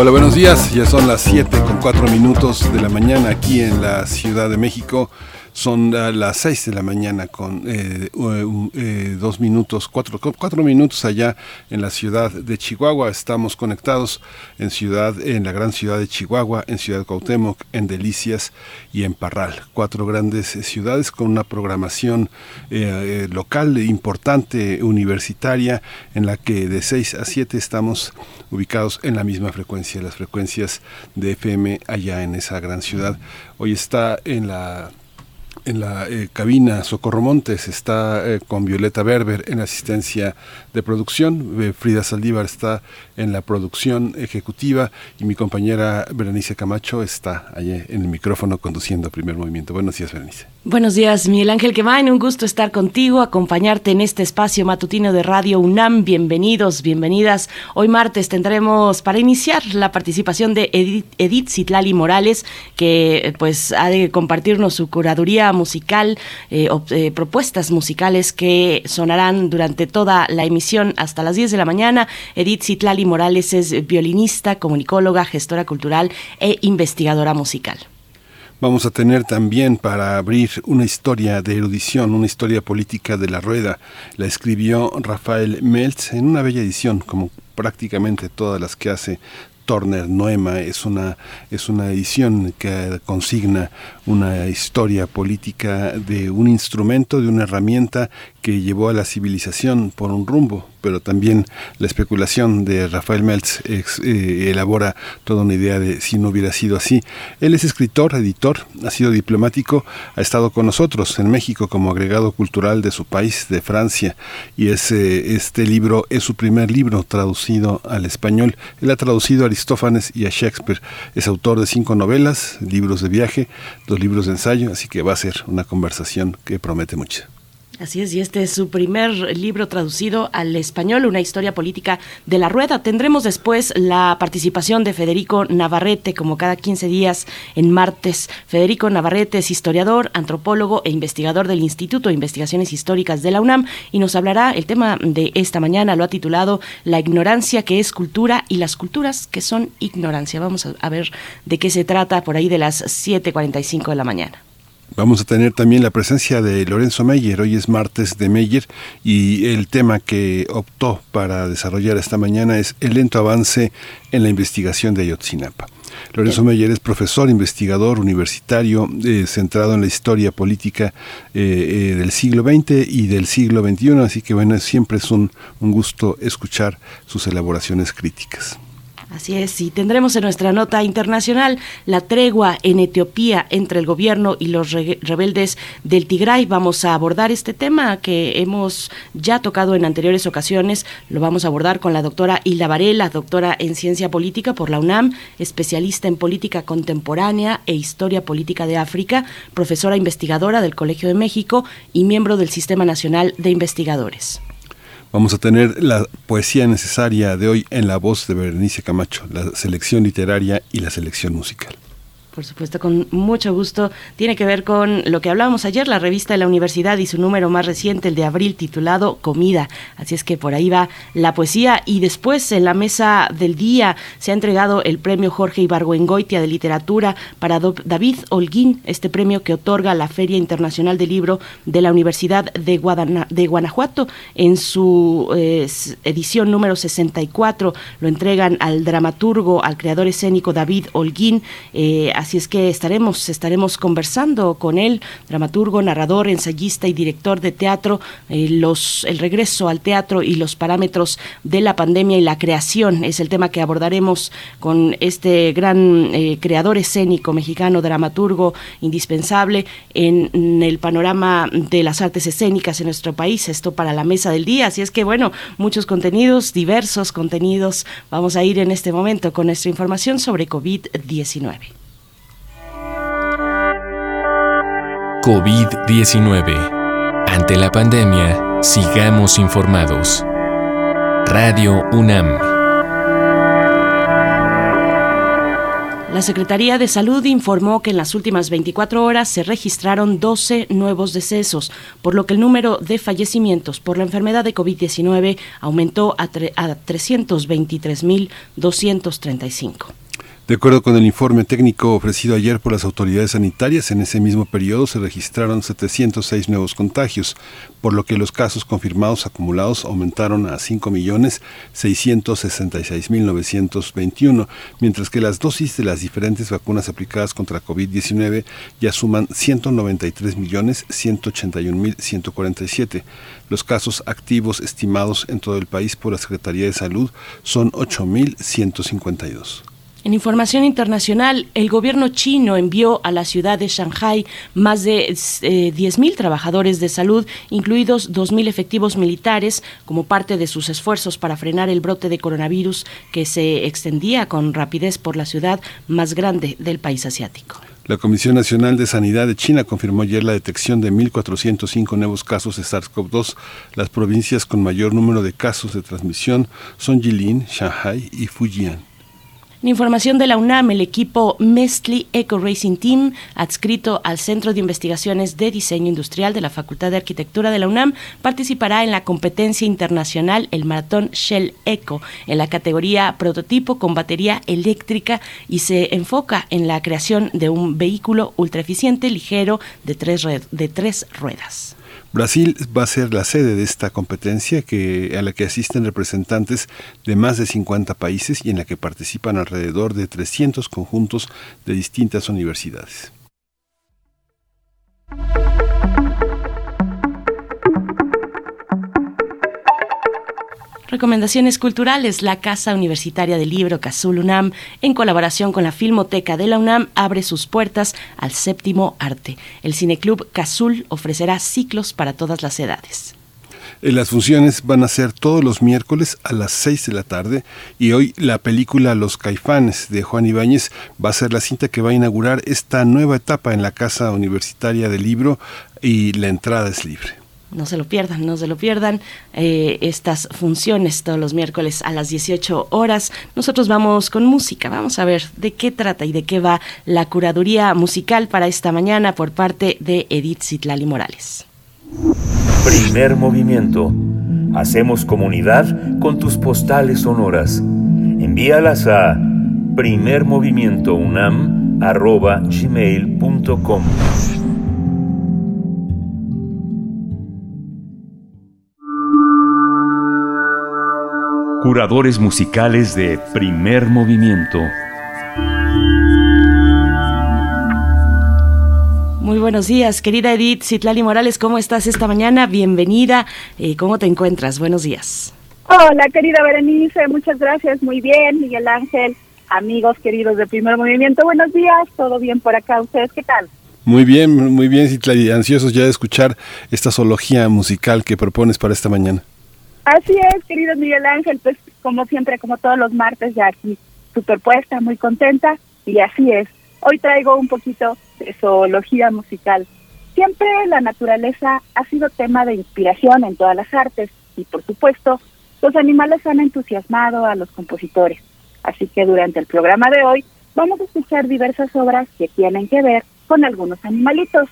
Hola, buenos días. Ya son las 7 con 4 minutos de la mañana aquí en la Ciudad de México. Son las 6 de la mañana con eh, eh, dos minutos, cuatro, cuatro, minutos allá en la ciudad de Chihuahua. Estamos conectados en ciudad, en la gran ciudad de Chihuahua, en Ciudad Cuauhtémoc, en Delicias y en Parral. Cuatro grandes ciudades con una programación eh, local importante, universitaria, en la que de 6 a 7 estamos ubicados en la misma frecuencia, las frecuencias de FM allá en esa gran ciudad. Hoy está en la en la eh, cabina Socorro Montes, está eh, con Violeta Berber en asistencia de producción, eh, Frida Saldívar está en la producción ejecutiva y mi compañera Berenice Camacho está allí en el micrófono conduciendo primer movimiento. Buenos días, Berenice. Buenos días, Miguel Ángel Quemain. Un gusto estar contigo, acompañarte en este espacio matutino de Radio UNAM. Bienvenidos, bienvenidas. Hoy martes tendremos para iniciar la participación de Edith, Edith Morales, que pues ha de compartirnos su curaduría musical, eh, eh, propuestas musicales que sonarán durante toda la emisión hasta las 10 de la mañana. Edith Citlali Morales es violinista, comunicóloga, gestora cultural e investigadora musical. Vamos a tener también para abrir una historia de erudición, una historia política de la rueda. La escribió Rafael Meltz en una bella edición, como prácticamente todas las que hace Turner Noema. Es una, es una edición que consigna una historia política de un instrumento, de una herramienta que llevó a la civilización por un rumbo, pero también la especulación de Rafael Meltz eh, elabora toda una idea de si no hubiera sido así. Él es escritor, editor, ha sido diplomático, ha estado con nosotros en México como agregado cultural de su país, de Francia, y ese, este libro es su primer libro traducido al español. Él ha traducido a Aristófanes y a Shakespeare. Es autor de cinco novelas, libros de viaje, dos libros de ensayo, así que va a ser una conversación que promete mucho. Así es, y este es su primer libro traducido al español, una historia política de la rueda. Tendremos después la participación de Federico Navarrete, como cada 15 días en martes. Federico Navarrete es historiador, antropólogo e investigador del Instituto de Investigaciones Históricas de la UNAM y nos hablará, el tema de esta mañana lo ha titulado La ignorancia que es cultura y las culturas que son ignorancia. Vamos a ver de qué se trata por ahí de las 7.45 de la mañana. Vamos a tener también la presencia de Lorenzo Meyer. Hoy es martes de Meyer y el tema que optó para desarrollar esta mañana es el lento avance en la investigación de Ayotzinapa. Lorenzo Meyer es profesor, investigador universitario, eh, centrado en la historia política eh, eh, del siglo XX y del siglo XXI, así que bueno, siempre es un gusto escuchar sus elaboraciones críticas. Así es, y tendremos en nuestra nota internacional la tregua en Etiopía entre el gobierno y los rebeldes del Tigray. Vamos a abordar este tema que hemos ya tocado en anteriores ocasiones. Lo vamos a abordar con la doctora Hilda Varela, doctora en ciencia política por la UNAM, especialista en política contemporánea e historia política de África, profesora investigadora del Colegio de México y miembro del Sistema Nacional de Investigadores. Vamos a tener la poesía necesaria de hoy en la voz de Berenice Camacho, la selección literaria y la selección musical. Por supuesto, con mucho gusto. Tiene que ver con lo que hablábamos ayer, la revista de la universidad y su número más reciente, el de abril, titulado Comida. Así es que por ahí va la poesía. Y después, en la mesa del día, se ha entregado el premio Jorge Ibargüengoitia de Literatura para David Holguín, este premio que otorga la Feria Internacional del Libro de la Universidad de, de Guanajuato. En su eh, edición número 64 lo entregan al dramaturgo, al creador escénico David Holguín. Eh, es que estaremos, estaremos conversando con él, dramaturgo, narrador, ensayista y director de teatro, eh, los, el regreso al teatro y los parámetros de la pandemia y la creación. Es el tema que abordaremos con este gran eh, creador escénico mexicano, dramaturgo indispensable en, el panorama de las artes escénicas en nuestro país. Esto para la mesa del día. Así es que, bueno, muchos contenidos, diversos contenidos. Vamos a ir en este momento con nuestra información sobre COVID-19. COVID-19. Ante la pandemia, sigamos informados. Radio UNAM. La Secretaría de Salud informó que en las últimas 24 horas se registraron 12 nuevos decesos, por lo que el número de fallecimientos por la enfermedad de COVID-19 aumentó a, a 323.235. De acuerdo con el informe técnico ofrecido ayer por las autoridades sanitarias, en ese mismo periodo se registraron 706 nuevos contagios, por lo que los casos confirmados acumulados aumentaron a 5.666.921, mientras que las dosis de las diferentes vacunas aplicadas contra COVID-19 ya suman 193.181.147. Los casos activos estimados en todo el país por la Secretaría de Salud son 8.152. En información internacional, el gobierno chino envió a la ciudad de Shanghai más de eh, 10.000 trabajadores de salud, incluidos 2.000 efectivos militares, como parte de sus esfuerzos para frenar el brote de coronavirus que se extendía con rapidez por la ciudad más grande del país asiático. La Comisión Nacional de Sanidad de China confirmó ayer la detección de 1.405 nuevos casos de SARS-CoV-2. Las provincias con mayor número de casos de transmisión son Jilin, Shanghai y Fujian. En información de la UNAM, el equipo Mestli Eco Racing Team, adscrito al Centro de Investigaciones de Diseño Industrial de la Facultad de Arquitectura de la UNAM, participará en la competencia internacional el Maratón Shell Eco en la categoría prototipo con batería eléctrica y se enfoca en la creación de un vehículo ultraeficiente ligero de tres, de tres ruedas. Brasil va a ser la sede de esta competencia que, a la que asisten representantes de más de 50 países y en la que participan alrededor de 300 conjuntos de distintas universidades. Recomendaciones culturales. La Casa Universitaria del Libro Cazul UNAM, en colaboración con la Filmoteca de la UNAM, abre sus puertas al séptimo arte. El Cineclub Cazul ofrecerá ciclos para todas las edades. Eh, las funciones van a ser todos los miércoles a las 6 de la tarde y hoy la película Los Caifanes de Juan Ibáñez va a ser la cinta que va a inaugurar esta nueva etapa en la Casa Universitaria del Libro y la entrada es libre. No se lo pierdan, no se lo pierdan eh, estas funciones todos los miércoles a las 18 horas. Nosotros vamos con música, vamos a ver de qué trata y de qué va la curaduría musical para esta mañana por parte de Edith Zitlali Morales. Primer movimiento. Hacemos comunidad con tus postales sonoras. Envíalas a primermovimientounam.gmail.com Curadores musicales de primer movimiento. Muy buenos días, querida Edith Citlali Morales, ¿cómo estás esta mañana? Bienvenida, eh, ¿cómo te encuentras? Buenos días. Hola, querida Berenice, muchas gracias, muy bien, Miguel Ángel, amigos queridos de Primer Movimiento, buenos días, todo bien por acá, ¿ustedes qué tal? Muy bien, muy bien, Citlali, ansiosos ya de escuchar esta zoología musical que propones para esta mañana. Así es, querido Miguel Ángel, pues como siempre, como todos los martes, ya aquí superpuesta, muy contenta, y así es. Hoy traigo un poquito de zoología musical. Siempre la naturaleza ha sido tema de inspiración en todas las artes y por supuesto los animales han entusiasmado a los compositores. Así que durante el programa de hoy vamos a escuchar diversas obras que tienen que ver con algunos animalitos.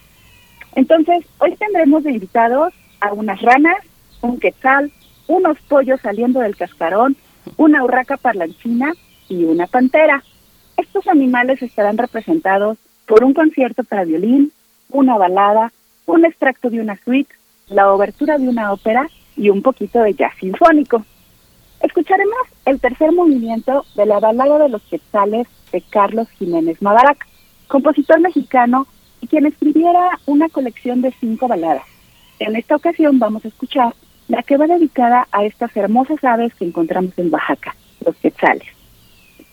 Entonces, hoy tendremos de invitados a unas ranas, un quetzal, unos pollos saliendo del cascarón, una urraca parlanchina y una pantera. Estos animales estarán representados por un concierto para violín, una balada, un extracto de una suite, la obertura de una ópera y un poquito de jazz sinfónico. Escucharemos el tercer movimiento de la balada de los quetzales de Carlos Jiménez Madarac, compositor mexicano y quien escribiera una colección de cinco baladas. En esta ocasión vamos a escuchar la que va dedicada a estas hermosas aves que encontramos en Oaxaca, los quetzales.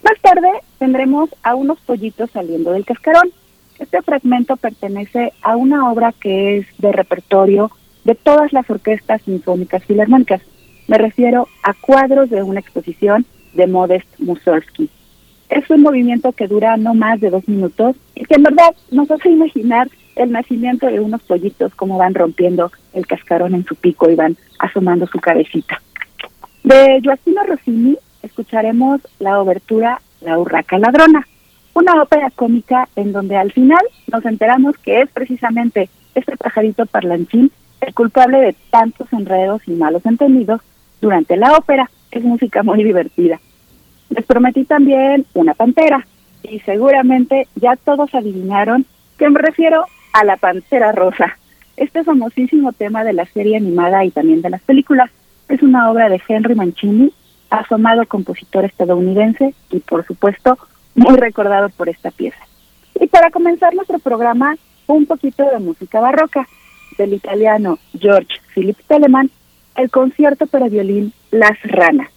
Más tarde tendremos a unos pollitos saliendo del cascarón. Este fragmento pertenece a una obra que es de repertorio de todas las orquestas sinfónicas filarmónicas. Me refiero a cuadros de una exposición de Modest Mussorgsky. Es un movimiento que dura no más de dos minutos y que en verdad nos hace imaginar el nacimiento de unos pollitos, como van rompiendo el cascarón en su pico y van asomando su cabecita. De Joaquino Rossini escucharemos la obertura La Urraca Ladrona, una ópera cómica en donde al final nos enteramos que es precisamente este pajarito parlanchín el culpable de tantos enredos y malos entendidos durante la ópera. Es música muy divertida. Les prometí también una pantera y seguramente ya todos adivinaron que me refiero a la pantera rosa. Este famosísimo tema de la serie animada y también de las películas es una obra de Henry Mancini, asomado compositor estadounidense y por supuesto muy recordado por esta pieza. Y para comenzar nuestro programa, un poquito de música barroca del italiano George Philip Telemann, el concierto para violín Las Ranas.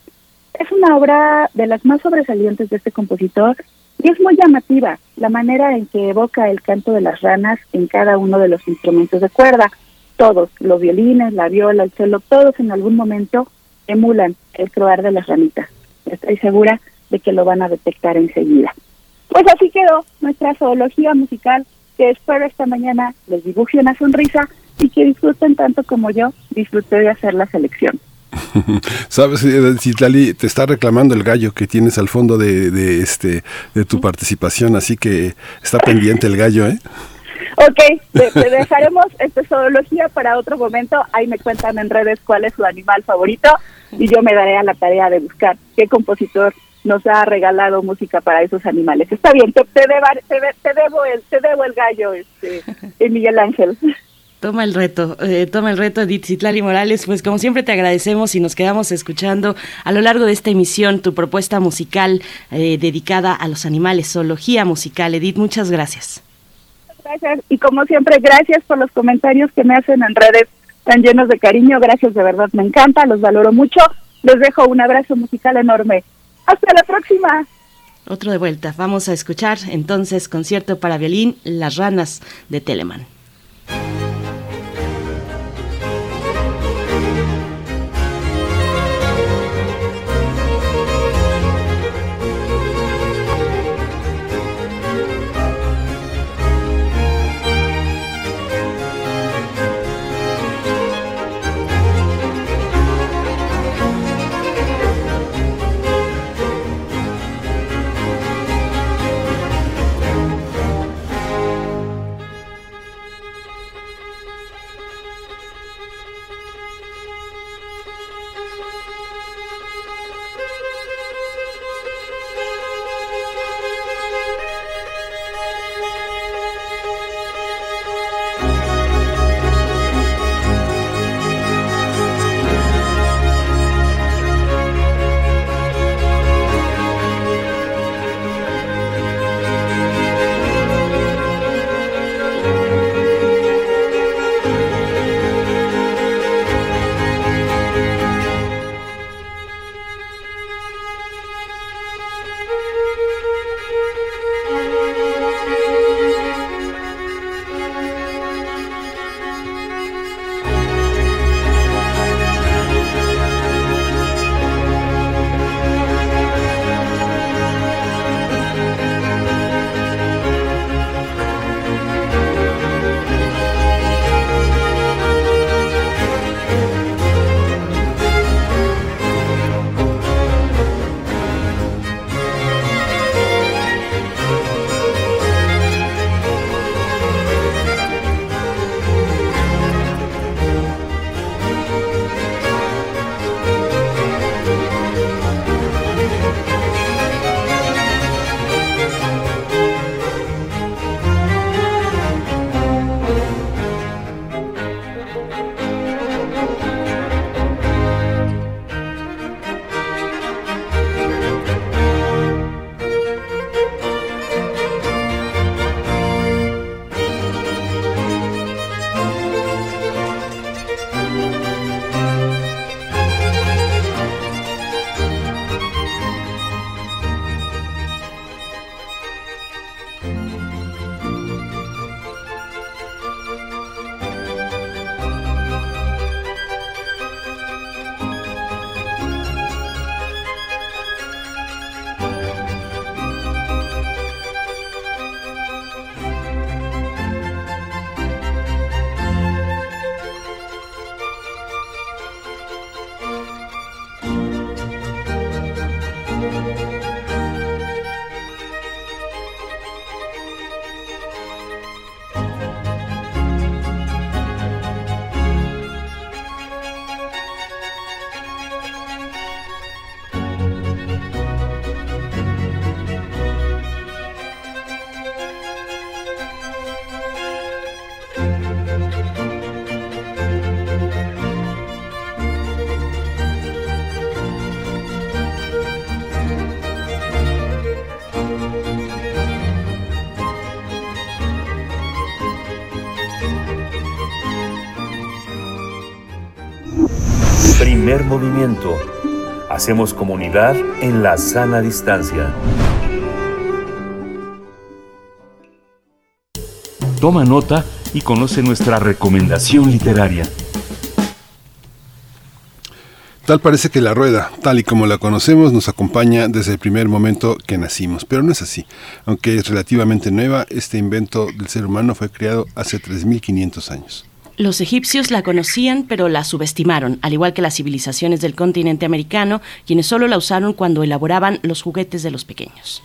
Es una obra de las más sobresalientes de este compositor y es muy llamativa la manera en que evoca el canto de las ranas en cada uno de los instrumentos de cuerda. Todos, los violines, la viola, el cello, todos en algún momento emulan el croar de las ranitas. Estoy segura de que lo van a detectar enseguida. Pues así quedó nuestra zoología musical, que espero esta mañana les dibuje una sonrisa y que disfruten tanto como yo disfruté de hacer la selección. Sabes, eh, Citlali, te está reclamando el gallo que tienes al fondo de, de, este de tu participación, así que está pendiente el gallo, ¿eh? Ok, te, dejaremos esta zoología para otro momento. Ahí me cuentan en redes cuál es su animal favorito y yo me daré a la tarea de buscar qué compositor nos ha regalado música para esos animales. Está bien, te, te, te, debo el te debo el gallo, este, Miguel Ángel. Toma el reto, eh, toma el reto, Edith Citlali Morales. Pues como siempre te agradecemos y nos quedamos escuchando a lo largo de esta emisión tu propuesta musical eh, dedicada a los animales, zoología musical. Edith, muchas gracias. Gracias y como siempre, gracias por los comentarios que me hacen en redes tan llenos de cariño. Gracias, de verdad, me encanta, los valoro mucho. Les dejo un abrazo musical enorme. Hasta la próxima. Otro de vuelta. Vamos a escuchar entonces concierto para violín Las ranas de Telemann. Movimiento. Hacemos comunidad en la sana distancia. Toma nota y conoce nuestra recomendación literaria. Tal parece que la rueda, tal y como la conocemos, nos acompaña desde el primer momento que nacimos, pero no es así. Aunque es relativamente nueva, este invento del ser humano fue creado hace 3.500 años. Los egipcios la conocían, pero la subestimaron, al igual que las civilizaciones del continente americano, quienes solo la usaron cuando elaboraban los juguetes de los pequeños.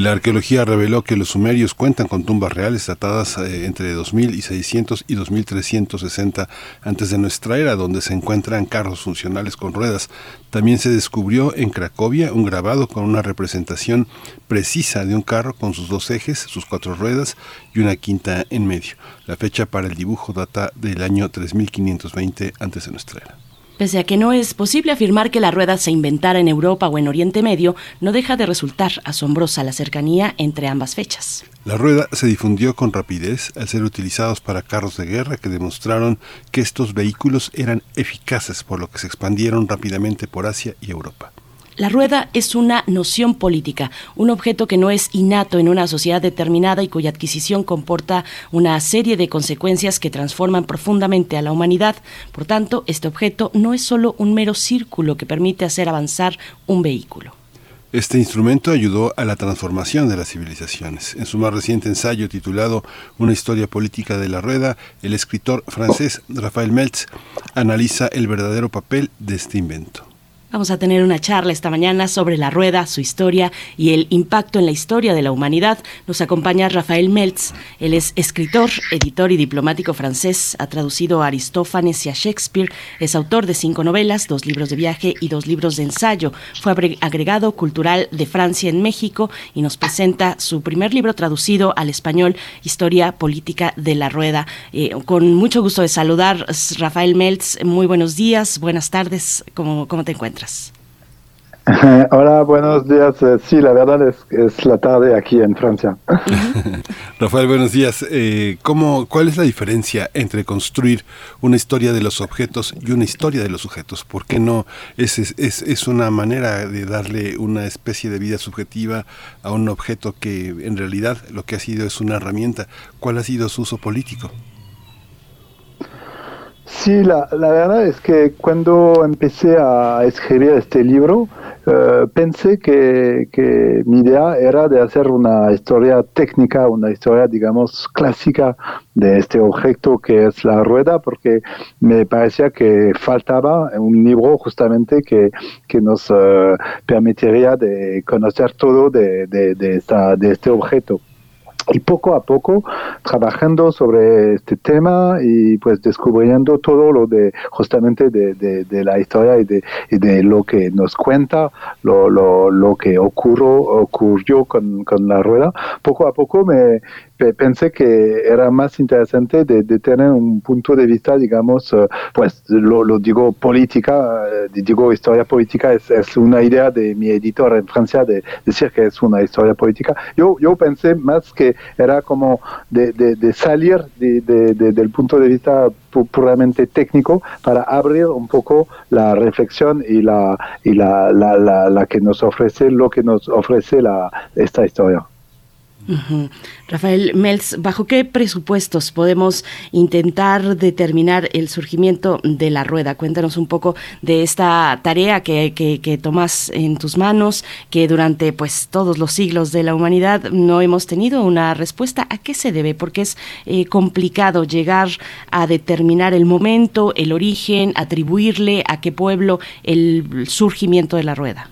La arqueología reveló que los sumerios cuentan con tumbas reales datadas eh, entre 2600 y 2360 antes de nuestra era, donde se encuentran carros funcionales con ruedas. También se descubrió en Cracovia un grabado con una representación precisa de un carro con sus dos ejes, sus cuatro ruedas y una quinta en medio. La fecha para el dibujo data del año 3520 antes de nuestra era. Pese a que no es posible afirmar que la rueda se inventara en Europa o en Oriente Medio, no deja de resultar asombrosa la cercanía entre ambas fechas. La rueda se difundió con rapidez al ser utilizados para carros de guerra que demostraron que estos vehículos eran eficaces, por lo que se expandieron rápidamente por Asia y Europa. La rueda es una noción política, un objeto que no es innato en una sociedad determinada y cuya adquisición comporta una serie de consecuencias que transforman profundamente a la humanidad. Por tanto, este objeto no es solo un mero círculo que permite hacer avanzar un vehículo. Este instrumento ayudó a la transformación de las civilizaciones. En su más reciente ensayo titulado Una historia política de la rueda, el escritor francés Raphael Meltz analiza el verdadero papel de este invento. Vamos a tener una charla esta mañana sobre la rueda, su historia y el impacto en la historia de la humanidad. Nos acompaña Rafael Meltz. Él es escritor, editor y diplomático francés. Ha traducido a Aristófanes y a Shakespeare. Es autor de cinco novelas, dos libros de viaje y dos libros de ensayo. Fue agregado cultural de Francia en México y nos presenta su primer libro traducido al español, Historia Política de la Rueda. Eh, con mucho gusto de saludar, Rafael Meltz. Muy buenos días, buenas tardes. ¿Cómo, cómo te encuentras? Hola, buenos días. Eh, sí, la verdad es, es la tarde aquí en Francia. Rafael, buenos días. Eh, ¿cómo, ¿Cuál es la diferencia entre construir una historia de los objetos y una historia de los sujetos? ¿Por qué no es, es, es una manera de darle una especie de vida subjetiva a un objeto que en realidad lo que ha sido es una herramienta? ¿Cuál ha sido su uso político? Sí, la, la, verdad es que cuando empecé a escribir este libro, eh, pensé que, que, mi idea era de hacer una historia técnica, una historia, digamos, clásica de este objeto que es la rueda, porque me parecía que faltaba un libro justamente que, que nos uh, permitiría de conocer todo de, de, de, esta, de este objeto y poco a poco trabajando sobre este tema y pues descubriendo todo lo de justamente de, de, la historia y de, y de, lo que nos cuenta lo, lo, lo que ocurrió, ocurrió con, con, la rueda. Poco a poco me, pensé que era más interesante de, tener un punto de vista, digamos, eh, pues lo, digo política, eh, digo historia política, es, es, una idea de mi editor en Francia de decir que es una historia política. Yo, yo pensé más que era como de, de, salir del punto de vista puramente técnico para abrir un poco la reflexión y la, y la, la, la, la que nos ofrece, lo que nos ofrece la, esta historia. Rafael Melz, ¿bajo qué presupuestos podemos intentar determinar el surgimiento de la rueda? Cuéntanos un poco de esta tarea que, que, tomas en tus manos, que durante pues todos los siglos de la humanidad no hemos tenido una respuesta. ¿A qué se debe? Porque es eh, complicado llegar a determinar el momento, el origen, atribuirle a qué pueblo el surgimiento de la rueda.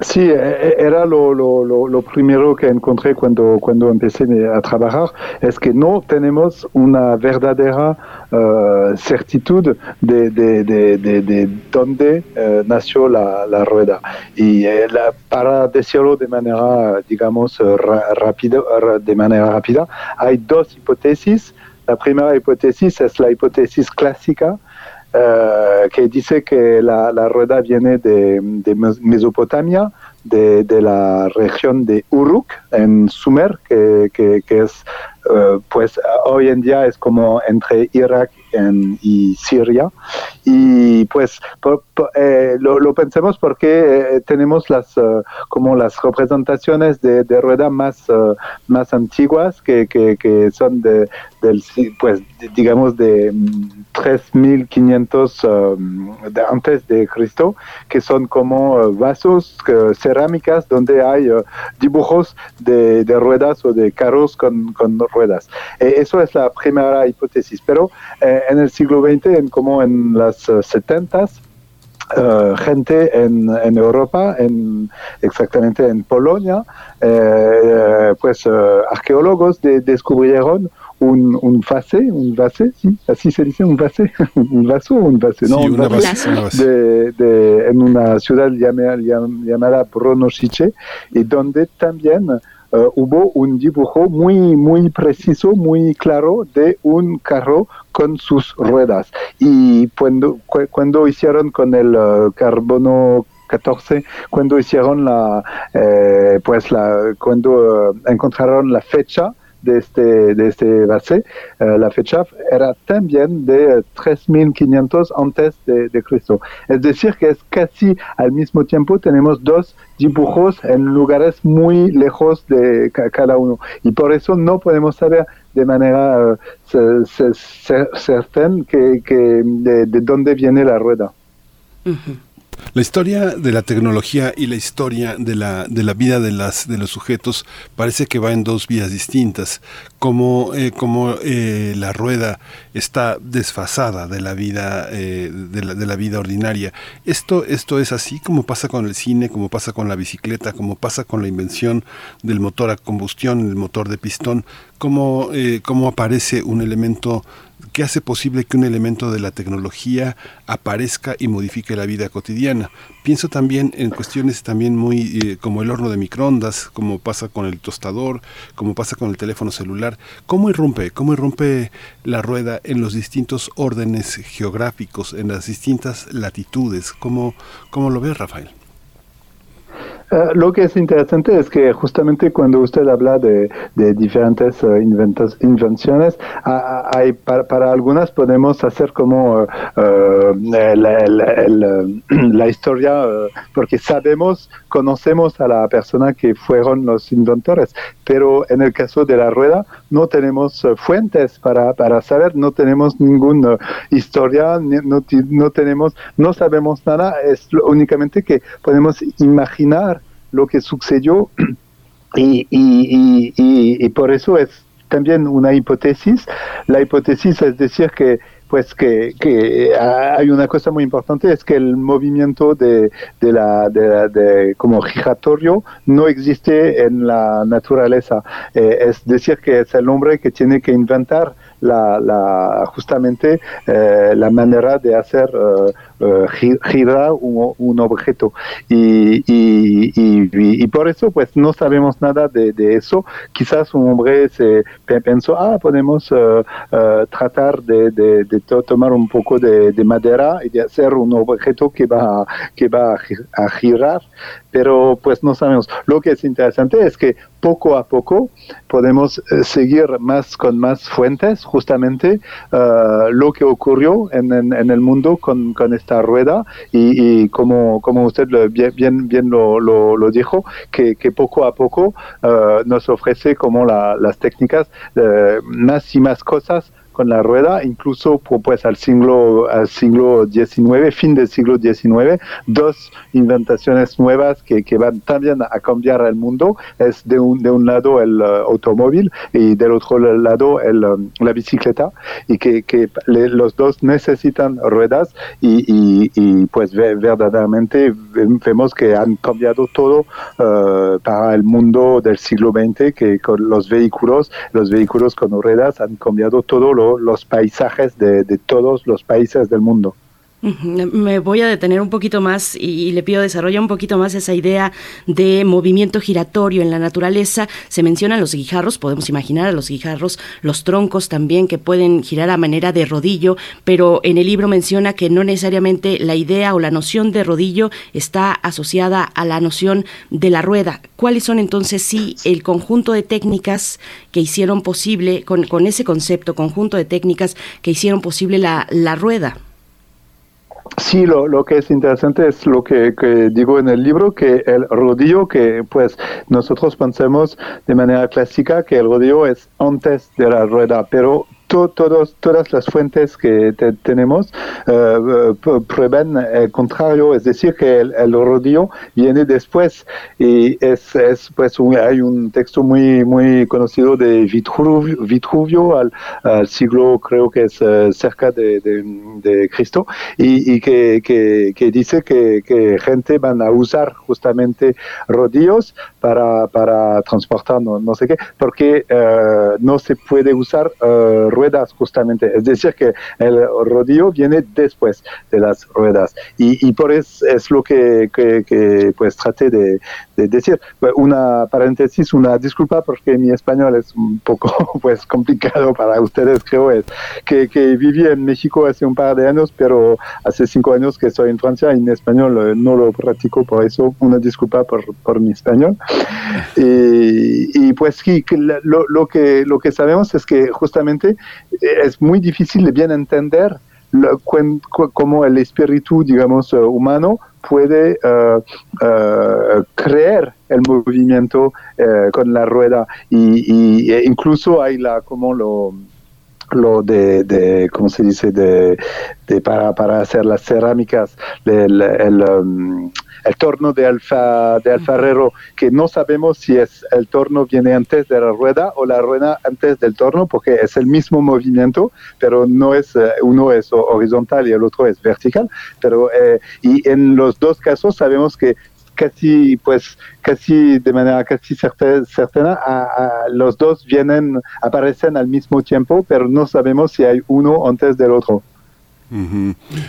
Sí, e, e, era lo, lo, lo, primero que encontré cuando, cuando empecé a trabajar, es que no tenemos una verdadera uh, certitud de, de, de, de, dónde uh, nació la, rueda. Y eh, la, para decirlo de manera, digamos, rápida, de manera rápida, hay dos hipótesis. La primera hipótesis es la hipótesis clásica, eh, que dice que la, la rueda viene de, de Mesopotamia, de, de, la región de Uruk, en Sumer, que, que, que es, uh, pues hoy en día es como entre Irak en, y Siria. Y pues eh, lo, pensemos porque tenemos las como las representaciones de, rueda más, más antiguas que, que, son de, del, pues digamos de 3500 de antes de Cristo, que son como vasos cerámicas donde hay dibujos de, de, ruedas o de carros con, con ruedas. eso es la primera hipótesis, pero eh, en el siglo XX, en, como en las 70 eh, eh, gente en, en, Europa, en, exactamente en Polonia, pues arqueólogos descubrieron un, un vase, un vase, ¿sí? así se dice, un vase, un vaso un vase, no, un vase, De, de, en una ciudad llamada, llamada Brunosice, y donde también Uh, hubo un dibujo muy, muy preciso, muy claro de un carro con sus ruedas. Y cuando, cuando hicieron con el uh, carbono 14 cuando hicieron la eh, pues la cuando uh, encontraron la fecha de este, de este base, eh, la fecha era también de 3500 antes de, Cristo. Es decir, que es casi al mismo tiempo tenemos dos dibujos en lugares muy lejos de cada uno. Y por eso no podemos saber de manera uh, certera que, de, dónde viene la rueda. La historia de la tecnología y la historia de la, de la vida de, las, de los sujetos parece que va en dos vías distintas, como, eh, como eh, la rueda está desfasada de la vida, eh, de, la, de, la, vida ordinaria. Esto, esto es así como pasa con el cine, como pasa con la bicicleta, como pasa con la invención del motor a combustión, el motor de pistón, cómo, cómo aparece un elemento ¿Qué hace posible que un elemento de la tecnología aparezca y modifique la vida cotidiana. Pienso también en cuestiones también muy eh, como el horno de microondas, como pasa con el tostador, como pasa con el teléfono celular. ¿Cómo irrumpe? ¿Cómo irrumpe la rueda en los distintos órdenes geográficos, en las distintas latitudes? ¿Cómo, cómo lo ves, Rafael? Eh, lo que es interesante es que justamente cuando usted habla de, diferentes uh, invenciones, hay, para, algunas podemos hacer como eh, la, historia, porque sabemos, conocemos a la persona que fueron los inventores, pero en el caso de la rueda no tenemos fuentes para, para saber, no tenemos ninguna historia, no, no tenemos, no sabemos nada, es únicamente que podemos imaginar lo que sucedió y, y, y, y, por eso es también una hipótesis. La hipótesis es decir que pues que, que, hay una cosa muy importante es que el movimiento de, de la de, como giratorio no existe en la naturaleza. Eh, es decir que es el hombre que tiene que inventar la, la justamente eh, la manera de hacer eh, eh, girar un, objeto. Y, y, por eso, pues no sabemos nada de, eso. Quizás un hombre se pensó, ah, podemos tratar de, de, tomar un poco de, madera y de hacer un objeto que va, que va a girar pero pues no sabemos. Lo que es interesante es que poco a poco podemos eh, seguir más con más fuentes justamente uh, lo que ocurrió en, en, el mundo con, esta rueda y, y, como, como usted bien, bien, lo, lo, lo dijo, que, que, poco a poco uh, nos ofrece como la, las técnicas más y más cosas con la rueda, incluso pues al siglo al siglo XIX, fin del siglo XIX, dos inventaciones nuevas que, que van también a cambiar el mundo. Es de un, de un lado el uh, automóvil y del otro lado el, um, la bicicleta y que, que los dos necesitan ruedas y, y, pues verdaderamente vemos que han cambiado todo uh, para el mundo del siglo XX, que con los vehículos, los vehículos con ruedas han cambiado todo lo los paisajes de, todos los países del mundo. Me voy a detener un poquito más y le pido desarrollar un poquito más esa idea de movimiento giratorio en la naturaleza. Se mencionan los guijarros, podemos imaginar a los guijarros, los troncos también que pueden girar a manera de rodillo, pero en el libro menciona que no necesariamente la idea o la noción de rodillo está asociada a la noción de la rueda. ¿Cuáles son entonces sí el conjunto de técnicas que hicieron posible, con, con ese concepto, conjunto de técnicas que hicieron posible la, la rueda? Sí, lo, lo, que es interesante es lo que, que, digo en el libro, que el rodillo, que pues nosotros pensamos de manera clásica que el rodillo es antes de la rueda, pero todos, todas las fuentes que tenemos uh, prueban el contrario, es decir, que el, el, rodillo viene después. Y es, es pues un, hay un texto muy muy conocido de Vitruvio, al, siglo creo que es uh, cerca de, de, Cristo y, que, que, que, dice que, que, gente van a usar justamente rodillos para, para transportar no, no sé qué, porque uh, no se puede usar ruedas justamente. Es decir, que el rodillo viene después de las ruedas. Y, y por eso es lo que, que, que pues traté de, de, decir. Una paréntesis, una disculpa porque mi español es un poco pues complicado para ustedes, creo, es que, que viví en México hace un par de años, pero hace cinco años que estoy en Francia y en español eh, no lo practico, por eso una disculpa por, por mi español. Y, y pues sí, lo, lo, que, lo que sabemos es que justamente es muy difícil de bien entender lo, cómo el espíritu, digamos, uh, humano puede uh, uh, creer el movimiento con la rueda. Y, e incluso hay la como lo lo de, de cómo se dice de, para, para hacer las cerámicas el um, el torno de, alfa, de alfarero, que no sabemos si es el torno viene antes de la rueda o la rueda antes del torno, porque es el mismo movimiento, pero no es, eh, uno es horizontal y el otro es vertical. Pero, eh, y en los dos casos sabemos que casi, pues, casi de manera casi certena, a, a los dos vienen, aparecen al mismo tiempo, pero no sabemos si hay uno antes del otro.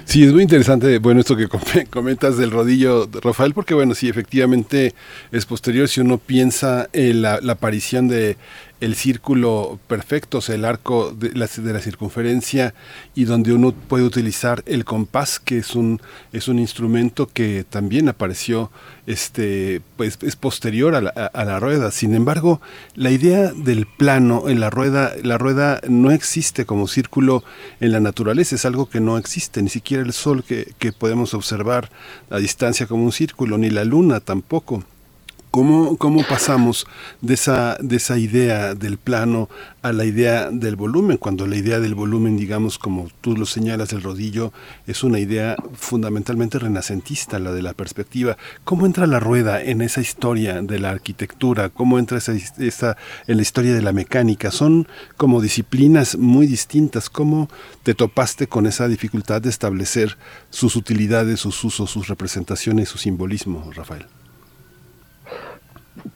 Sí, es muy interesante, bueno, esto que comentas del rodillo, Rafael, porque bueno, sí, efectivamente es posterior si uno piensa en la, aparición de el círculo perfecto, o sea, el arco de la, circunferencia y donde uno puede utilizar el compás, que es un, es un instrumento que también apareció, este, pues es posterior a la, a la rueda. Sin embargo, la idea del plano en la rueda, la rueda no existe como círculo en la naturaleza, es algo que no existe, ni siquiera el sol que, que podemos observar a distancia como un círculo, ni la luna tampoco. ¿Cómo, ¿Cómo, pasamos de esa, de esa idea del plano a la idea del volumen? Cuando la idea del volumen, digamos, como tú lo señalas, del rodillo, es una idea fundamentalmente renacentista, la de la perspectiva. ¿Cómo entra la rueda en esa historia de la arquitectura? ¿Cómo entra esa, esa en la historia de la mecánica? Son como disciplinas muy distintas. ¿Cómo te topaste con esa dificultad de establecer sus utilidades, sus usos, sus representaciones, su simbolismo, Rafael?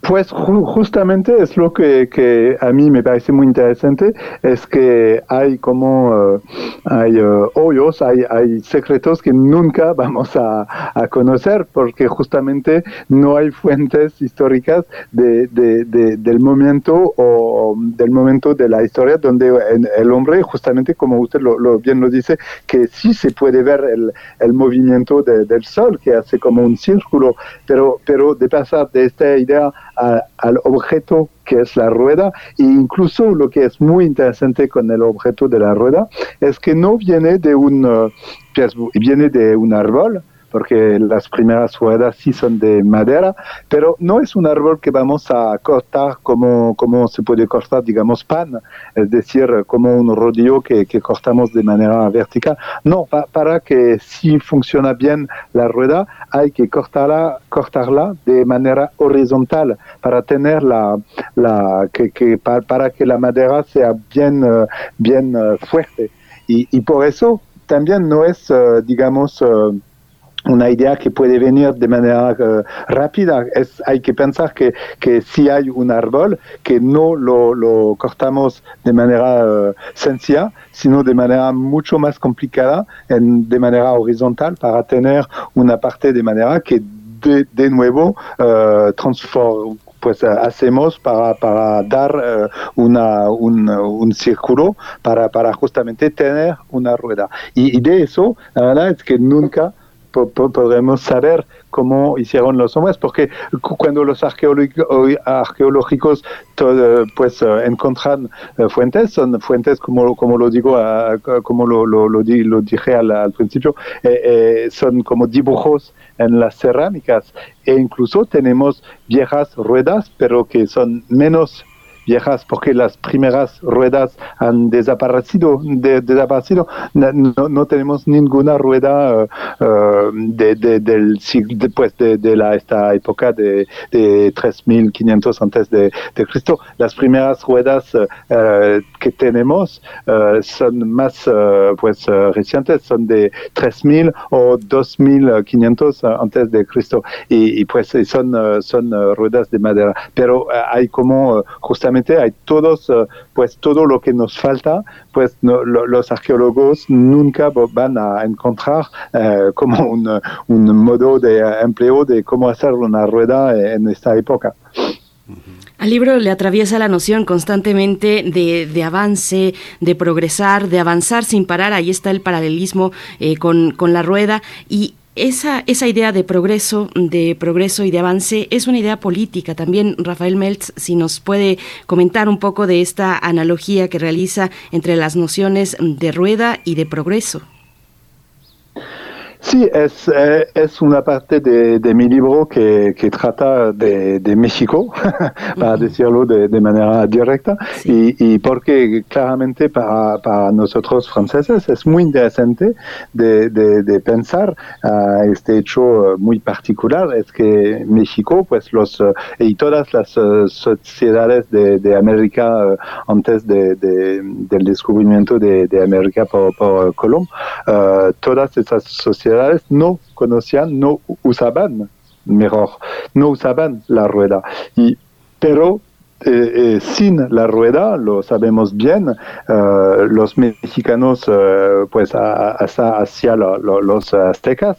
Pues ju justamente es lo que, a mí me parece muy interesante, es que hay como uh, hay uh, hoyos, hay, hay, secretos que nunca vamos a, conocer porque justamente no hay fuentes históricas de, del momento o del momento de la historia donde el hombre, justamente como usted lo, lo bien lo dice, que sí se puede ver el, el movimiento del sol que hace como un círculo, pero, pero de pasar de esta idea a, al objeto que es la rueda. E incluso lo que es muy interesante con el objeto de la rueda es que no viene de un uh, viene de un árbol porque las primeras ruedas sí son de madera, pero no es un árbol que vamos a cortar como, como se puede cortar, digamos, pan, es decir, como un rodillo que, que cortamos de manera vertical. No, pa, para que si funciona bien la rueda, hay que cortarla, cortarla de manera horizontal para tener la, la que, para, que la madera sea bien, bien uh, fuerte. Y, por eso también no es, uh, digamos, una idea que puede venir de manera eh, rápida. Es, hay que pensar que, que, si hay un árbol, que no lo, lo cortamos de manera uh, sencilla, sino de manera mucho más complicada, en, de manera horizontal, para tener una parte de manera que de, de nuevo uh, transforma pues hacemos para, para dar uh, una, un, un, círculo para, para justamente tener una rueda. Y, y de eso, la verdad es que nunca podremos saber cómo hicieron los hombres, porque cuando los arqueológicos pues eh, encuentran eh, fuentes, son fuentes como, como lo digo, como lo, lo, lo, dije al, principio, eh, son como dibujos en las cerámicas. E incluso tenemos viejas ruedas, pero que son menos viejas porque las primeras ruedas han desaparecido. De, desaparecido. No, no, tenemos ninguna rueda uh, de, de, del después de, de, la, esta época de, de 3500 antes de, Cristo. Las primeras ruedas uh, que tenemos uh, son más pues recientes, son de 3000 o 2500 antes de Cristo y, y pues son, son ruedas de madera. Pero hay como justamente hay todos, eh, pues todo lo que nos falta, pues no, lo, los arqueólogos nunca van a encontrar eh, como un, un, modo de empleo de cómo hacer una rueda en esta época. Al libro le atraviesa la noción constantemente de, de, avance, de progresar, de avanzar sin parar. Ahí está el paralelismo eh, con, con, la rueda. Y esa, esa idea de progreso, de progreso y de avance es una idea política. También Rafael Meltz, si nos puede comentar un poco de esta analogía que realiza entre las nociones de rueda y de progreso. Sí, es, eh, es una parte de, de mi libro que, que trata de, de México, para decirlo de, de manera directa, sí. y, y, porque claramente para, para, nosotros franceses es muy interesante de, de pensar uh, este hecho muy particular, es que México, pues los, uh, y todas las uh, sociedades de, América antes de, del descubrimiento de, América por, por Colón, todas esas sociedades no conocían, no usaban, mejor, no usaban la rueda. Y, pero eh, eh, sin la rueda, lo sabemos bien, uh, los mexicanos, pues hasta hacia lo, lo, los aztecas,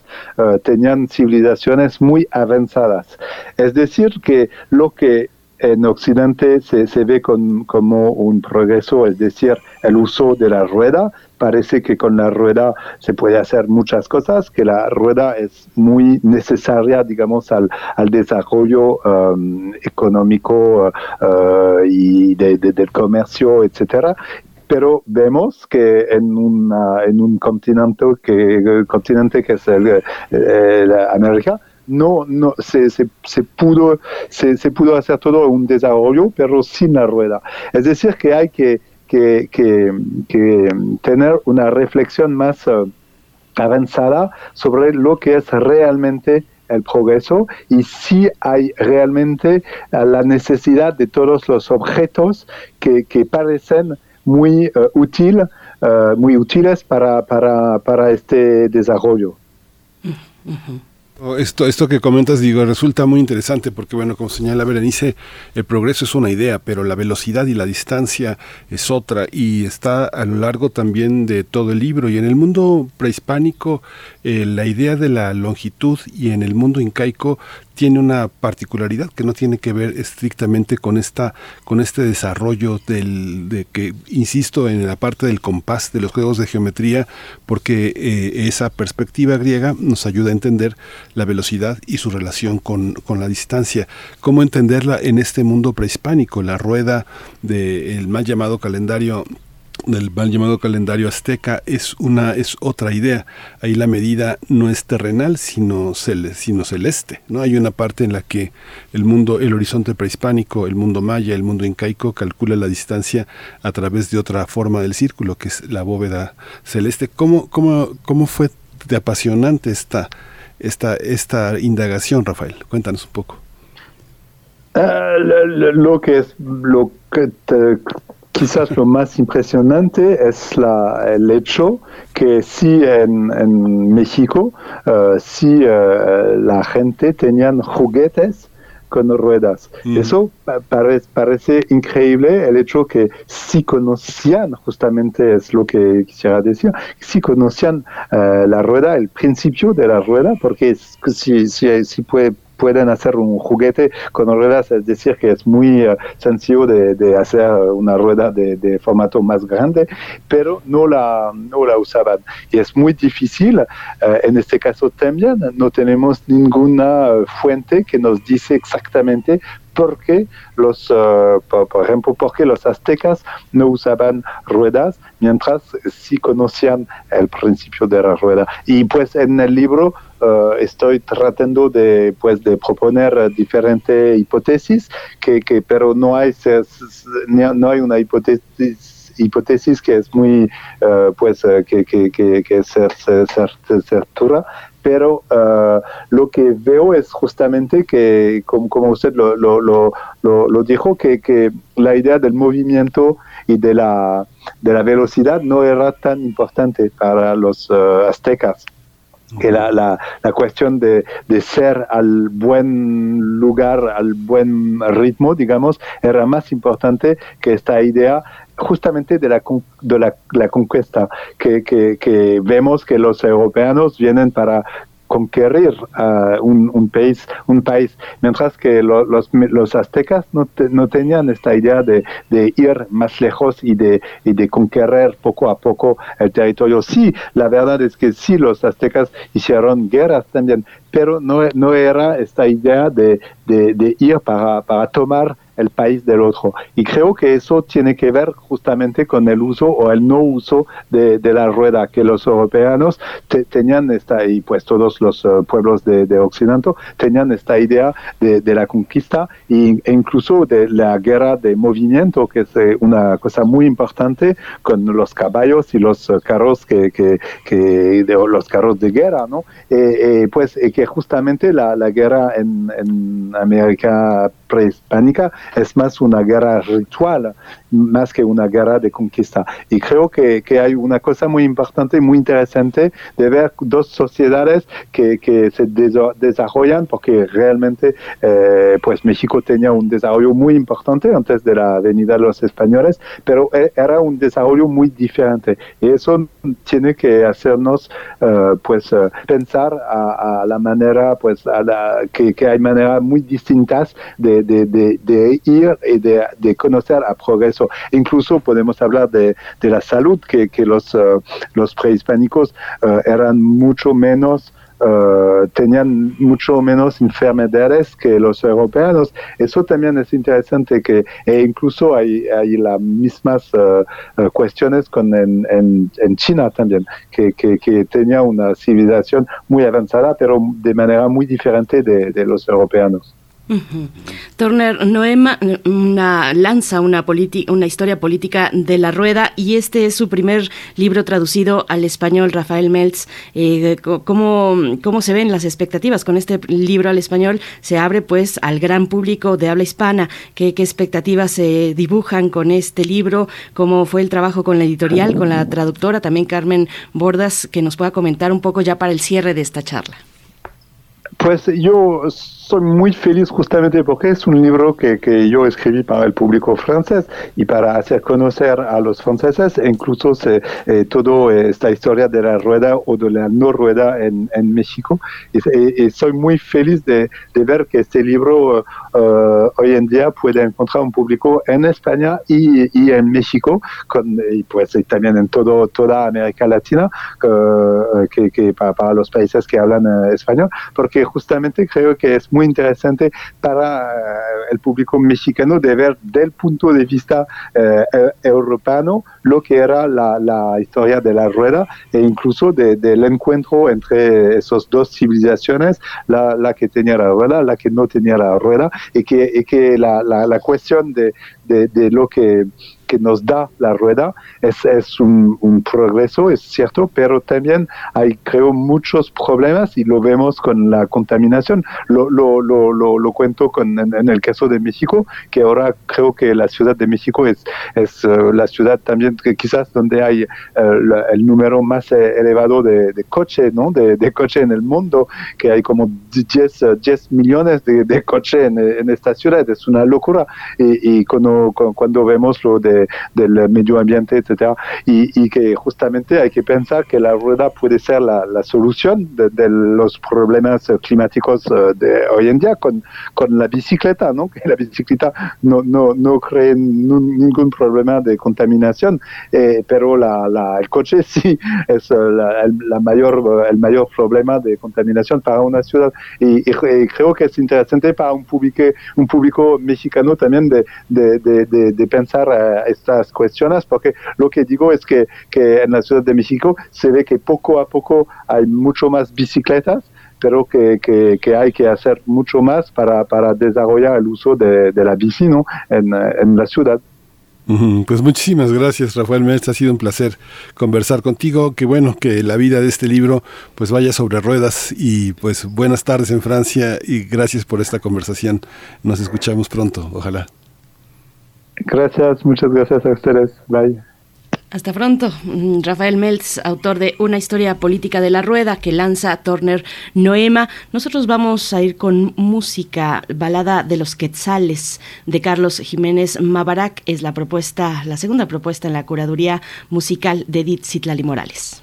tenían civilizaciones muy avanzadas. Es decir, que lo que en Occidente se, ve con, como un progreso, es decir, el uso de la rueda. Parece que con la rueda se puede hacer muchas cosas, que la rueda es muy necesaria, digamos, al, al desarrollo um, económico uh, y de, de, del comercio, etcétera pero vemos que en, una, en un continente que, continente que es el, el América, no, no se, se, pudo, se, pudo hacer todo un desarrollo, pero sin la rueda. Es decir, que hay que, que, que, tener una reflexión más uh, avanzada sobre lo que es realmente el progreso y si hay realmente uh, la necesidad de todos los objetos que, que parecen muy uh, útil, muy útiles para, para, para este desarrollo. Esto, esto que comentas, digo, resulta muy interesante porque, bueno, como señala Berenice, el progreso es una idea, pero la velocidad y la distancia es otra y está a lo largo también de todo el libro. Y en el mundo prehispánico, eh, la idea de la longitud y en el mundo incaico tiene una particularidad que no tiene que ver estrictamente con esta con este desarrollo del de que insisto en la parte del compás de los juegos de geometría porque eh, esa perspectiva griega nos ayuda a entender la velocidad y su relación con, con la distancia. Cómo entenderla en este mundo prehispánico la rueda del mal llamado calendario del mal llamado calendario azteca es una es otra idea. Ahí la medida no es terrenal sino sino celeste no hay una parte en la que el mundo el horizonte prehispánico el mundo maya el mundo incaico calcula la distancia a través de otra forma del círculo que es la bóveda celeste. Cómo cómo cómo fue de apasionante esta esta esta indagación Rafael cuéntanos un poco. Uh, lo, lo, que es lo que te, quizás lo más impresionante es la, el hecho que si en, México, uh, si uh, la gente tenían juguetes con ruedas. Mm. Eso parece, parece increíble el hecho que si conocían, justamente es lo que quisiera decir, si conocían uh, la rueda, el principio de la rueda, porque si, si, si puede pueden hacer un juguete con ruedas, es decir, que es muy uh, sencillo de, hacer una rueda de, formato más grande, pero no la, no la usaban. Y es muy difícil, uh, en este caso también, no tenemos ninguna fuente que nos dice exactamente porque los, uh, por, por, ejemplo, porque los aztecas no usaban ruedas, mientras sí conocían el principio de la rueda. Y pues en el libro uh, estoy tratando de, pues, de proponer diferentes hipótesis, que, que, pero no hay, no hay una hipótesis hipótesis que es muy, pues, que, que, que, que es certura, pero uh, lo que veo es justamente que, como, usted lo, lo, lo, lo dijo, que, que, la idea del movimiento y de la, de la velocidad no era tan importante para los uh, aztecas que la, la, la cuestión de, de, ser al buen lugar, al buen ritmo, digamos, era más importante que esta idea justamente de la, de la, la conquista, que, que, que, vemos que los europeanos vienen para conquerir uh, un, un, país, un país, mientras que lo, los, los, aztecas no, no tenían esta idea de, de, ir más lejos y de, y de conquerir poco a poco el territorio. Sí, la verdad es que sí, los aztecas hicieron guerras también, pero no, no era esta idea de, de, de ir para, para tomar el país del otro. Y creo que eso tiene que ver justamente con el uso o el no uso de, la rueda, que los europeanos te, tenían esta, y pues todos los uh, pueblos de, de, Occidente tenían esta idea de, la conquista e, incluso de la guerra de movimiento, que es eh, una cosa muy importante con los caballos y los uh, carros que, de, los carros de guerra, ¿no? Eh, eh, pues que justamente la, la guerra en, en América prehispánica es más una guerra ritual, más que una guerra de conquista. Y creo que, que hay una cosa muy importante, muy interesante de ver dos sociedades que, que se desarrollan, porque realmente eh, pues México tenía un desarrollo muy importante antes de la venida de los españoles, pero e, era un desarrollo muy diferente. Y eso tiene que hacernos uh, pues uh, pensar a, la manera, pues a la, que, hay maneras muy distintas de, ir y de, de, conocer a progreso. Incluso podemos hablar de, la salud, que, los, uh, los prehispánicos uh, eran mucho menos tenían mucho menos enfermedades que los europeos. Eso también es interesante que e incluso hay, las mismas cuestiones con en, China también, que, que, que, tenía una civilización muy avanzada, pero de manera muy diferente de, de los europeos. Turner Noema lanza una, una historia política de la rueda y este es su primer libro traducido al español, Rafael Meltz. Eh, ¿cómo, ¿Cómo se ven las expectativas con este libro al español? Se abre pues al gran público de habla hispana. ¿Qué, qué expectativas se dibujan con este libro? ¿Cómo fue el trabajo con la editorial, con la traductora, también Carmen Bordas, que nos pueda comentar un poco ya para el cierre de esta charla? Pues yo soy muy feliz justamente porque es un libro que, que, yo escribí para el público francés y para hacer conocer a los franceses, incluso se, eh, toda esta historia de la rueda o de la no rueda en, en México. Y, y, y, soy muy feliz de, de ver que este libro uh, hoy en día puede encontrar un público en España y, y en México, con, y pues y también en todo, toda América Latina, uh, que, que para, para, los países que hablan uh, español, porque justamente creo que es muy interesante para eh, el público mexicano de ver del punto de vista eh, europeo lo que era la, historia de la rueda e incluso de, del encuentro entre esas dos civilizaciones, la, que tenía la rueda, la que no tenía la rueda, y que, y que la, la, cuestión de, de lo que que nos da la rueda es, es un, progreso, es cierto, pero también hay, creo, muchos problemas y lo vemos con la contaminación. Lo, lo, lo, lo, cuento con, en, el caso de México, que ahora creo que la Ciudad de México es, es uh, la ciudad también que quizás donde hay uh, el número más eh, elevado de, coches, ¿no? De, de coches en el mundo, que hay como 10, 10 millones de, de coches en, en, esta ciudad. Es una locura. Y, y cuando, cuando vemos lo de, del medio ambiente, etcétera, y, y, que justamente hay que pensar que la rueda puede ser la, la solución de, de, los problemas climáticos uh, de hoy en día con, con la bicicleta, ¿no? Que la bicicleta no, no, no cree ningún problema de contaminación, eh, pero la, la, el coche sí es uh, la, la mayor, el mayor problema de contaminación para una ciudad. Y, y, y, creo que es interesante para un público, un público mexicano también de, de, de, de pensar uh, estas cuestiones, porque lo que digo es que, que en la Ciudad de México se ve que poco a poco hay mucho más bicicletas pero que, que, hay que hacer mucho más para, para desarrollar el uso de, de la bici ¿no? en, en la ciudad. Pues muchísimas gracias Rafael Meltz, ha sido un placer conversar contigo, qué bueno que la vida de este libro pues vaya sobre ruedas y pues buenas tardes en Francia y gracias por esta conversación, nos escuchamos pronto, ojalá. Gracias, muchas gracias a ustedes, bye. Hasta pronto. Rafael Meltz, autor de Una historia política de la rueda que lanza Turner Noema. Nosotros vamos a ir con música, balada de los quetzales de Carlos Jiménez Mabarak. Es la propuesta, la segunda propuesta en la curaduría musical de Edith Citlali Morales.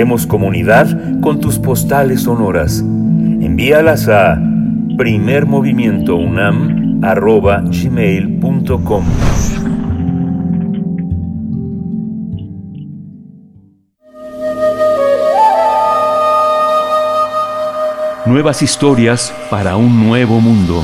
Hacemos comunidad con tus postales sonoras. Envíalas a primermovimientounam.gmail.com Nuevas historias para un nuevo mundo.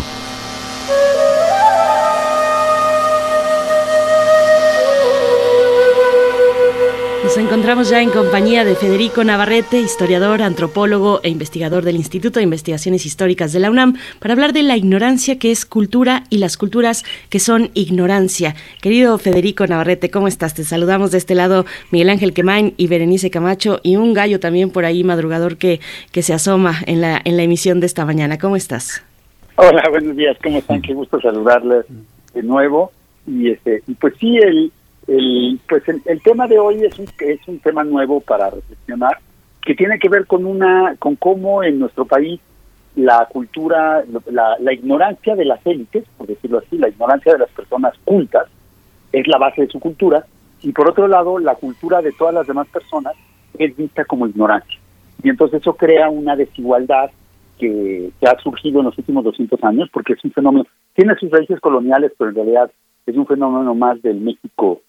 Nos encontramos ya en compañía de Federico Navarrete, historiador, antropólogo e investigador del Instituto de Investigaciones Históricas de la UNAM, para hablar de la ignorancia que es cultura y las culturas que son ignorancia. Querido Federico Navarrete, ¿cómo estás? Te saludamos de este lado Miguel Ángel Quemain y Berenice Camacho y un gallo también por ahí madrugador que, que se asoma en la, en la emisión de esta mañana. ¿Cómo estás? Hola, buenos días, ¿cómo están? Qué gusto saludarles de nuevo. Y, este, y pues sí, el, el, pues el, el, tema de hoy es un, es un tema nuevo para reflexionar que tiene que ver con una con cómo en nuestro país la cultura la, la ignorancia de las élites por decirlo así la ignorancia de las personas cultas es la base de su cultura y por otro lado la cultura de todas las demás personas es vista como ignorancia. Y entonces eso crea una desigualdad que, que ha surgido en los últimos 200 años porque es un fenómeno tiene sus raíces coloniales pero en realidad es un fenómeno más del México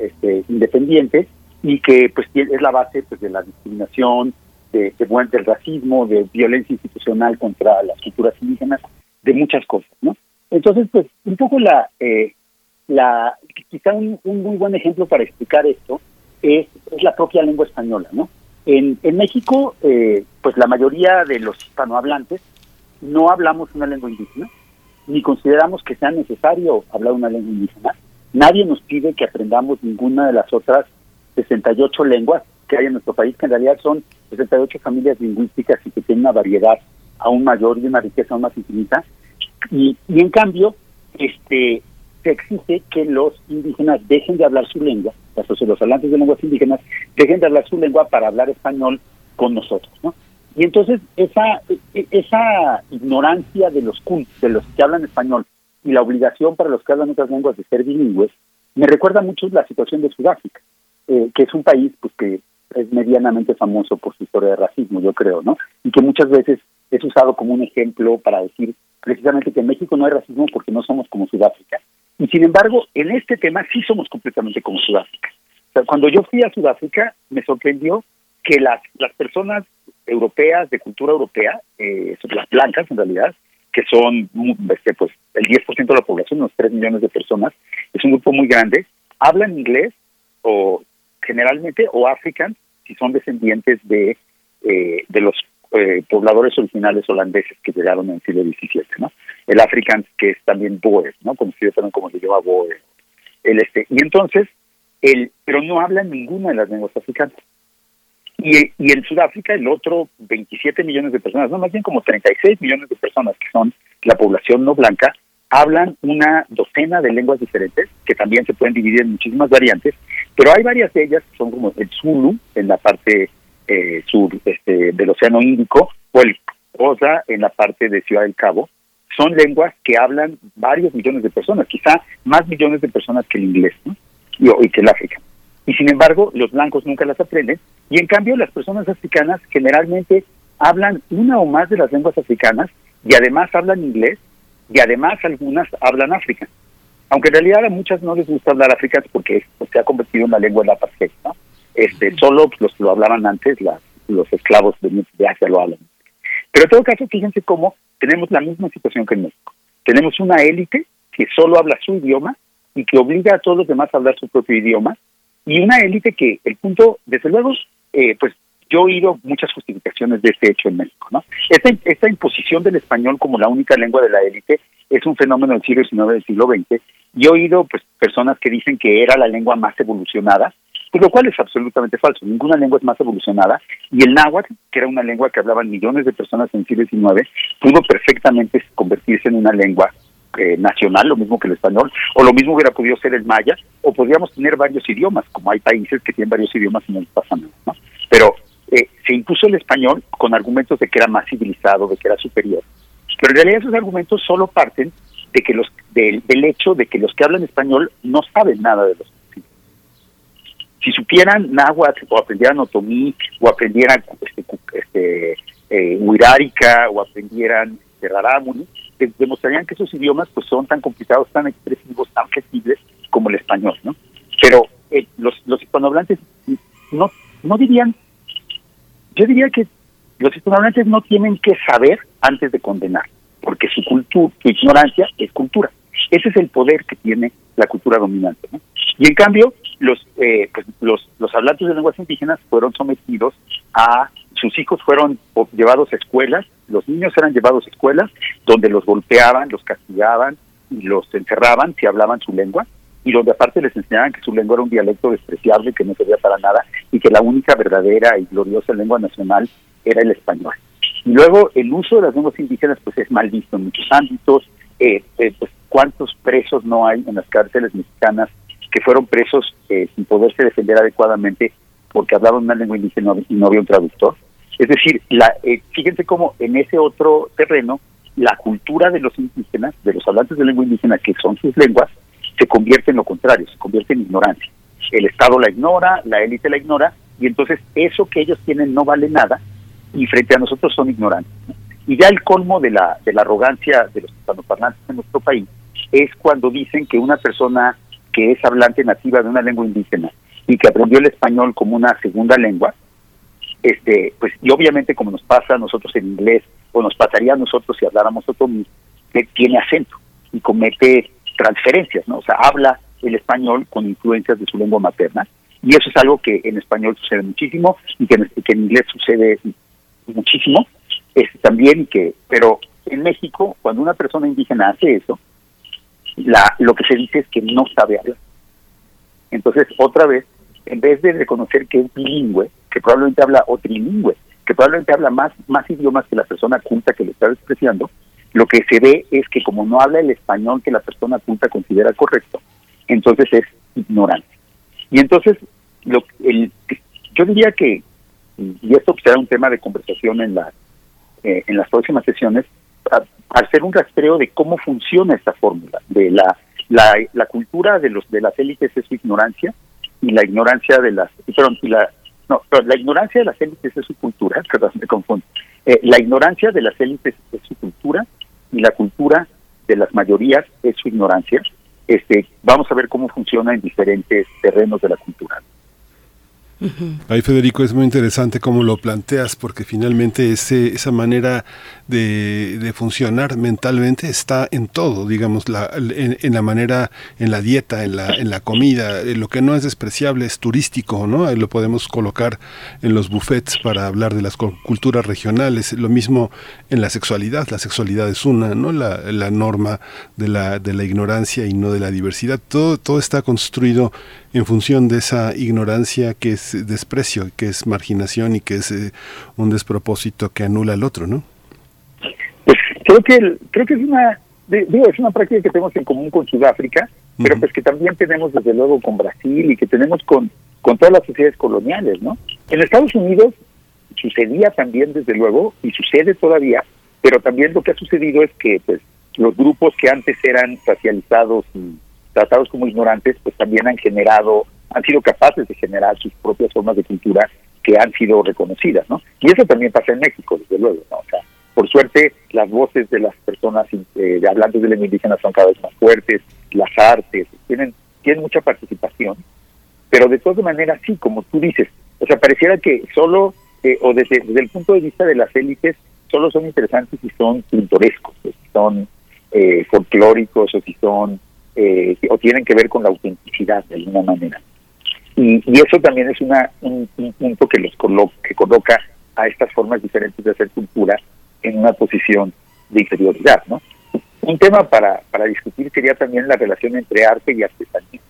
este, independiente y que pues es la base pues de la discriminación, de, de, del racismo, de violencia institucional contra las culturas indígenas, de muchas cosas, ¿no? Entonces, pues un poco la eh, la quizá un, muy buen ejemplo para explicar esto es, es la propia lengua española, ¿no? En, en México, eh, pues la mayoría de los hispanohablantes no hablamos una lengua indígena, ni consideramos que sea necesario hablar una lengua indígena. Nadie nos pide que aprendamos ninguna de las otras 68 lenguas que hay en nuestro país, que en realidad son 68 familias lingüísticas y que tienen una variedad aún mayor y una riqueza aún más infinita. Y, y en cambio, este se exige que los indígenas dejen de hablar su lengua, los hablantes de lenguas indígenas dejen de hablar su lengua para hablar español con nosotros, ¿no? Y entonces esa esa ignorancia de los de los que hablan español y la obligación para los que hablan otras lenguas de ser bilingües me recuerda mucho la situación de Sudáfrica, eh, que es un país pues que es medianamente famoso por su historia de racismo, yo creo, ¿no? Y que muchas veces es usado como un ejemplo para decir precisamente que en México no hay racismo porque no somos como Sudáfrica. Y sin embargo, en este tema sí somos completamente como Sudáfrica. O sea, cuando yo fui a Sudáfrica, me sorprendió que las, las personas europeas, de cultura europea, eh, las blancas en realidad, que son este, pues, el 10% de la población, unos 3 millones de personas, es un grupo muy grande, hablan inglés o generalmente o african si son descendientes de, eh, de los eh, pobladores originales holandeses que llegaron en el siglo XVII, ¿no? El african que es también Boer, ¿no? Conocido también como se llama Boer. El este, y entonces, el, pero no hablan ninguna de las lenguas africanas. Y, y en Sudáfrica el otro 27 millones de personas, no más bien como 36 millones de personas que son la población no blanca, hablan una docena de lenguas diferentes que también se pueden dividir en muchísimas variantes, pero hay varias de ellas que son como el Zulu en la parte eh, sur este, del Océano Índico o el Osa en la parte de Ciudad del Cabo. Son lenguas que hablan varios millones de personas, quizá más millones de personas que el inglés y, que el África. Y sin embargo, los blancos nunca las aprenden. Y en cambio, las personas africanas generalmente hablan una o más de las lenguas africanas y además hablan inglés y además algunas hablan africano. Aunque en realidad a muchas no les gusta hablar africano porque se ha convertido en la lengua de la apartheid, ¿no? Este, solo los que lo hablaban antes, los esclavos de, Asia lo hablan. Pero en todo caso, fíjense cómo tenemos la misma situación que en México. Tenemos una élite que solo habla su idioma y que obliga a todos los demás a hablar su propio idioma, y una élite que el punto, desde luego, eh, pues yo he oído muchas justificaciones de este hecho en México. ¿no? Esta, esta imposición del español como la única lengua de la élite es un fenómeno del siglo XIX, del siglo XX, y he oído pues, personas que dicen que era la lengua más evolucionada, pues lo cual es absolutamente falso. Ninguna lengua es más evolucionada. Y el náhuatl, que era una lengua que hablaban millones de personas en el siglo XIX, pudo perfectamente convertirse en una lengua eh, nacional, lo mismo que el español, o lo mismo hubiera podido ser el maya, o podríamos tener varios idiomas, como hay países que tienen varios idiomas y no les pasa nada. ¿no? Pero eh, se impuso el español con argumentos de que era más civilizado, de que era superior. Pero en realidad esos argumentos solo parten de que los del, del hecho de que los que hablan español no saben nada de los si supieran náhuatl o aprendieran otomí o aprendieran este, este eh, huirárica o aprendieran rarámuri, demostrarían que esos idiomas pues son tan complicados, tan expresivos, tan flexibles como el español, ¿no? Pero eh, los, los hispanohablantes no, no dirían, yo diría que los hispanohablantes no tienen que saber antes de condenar, porque su cultura, su ignorancia es cultura. Ese es el poder que tiene la cultura dominante. ¿no? Y en cambio, los, eh, pues, los, los hablantes de lenguas indígenas fueron sometidos a, sus hijos fueron llevados a escuelas, los niños eran llevados a escuelas donde los golpeaban, los castigaban y los encerraban si hablaban su lengua y donde aparte les enseñaban que su lengua era un dialecto despreciable que no servía para nada y que la única verdadera y gloriosa lengua nacional era el español. Y luego el uso de las lenguas indígenas pues es mal visto en muchos ámbitos, eh, eh, pues cuántos presos no hay en las cárceles mexicanas que fueron presos eh, sin poderse defender adecuadamente porque hablaban una lengua indígena y no había un traductor. Es decir, la, eh, fíjense cómo en ese otro terreno la cultura de los indígenas, de los hablantes de lengua indígena, que son sus lenguas, se convierte en lo contrario, se convierte en ignorancia. El Estado la ignora, la élite la ignora, y entonces eso que ellos tienen no vale nada, y frente a nosotros son ignorantes. Y ya el colmo de la, de la arrogancia de los hispanoparlantes en nuestro país es cuando dicen que una persona que es hablante nativa de una lengua indígena y que aprendió el español como una segunda lengua, este, pues y obviamente como nos pasa a nosotros en inglés o nos pasaría a nosotros si habláramos otomí, que tiene acento y comete transferencias, ¿no? O sea, habla el español con influencias de su lengua materna y eso es algo que en español sucede muchísimo y que en, inglés sucede muchísimo es también que pero en México cuando una persona indígena hace eso la lo que se dice es que no sabe hablar entonces otra vez en vez de reconocer que es bilingüe que probablemente habla o trilingüe que probablemente habla más más idiomas que la persona culta que le está despreciando lo que se ve es que como no habla el español que la persona culta considera correcto entonces es ignorante. Y entonces, lo, el, yo diría que, y esto será un tema de conversación en, la, eh, en las próximas sesiones, hacer un rastreo de cómo funciona esta fórmula, de la, la, la, cultura de los de las élites es su ignorancia y la ignorancia de las, perdón, y la, no, la ignorancia de las élites es su cultura, perdón, me confundo. Eh, la ignorancia de las élites es su cultura y la cultura de las mayorías es su ignorancia este, vamos a ver cómo funciona en diferentes terrenos de la cultura. Ahí Federico es muy interesante cómo lo planteas porque finalmente ese, esa manera de, funcionar mentalmente está en todo, digamos, en, la manera, en la dieta, en la, en la comida, eh, lo que no es despreciable es turístico, ¿no? Lo podemos colocar en los buffets para hablar de las culturas regionales, lo mismo en la sexualidad, la sexualidad es una, ¿no? La, la norma de la, de la ignorancia y no de la diversidad, todo, todo está construido en función de esa ignorancia que es desprecio, que es marginación y que es eh, un despropósito que anula al otro, ¿no? Pues creo que creo que es una digo es una práctica que tenemos en común con Sudáfrica, pero pues que también tenemos desde luego con Brasil y que tenemos con con todas las sociedades coloniales, ¿no? En Estados Unidos sucedía también desde luego y sucede todavía, pero también lo que ha sucedido es que pues los grupos que antes eran racializados y tratados como ignorantes, pues también han generado, han sido capaces de generar sus propias formas de cultura que han sido reconocidas, ¿no? Y eso también pasa en México, desde luego, ¿no? O sea, por suerte, las voces de las personas eh, hablantes de la indígena son cada vez más fuertes, las artes, tienen, tienen mucha participación, pero de todas maneras, sí, como tú dices, o sea, pareciera que solo, eh, o desde, desde, el punto de vista de las élites, solo son interesantes si son pintorescos, si son eh, folclóricos o si son eh, o tienen que ver con la autenticidad de alguna manera. Y, eso también es una, un, punto que los coloca, que coloca a estas formas diferentes de hacer cultura en una posición de inferioridad. ¿no? Un tema para, para discutir sería también la relación entre arte y artesanía,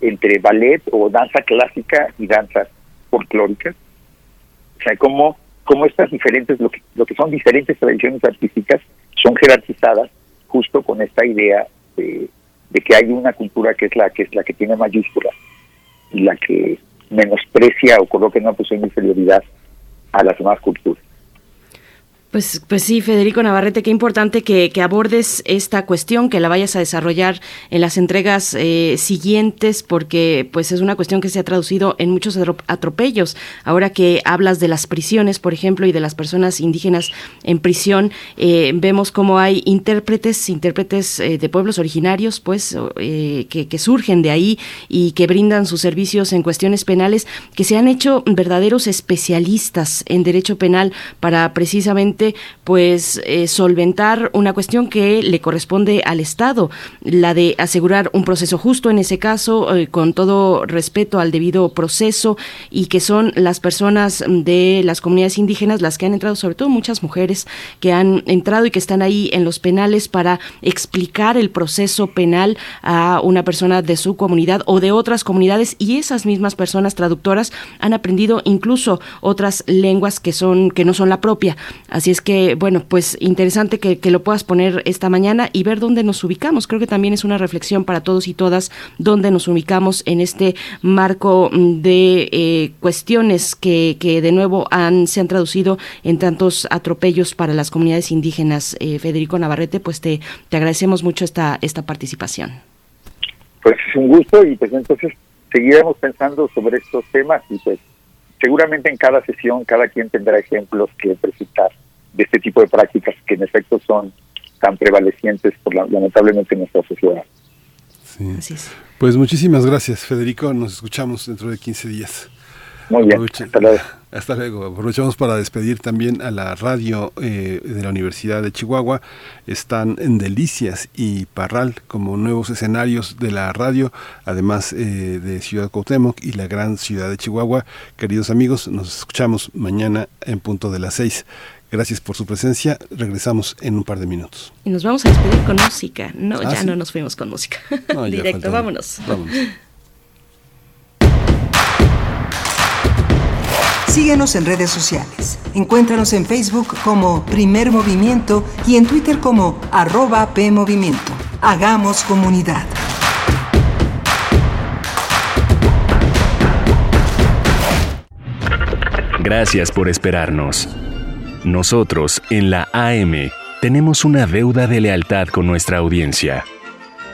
entre ballet o danza clásica y danzas folclóricas. O sea, cómo, cómo estas diferentes, lo que, lo que son diferentes tradiciones artísticas, son jerarquizadas justo con esta idea de, que hay una cultura que es la que es la que tiene mayúscula y la que menosprecia o coloca en una posición de inferioridad a las demás culturas. Pues, pues sí, Federico Navarrete, qué importante que, que, abordes esta cuestión, que la vayas a desarrollar en las entregas eh, siguientes, porque pues es una cuestión que se ha traducido en muchos atropellos. Ahora que hablas de las prisiones, por ejemplo, y de las personas indígenas en prisión, eh, vemos cómo hay intérpretes, intérpretes eh, de pueblos originarios, pues, que, que surgen de ahí y que brindan sus servicios en cuestiones penales, que se han hecho verdaderos especialistas en derecho penal para precisamente pues eh, solventar una cuestión que le corresponde al Estado, la de asegurar un proceso justo en ese caso, eh, con todo respeto al debido proceso y que son las personas de las comunidades indígenas las que han entrado, sobre todo muchas mujeres que han entrado y que están ahí en los penales para explicar el proceso penal a una persona de su comunidad o de otras comunidades y esas mismas personas traductoras han aprendido incluso otras lenguas que son que no son la propia. Así es que, bueno, pues interesante que, lo puedas poner esta mañana y ver dónde nos ubicamos. Creo que también es una reflexión para todos y todas dónde nos ubicamos en este marco de eh, cuestiones que, que de nuevo han, se han traducido en tantos atropellos para las comunidades indígenas. Eh, Federico Navarrete, pues te, te agradecemos mucho esta, esta participación. Pues es un gusto y pues entonces seguiremos pensando sobre estos temas y pues seguramente en cada sesión cada quien tendrá ejemplos que presentar de este tipo de prácticas que en efecto son tan prevalecientes por lamentablemente en nuestra sociedad. Sí. Pues muchísimas gracias, Federico. Nos escuchamos dentro de 15 días. Muy bien, hasta luego. Hasta luego. Aprovechamos para despedir también a la radio eh, de la Universidad de Chihuahua. Están en Delicias y Parral como nuevos escenarios de la radio, además eh, de Ciudad Cuauhtémoc y la gran ciudad de Chihuahua. Queridos amigos, nos escuchamos mañana en punto de las seis. Gracias por su presencia. Regresamos en un par de minutos. Y nos vamos a despedir con música. No, ah, ya no nos fuimos con música. Directo, vámonos. Vámonos. Síguenos en redes sociales. Encuéntranos en Facebook como Primer Movimiento y en Twitter como arroba PMovimiento. Hagamos comunidad. Gracias por esperarnos. Nosotros, en la AM, tenemos una deuda de lealtad con nuestra audiencia.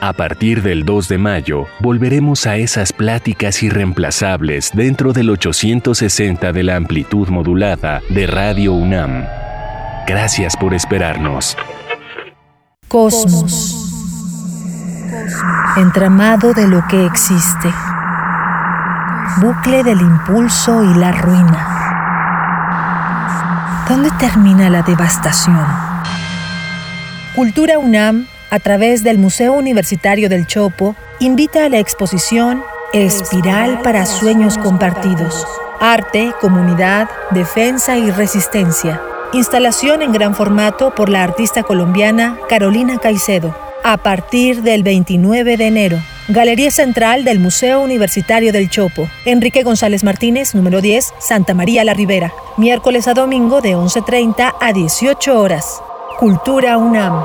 A partir del 2 de mayo, volveremos a esas pláticas irreemplazables dentro del 860 de la amplitud modulada de Radio UNAM. Gracias por esperarnos. Cosmos. Entramado de lo que existe. Bucle del impulso y la ruina. ¿Dónde termina la devastación? Cultura UNAM a través del Museo Universitario del Chopo, invita a la exposición Espiral para Sueños Compartidos. Arte, Comunidad, Defensa y Resistencia. Instalación en gran formato por la artista colombiana Carolina Caicedo. A partir del 29 de enero. Galería Central del Museo Universitario del Chopo. Enrique González Martínez, número 10, Santa María la Ribera. Miércoles a domingo de 11.30 a 18 horas. Cultura UNAM.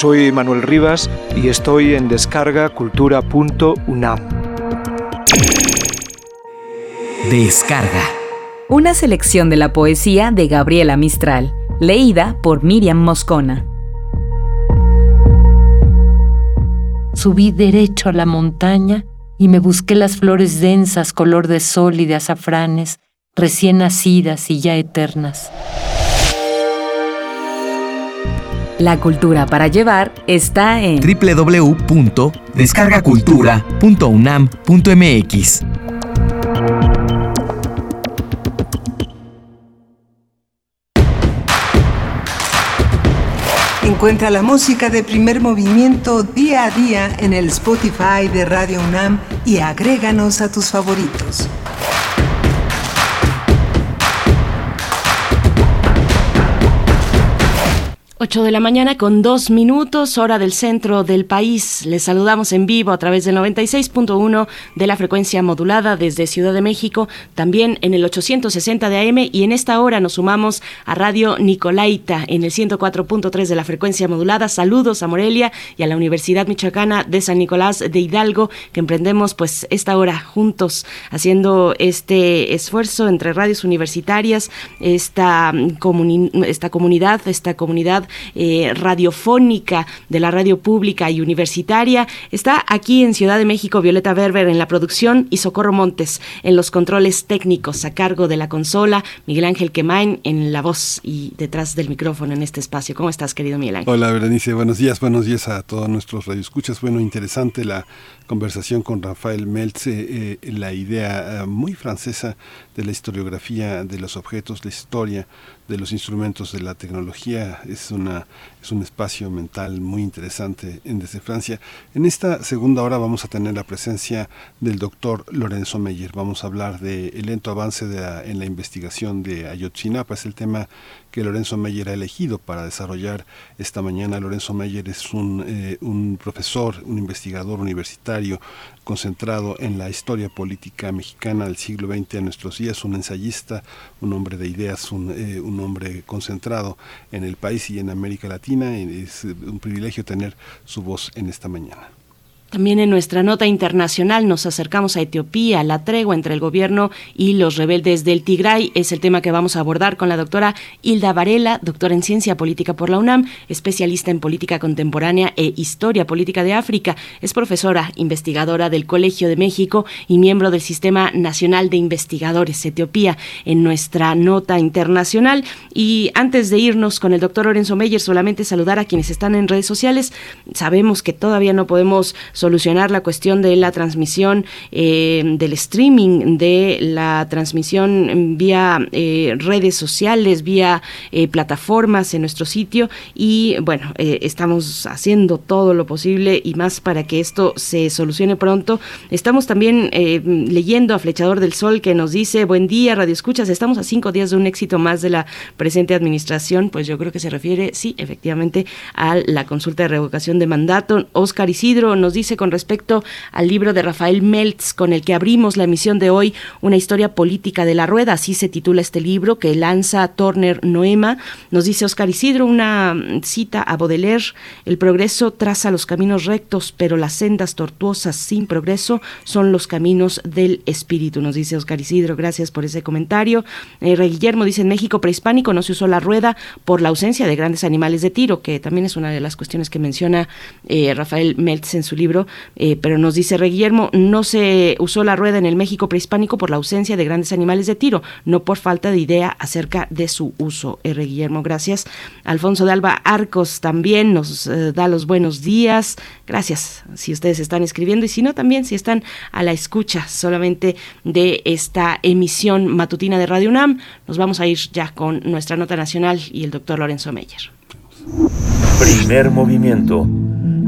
Soy Manuel Rivas y estoy en descargacultura.unam. Descarga. Una selección de la poesía de Gabriela Mistral, leída por Miriam Moscona. Subí derecho a la montaña y me busqué las flores densas color de sol y de azafranes, recién nacidas y ya eternas. La cultura para llevar está en www.descargacultura.unam.mx. Encuentra la música de primer movimiento día a día en el Spotify de Radio UNAM y agréganos a tus favoritos. 8 de la mañana con dos minutos, hora del centro del país. Les saludamos en vivo a través del 96.1 de la frecuencia modulada desde Ciudad de México, también en el 860 de AM y en esta hora nos sumamos a Radio Nicolaita en el 104.3 de la frecuencia modulada. Saludos a Morelia y a la Universidad Michoacana de San Nicolás de Hidalgo que emprendemos pues esta hora juntos haciendo este esfuerzo entre radios universitarias, esta, esta comunidad, esta comunidad eh, radiofónica de la radio pública y universitaria. Está aquí en Ciudad de México Violeta Berber en la producción y Socorro Montes en los controles técnicos a cargo de la consola, Miguel Ángel Quemain en la voz y detrás del micrófono en este espacio. ¿Cómo estás, querido Miguel Ángel? Hola, Berenice. Buenos días, buenos días a todos nuestros radioescuchas. Bueno, interesante la conversación con Rafael Meltze, eh, la idea eh, muy francesa de la historiografía de los objetos, la historia de los instrumentos de la tecnología. Es una es un espacio mental muy interesante en Desde Francia. En esta segunda hora vamos a tener la presencia del doctor Lorenzo Meyer. Vamos a hablar del el lento avance en la investigación de Ayotzinapa. Es el tema que Lorenzo Meyer ha elegido para desarrollar esta mañana. Lorenzo Meyer es un, eh, un profesor, un investigador universitario concentrado en la historia política mexicana del siglo XX a nuestros días, un ensayista, un hombre de ideas, un, eh, un hombre concentrado en el país y en América Latina. Es un privilegio tener su voz en esta mañana. También en nuestra nota internacional nos acercamos a Etiopía. La tregua entre el gobierno y los rebeldes del Tigray es el tema que vamos a abordar con la doctora Hilda Varela, doctora en Ciencia Política por la UNAM, especialista en política contemporánea e historia política de África. Es profesora investigadora del Colegio de México y miembro del Sistema Nacional de Investigadores Etiopía en nuestra nota internacional. Y antes de irnos con el doctor Lorenzo Meyer, solamente saludar a quienes están en redes sociales. Sabemos que todavía no podemos solucionar la cuestión de la transmisión eh, del streaming, de la transmisión vía eh, redes sociales, vía eh, plataformas en nuestro sitio y bueno, estamos haciendo todo lo posible y más para que esto se solucione pronto. Estamos también leyendo a Flechador del Sol que nos dice, buen día, Radio Escuchas, estamos a cinco días de un éxito más de la presente administración, pues yo creo que se refiere, sí, efectivamente, a la consulta de revocación de mandato. Oscar Isidro nos dice, con respecto al libro de Rafael Meltz con el que abrimos la emisión de hoy, Una historia política de la rueda, así se titula este libro que lanza Turner Noema. Nos dice Oscar Isidro una cita a Baudelaire, el progreso traza los caminos rectos, pero las sendas tortuosas sin progreso son los caminos del espíritu, nos dice Oscar Isidro. Gracias por ese comentario. Eh, Guillermo dice, en México prehispánico no se usó la rueda por la ausencia de grandes animales de tiro, que también es una de las cuestiones que menciona eh, Rafael Meltz en su libro eh, pero nos dice Re Guillermo, no se usó la rueda en el México prehispánico por la ausencia de grandes animales de tiro, no por falta de idea acerca de su uso. R. Guillermo, gracias. Alfonso de Alba Arcos también nos eh, da los buenos días. Gracias si ustedes están escribiendo y si no también si están a la escucha solamente de esta emisión matutina de Radio UNAM. Nos vamos a ir ya con nuestra nota nacional y el doctor Lorenzo Meyer. Primer movimiento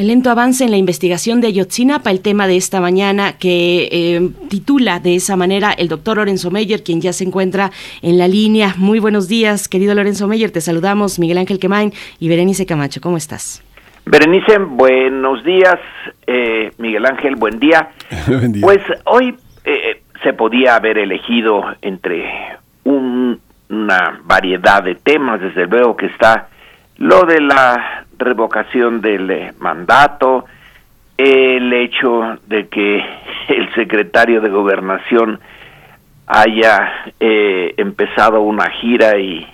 el lento avance en la investigación de Ayotzinapa, el tema de esta mañana que eh, titula de esa manera el doctor Lorenzo Meyer, quien ya se encuentra en la línea. Muy buenos días, querido Lorenzo Meyer, te saludamos, Miguel Ángel Quemain y Berenice Camacho, ¿cómo estás? Berenice, buenos días, eh, Miguel Ángel, buen día. Pues hoy eh, se podía haber elegido entre una variedad de temas, desde luego que está lo de la revocación del eh, mandato, el hecho de que el secretario de gobernación haya eh, empezado una gira y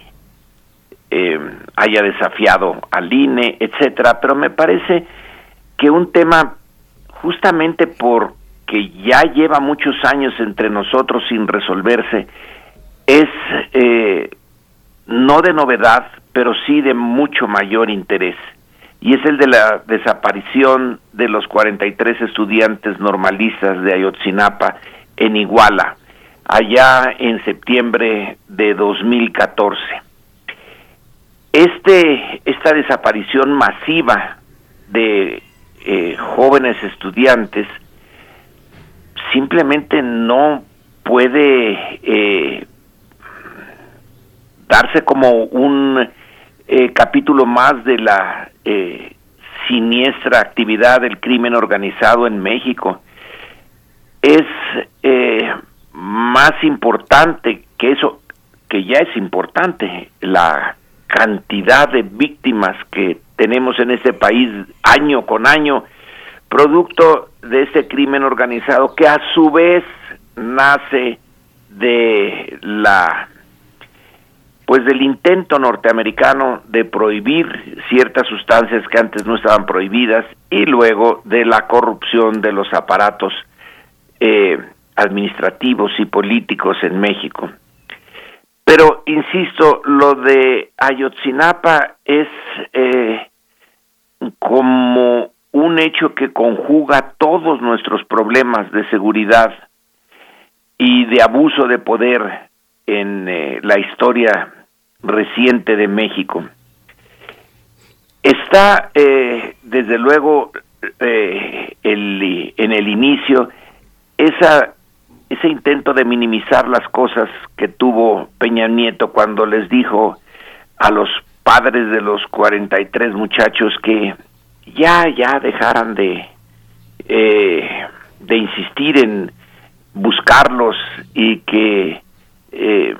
eh, haya desafiado al INE, etcétera, pero me parece que un tema justamente porque ya lleva muchos años entre nosotros sin resolverse es no de novedad, pero sí de mucho mayor interés, y es el de la desaparición de los 43 estudiantes normalistas de Ayotzinapa en Iguala, allá en septiembre de 2014. Este, esta desaparición masiva de eh, jóvenes estudiantes simplemente no puede eh, darse como un eh, capítulo más de la eh, siniestra actividad del crimen organizado en México. Es eh, más importante que eso, que ya es importante, la cantidad de víctimas que tenemos en este país año con año, producto de este crimen organizado que a su vez nace de la pues del intento norteamericano de prohibir ciertas sustancias que antes no estaban prohibidas y luego de la corrupción de los aparatos eh, administrativos y políticos en México. Pero, insisto, lo de Ayotzinapa es eh, como un hecho que conjuga todos nuestros problemas de seguridad y de abuso de poder en eh, la historia reciente de México. Está, eh, desde luego, eh, en el inicio esa, ese intento de minimizar las cosas que tuvo Peña Nieto cuando les dijo a los padres de los 43 muchachos que ya, ya dejaran de, eh, de insistir en buscarlos y que eh,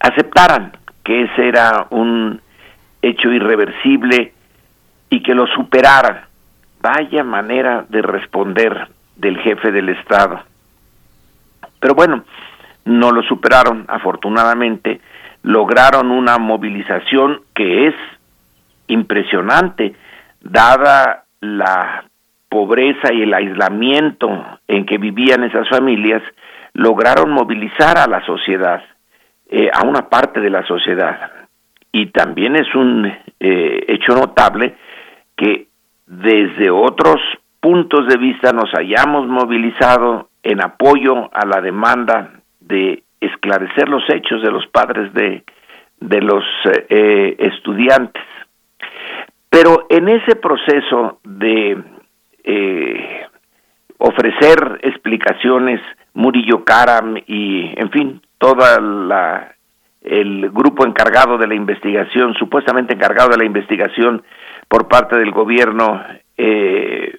aceptaran que ese era un hecho irreversible y que lo superaran. Vaya manera de responder del jefe del Estado. Pero bueno, no lo superaron, afortunadamente, lograron una movilización que es impresionante, dada la pobreza y el aislamiento en que vivían esas familias, lograron movilizar a la sociedad, eh, a una parte de la sociedad. Y también es un eh, hecho notable que desde otros puntos de vista nos hayamos movilizado en apoyo a la demanda de esclarecer los hechos de los padres de, de los eh, estudiantes. Pero en ese proceso de eh, ofrecer explicaciones, Murillo Karam y, en fin, toda la el grupo encargado de la investigación, supuestamente encargado de la investigación por parte del gobierno eh,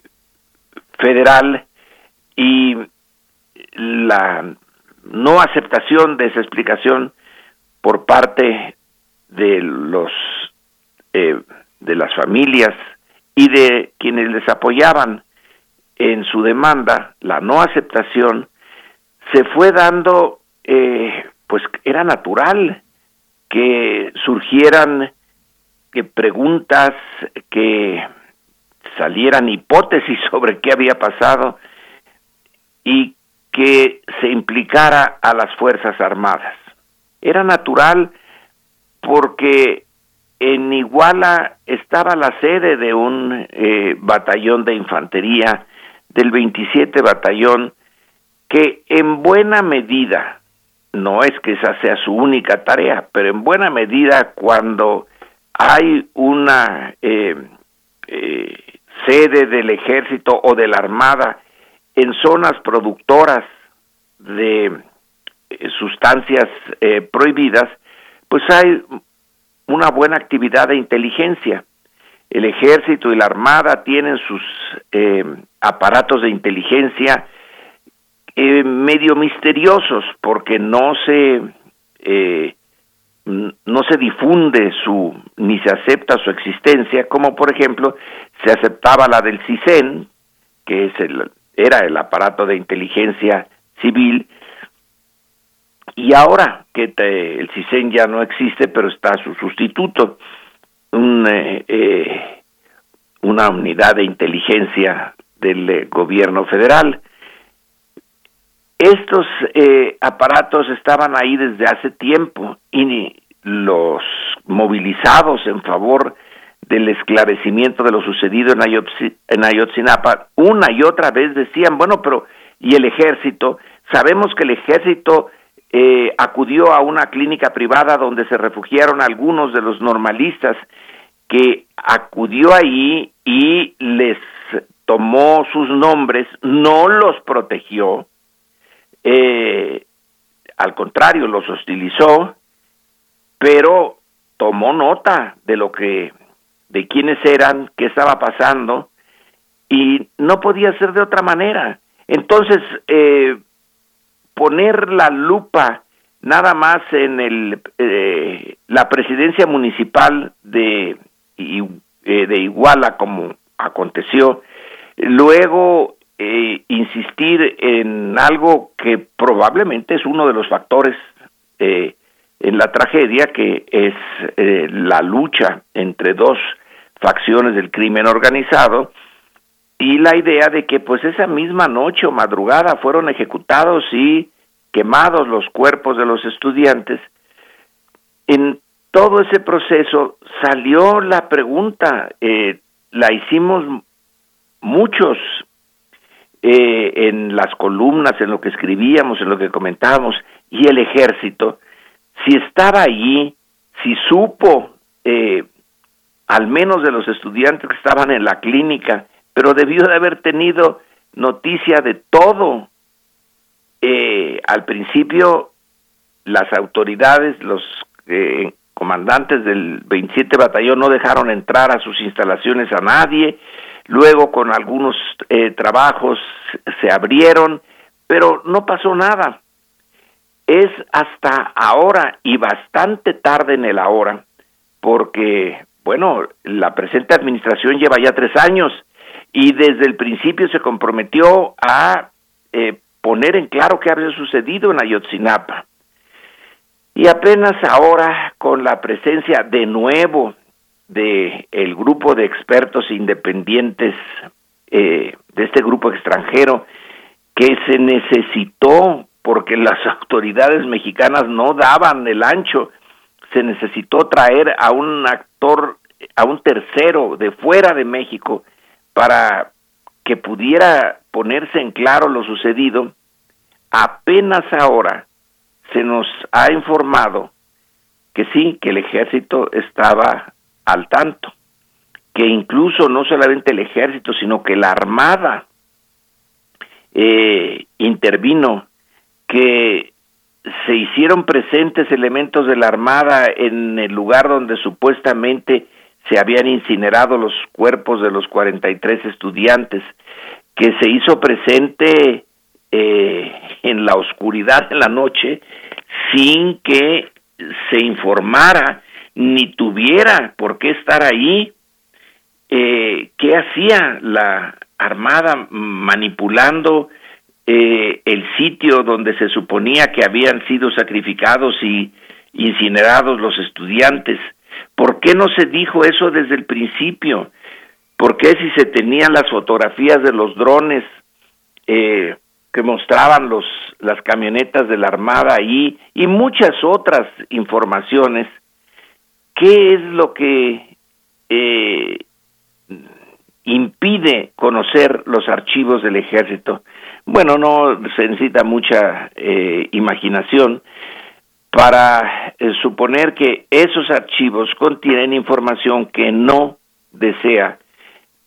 federal y la no aceptación de esa explicación por parte de los eh, de las familias y de quienes les apoyaban en su demanda, la no aceptación, se fue dando, eh, pues era natural que surgieran que preguntas, que salieran hipótesis sobre qué había pasado y que se implicara a las Fuerzas Armadas. Era natural porque en Iguala estaba la sede de un eh, batallón de infantería, del 27 batallón, que en buena medida, no es que esa sea su única tarea, pero en buena medida cuando hay una eh, eh, sede del ejército o de la armada en zonas productoras de eh, sustancias prohibidas, pues hay una buena actividad de inteligencia. El ejército y la armada tienen sus aparatos de inteligencia medio misteriosos porque no se no se difunde su ni se acepta su existencia como por ejemplo se aceptaba la del CISEN que es el era el aparato de inteligencia civil, y ahora que el CISEN ya no existe, pero está su sustituto, un, eh, eh, una unidad de inteligencia del eh, gobierno federal. Estos aparatos estaban ahí desde hace tiempo y los movilizados en favor del esclarecimiento de lo sucedido en, Ayotzinapa, una y otra vez decían, bueno, pero ¿y el ejército? Sabemos que el ejército eh, acudió a una clínica privada donde se refugiaron algunos de los normalistas, que acudió ahí y les tomó sus nombres, no los protegió, eh, al contrario, los hostilizó, pero tomó nota de lo que de quiénes eran, qué estaba pasando, y no podía ser de otra manera. Entonces, eh, poner la lupa nada más en el, eh, la presidencia municipal de, eh, de Iguala, como aconteció, luego insistir en algo que probablemente es uno de los factores en la tragedia, que es la lucha entre dos facciones del crimen organizado y la idea de que pues esa misma noche o madrugada fueron ejecutados y quemados los cuerpos de los estudiantes. En todo ese proceso salió la pregunta, eh, la hicimos muchos eh, en las columnas, en lo que escribíamos, en lo que comentábamos, y el ejército, si estaba allí, si supo, eh, al menos de los estudiantes que estaban en la clínica, pero debió de haber tenido noticia de todo. Eh, al principio, las autoridades, los eh, comandantes del 27 batallón no dejaron entrar a sus instalaciones a nadie, luego con algunos eh, trabajos se abrieron, pero no pasó nada. Es hasta ahora y bastante tarde en el ahora, porque, bueno, la presente administración lleva ya tres años y desde el principio se comprometió a eh, poner en claro qué había sucedido en Ayotzinapa. Y apenas ahora, con la presencia de nuevo de el grupo de expertos independientes eh, de este grupo extranjero que se necesitó porque las autoridades mexicanas no daban el ancho, se necesitó traer a un actor, a un tercero de fuera de México para que pudiera ponerse en claro lo sucedido, apenas ahora se nos ha informado que sí, que el ejército estaba al tanto, que incluso no solamente el ejército, sino que la armada eh, intervino, que se hicieron presentes elementos de la armada en el lugar donde supuestamente se habían incinerado los cuerpos de los 43 estudiantes, que se hizo presente eh, en la oscuridad de la noche sin que se informara ni tuviera por qué estar ahí. Eh, ¿Qué hacía la Armada manipulando eh, el sitio donde se suponía que habían sido sacrificados y incinerados los estudiantes? ¿Por qué no se dijo eso desde el principio? ¿Por qué si se tenían las fotografías de los drones eh, que mostraban los, las camionetas de la Armada ahí y muchas otras informaciones, ¿qué es lo que eh, impide conocer los archivos del ejército? Bueno, no se necesita mucha eh, imaginación, para eh, suponer que esos archivos contienen información que no desea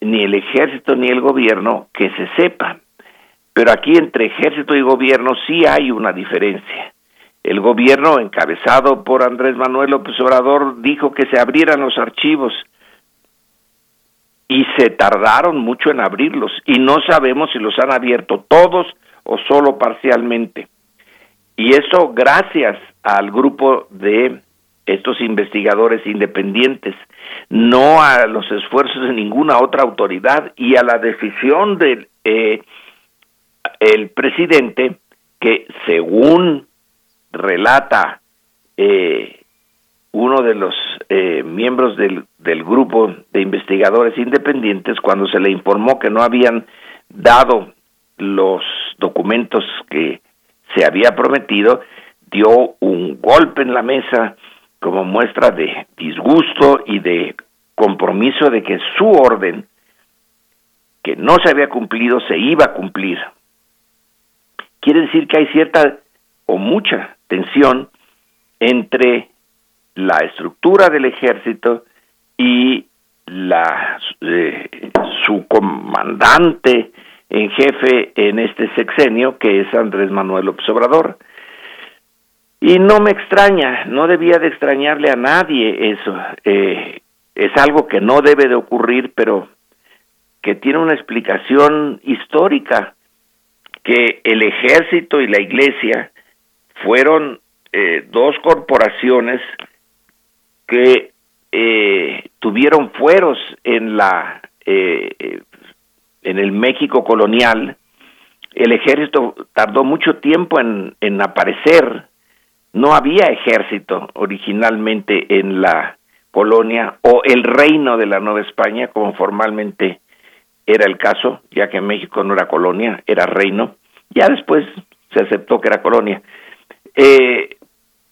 ni el ejército ni el gobierno que se sepa. Pero aquí entre ejército y gobierno sí hay una diferencia. El gobierno, encabezado por Andrés Manuel López Obrador, dijo que se abrieran los archivos y se tardaron mucho en abrirlos y no sabemos si los han abierto todos o solo parcialmente. Y eso gracias al grupo de estos investigadores independientes, no a los esfuerzos de ninguna otra autoridad y a la decisión del eh, el presidente que según relata eh, uno de los eh, miembros del, del grupo de investigadores independientes cuando se le informó que no habían dado los documentos que se había prometido, dio un golpe en la mesa como muestra de disgusto y de compromiso de que su orden, que no se había cumplido, se iba a cumplir. Quiere decir que hay cierta o mucha entre la estructura del ejército y la eh, su comandante en jefe en este sexenio, que es Andrés Manuel López Obrador. Y no me extraña, no debía de extrañarle a nadie eso. Eh, es algo que no debe de ocurrir, pero que tiene una explicación histórica, que el ejército y la iglesia fueron eh, dos corporaciones que eh, tuvieron fueros en la en el México colonial, el ejército tardó mucho tiempo en, en aparecer. No había ejército originalmente en la colonia o el reino de la Nueva España, como formalmente era el caso, ya que México no era colonia, era reino. Ya después se aceptó que era colonia. Eh,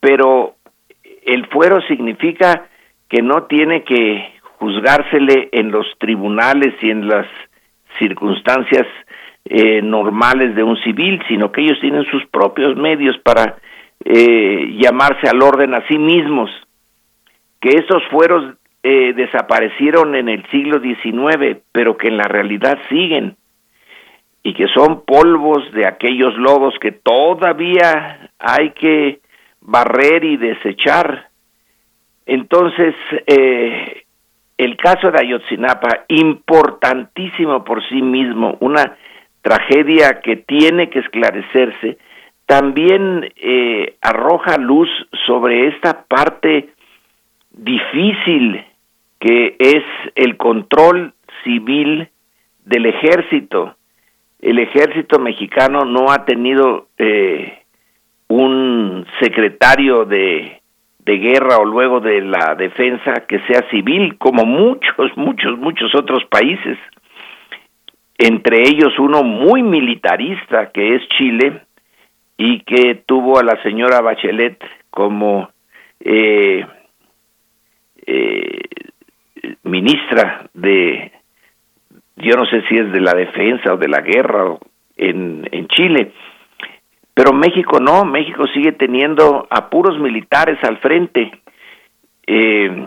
pero el fuero significa que no tiene que juzgársele en los tribunales y en las circunstancias eh, normales de un civil, sino que ellos tienen sus propios medios para eh, llamarse al orden a sí mismos, que esos fueros eh, desaparecieron en el siglo XIX, pero que en la realidad siguen, y que son polvos de aquellos lodos que todavía hay que barrer y desechar. Entonces, eh, el caso de Ayotzinapa, importantísimo por sí mismo, una tragedia que tiene que esclarecerse, también eh, arroja luz sobre esta parte difícil que es el control civil del ejército. El ejército mexicano no ha tenido eh, un secretario de, de guerra o luego de la defensa que sea civil, como muchos, muchos, muchos otros países. Entre ellos uno muy militarista que es Chile y que tuvo a la señora Bachelet como eh, eh, ministra de, yo no sé si es de la defensa o de la guerra en, en Chile, pero México no, México sigue teniendo a puros militares al frente. Eh,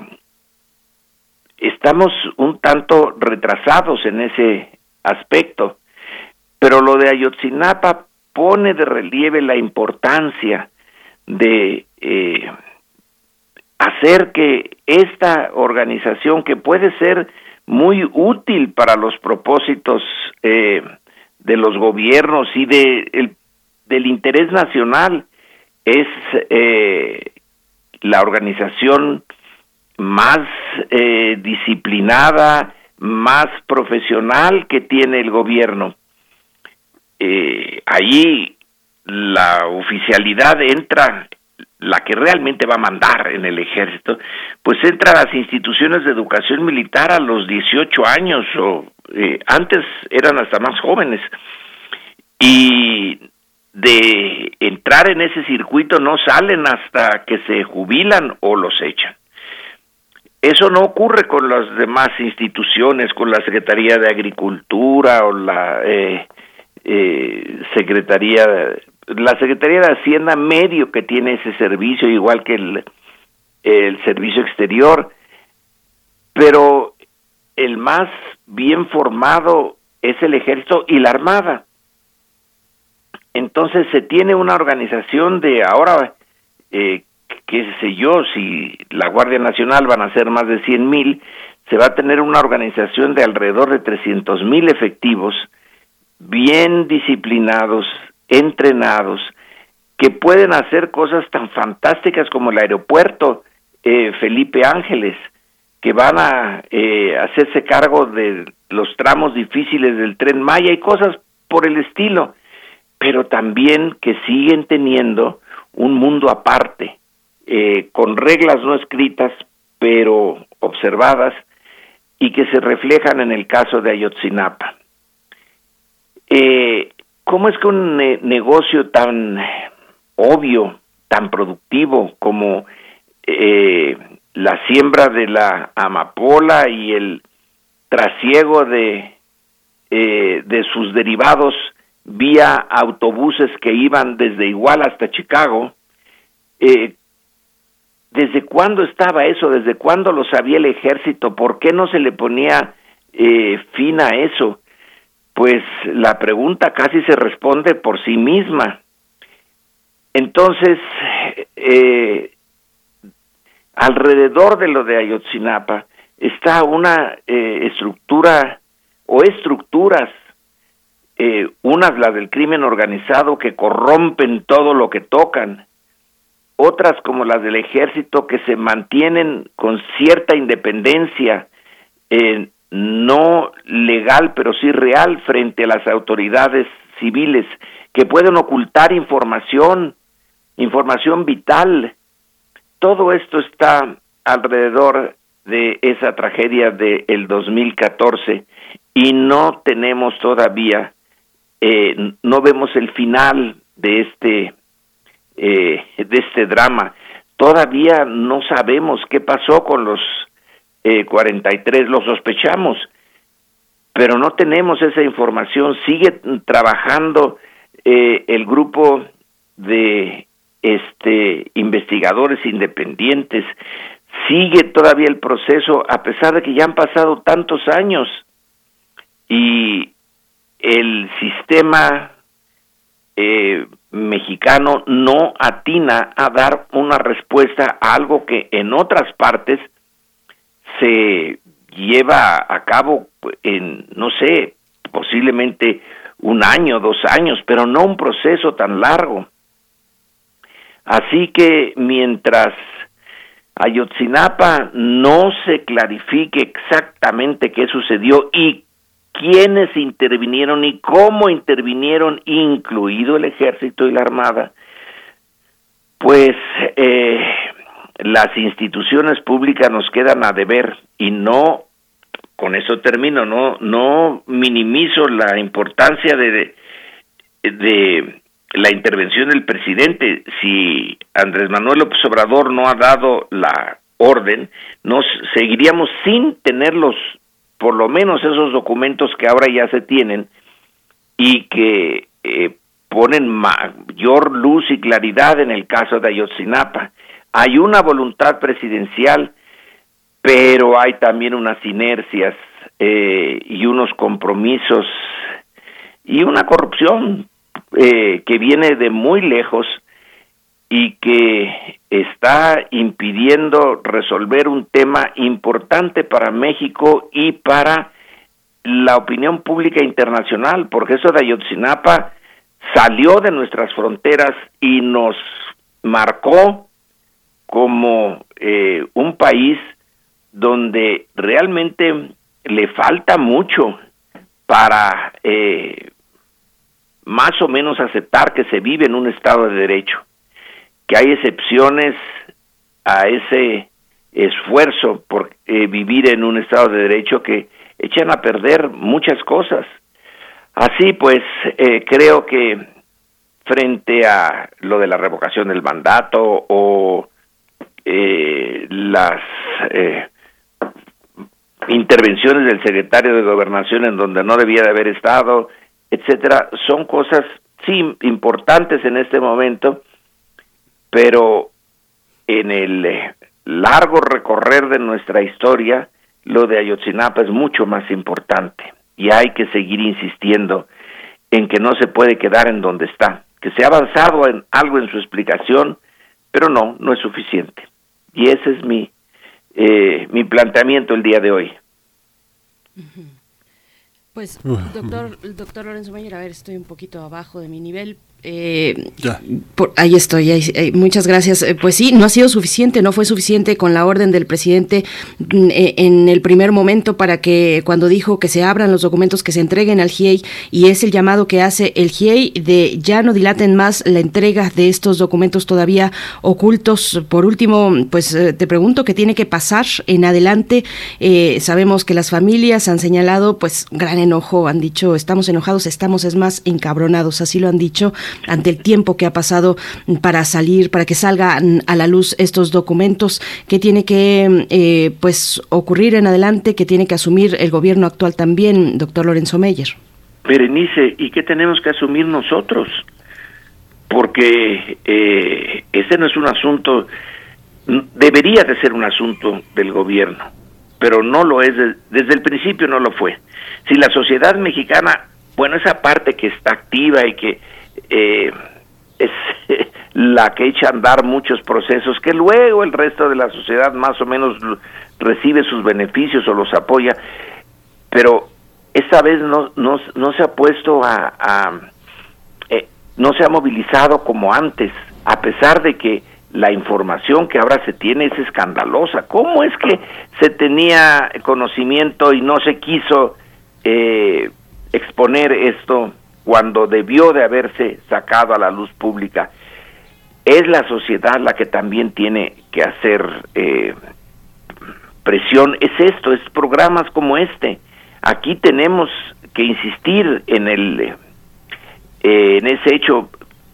estamos un tanto retrasados en ese aspecto. Pero lo de Ayotzinapa pone de relieve la importancia de eh, hacer que esta organización, que puede ser muy útil para los propósitos eh, de los gobiernos y de, del interés nacional, es eh, la organización más disciplinada, más profesional que tiene el gobierno. Eh, ahí la oficialidad entra, la que realmente va a mandar en el ejército, pues entra a las instituciones de educación militar a los 18 años o eh, antes eran hasta más jóvenes. Y de entrar en ese circuito no salen hasta que se jubilan o los echan. Eso no ocurre con las demás instituciones, con la Secretaría de Agricultura o la eh, eh, Secretaría, la Secretaría de Hacienda medio que tiene ese servicio, igual que el, el servicio exterior, pero el más bien formado es el ejército y la armada. Entonces se tiene una organización de ahora eh, qué sé yo, si la Guardia Nacional van a ser más de 100 mil, se va a tener una organización de alrededor de 300 mil efectivos, bien disciplinados, entrenados, que pueden hacer cosas tan fantásticas como el aeropuerto eh, Felipe Ángeles, que van a eh, hacerse cargo de los tramos difíciles del tren Maya y cosas por el estilo, pero también que siguen teniendo un mundo aparte, eh, con reglas no escritas, pero observadas, y que se reflejan en el caso de Ayotzinapa. Eh, ¿Cómo es que un negocio tan obvio, tan productivo como eh, la siembra de la amapola y el trasiego de, de sus derivados vía autobuses que iban desde Iguala hasta Chicago, eh, ¿Desde cuándo estaba eso? ¿Desde cuándo lo sabía el ejército? ¿Por qué no se le ponía eh, fin a eso? Pues la pregunta casi se responde por sí misma. Entonces, eh, alrededor de lo de Ayotzinapa está una eh, estructura o estructuras, eh, unas las del crimen organizado que corrompen todo lo que tocan, otras como las del ejército que se mantienen con cierta independencia, eh, no legal pero sí real frente a las autoridades civiles, que pueden ocultar información, información vital. Todo esto está alrededor de esa tragedia del el 2014 y no tenemos todavía, eh, no vemos el final de este eh, de este drama. todavía no sabemos qué pasó con los eh, 43, lo sospechamos, pero no tenemos esa información. Sigue trabajando eh, el grupo de este investigadores independientes, sigue todavía el proceso a pesar de que ya han pasado tantos años y el sistema eh, mexicano no atina a dar una respuesta a algo que en otras partes se lleva a cabo en, no sé, posiblemente un año, dos años, pero no un proceso tan largo. Así que mientras Ayotzinapa no se clarifique exactamente qué sucedió y quiénes intervinieron y cómo intervinieron, incluido el ejército y la armada, pues eh, las instituciones públicas nos quedan a deber y no, con eso termino, no, no minimizo la importancia de, de, la intervención del presidente. Si Andrés Manuel López Obrador no ha dado la orden, nos seguiríamos sin tener los por lo menos esos documentos que ahora ya se tienen y que eh, ponen mayor luz y claridad en el caso de Ayotzinapa. Hay una voluntad presidencial, pero hay también unas inercias eh, y unos compromisos y una corrupción eh, que viene de muy lejos y que está impidiendo resolver un tema importante para México y para la opinión pública internacional, porque eso de Ayotzinapa salió de nuestras fronteras y nos marcó como eh, un país donde realmente le falta mucho para eh, más o menos aceptar que se vive en un Estado de Derecho que hay excepciones a ese esfuerzo por eh, vivir en un Estado de Derecho que echan a perder muchas cosas. Así pues, eh, creo que frente a lo de la revocación del mandato o eh, las intervenciones del secretario de Gobernación en donde no debía de haber estado, etcétera, son cosas sí importantes en este momento, pero en el eh, largo recorrer de nuestra historia, lo de Ayotzinapa es mucho más importante y hay que seguir insistiendo en que no se puede quedar en donde está, que se ha avanzado en algo en su explicación, pero no, no es suficiente. Y ese es mi, eh, mi planteamiento el día de hoy. Pues, doctor, doctor Lorenzo Mayer, a ver, estoy un poquito abajo de mi nivel, eh, ahí estoy, muchas gracias. Eh, pues sí, no ha sido suficiente, no fue suficiente con la orden del presidente mm, eh, en el primer momento para que cuando dijo que se abran los documentos que se entreguen al GIEI y es el llamado que hace el GIEI de ya no dilaten más la entrega de estos documentos todavía ocultos. Por último, pues te pregunto qué tiene que pasar en adelante. sabemos que las familias han señalado pues gran enojo, han dicho estamos enojados, estamos es más encabronados, así lo han dicho ante el tiempo que ha pasado para salir, para que salgan a la luz estos documentos, que tiene que eh, pues ocurrir en adelante, que tiene que asumir el gobierno actual también, doctor Lorenzo Meyer. Berenice, ¿y qué tenemos que asumir nosotros? Porque eh, ese no es un asunto, debería de ser un asunto del gobierno, pero no lo es, desde el principio no lo fue. Si la sociedad mexicana, bueno, esa parte que está activa y que eh, es la que echa a andar muchos procesos que luego el resto de la sociedad más o menos recibe sus beneficios o los apoya, pero esta vez no, no, no se ha puesto a, eh, no se ha movilizado como antes, a pesar de que la información que ahora se tiene es escandalosa. ¿Cómo es que se tenía conocimiento y no se quiso eh, exponer esto cuando debió de haberse sacado a la luz pública. Es la sociedad la que también tiene que hacer eh, presión. Es esto, es programas como este. Aquí tenemos que insistir en el eh, en ese hecho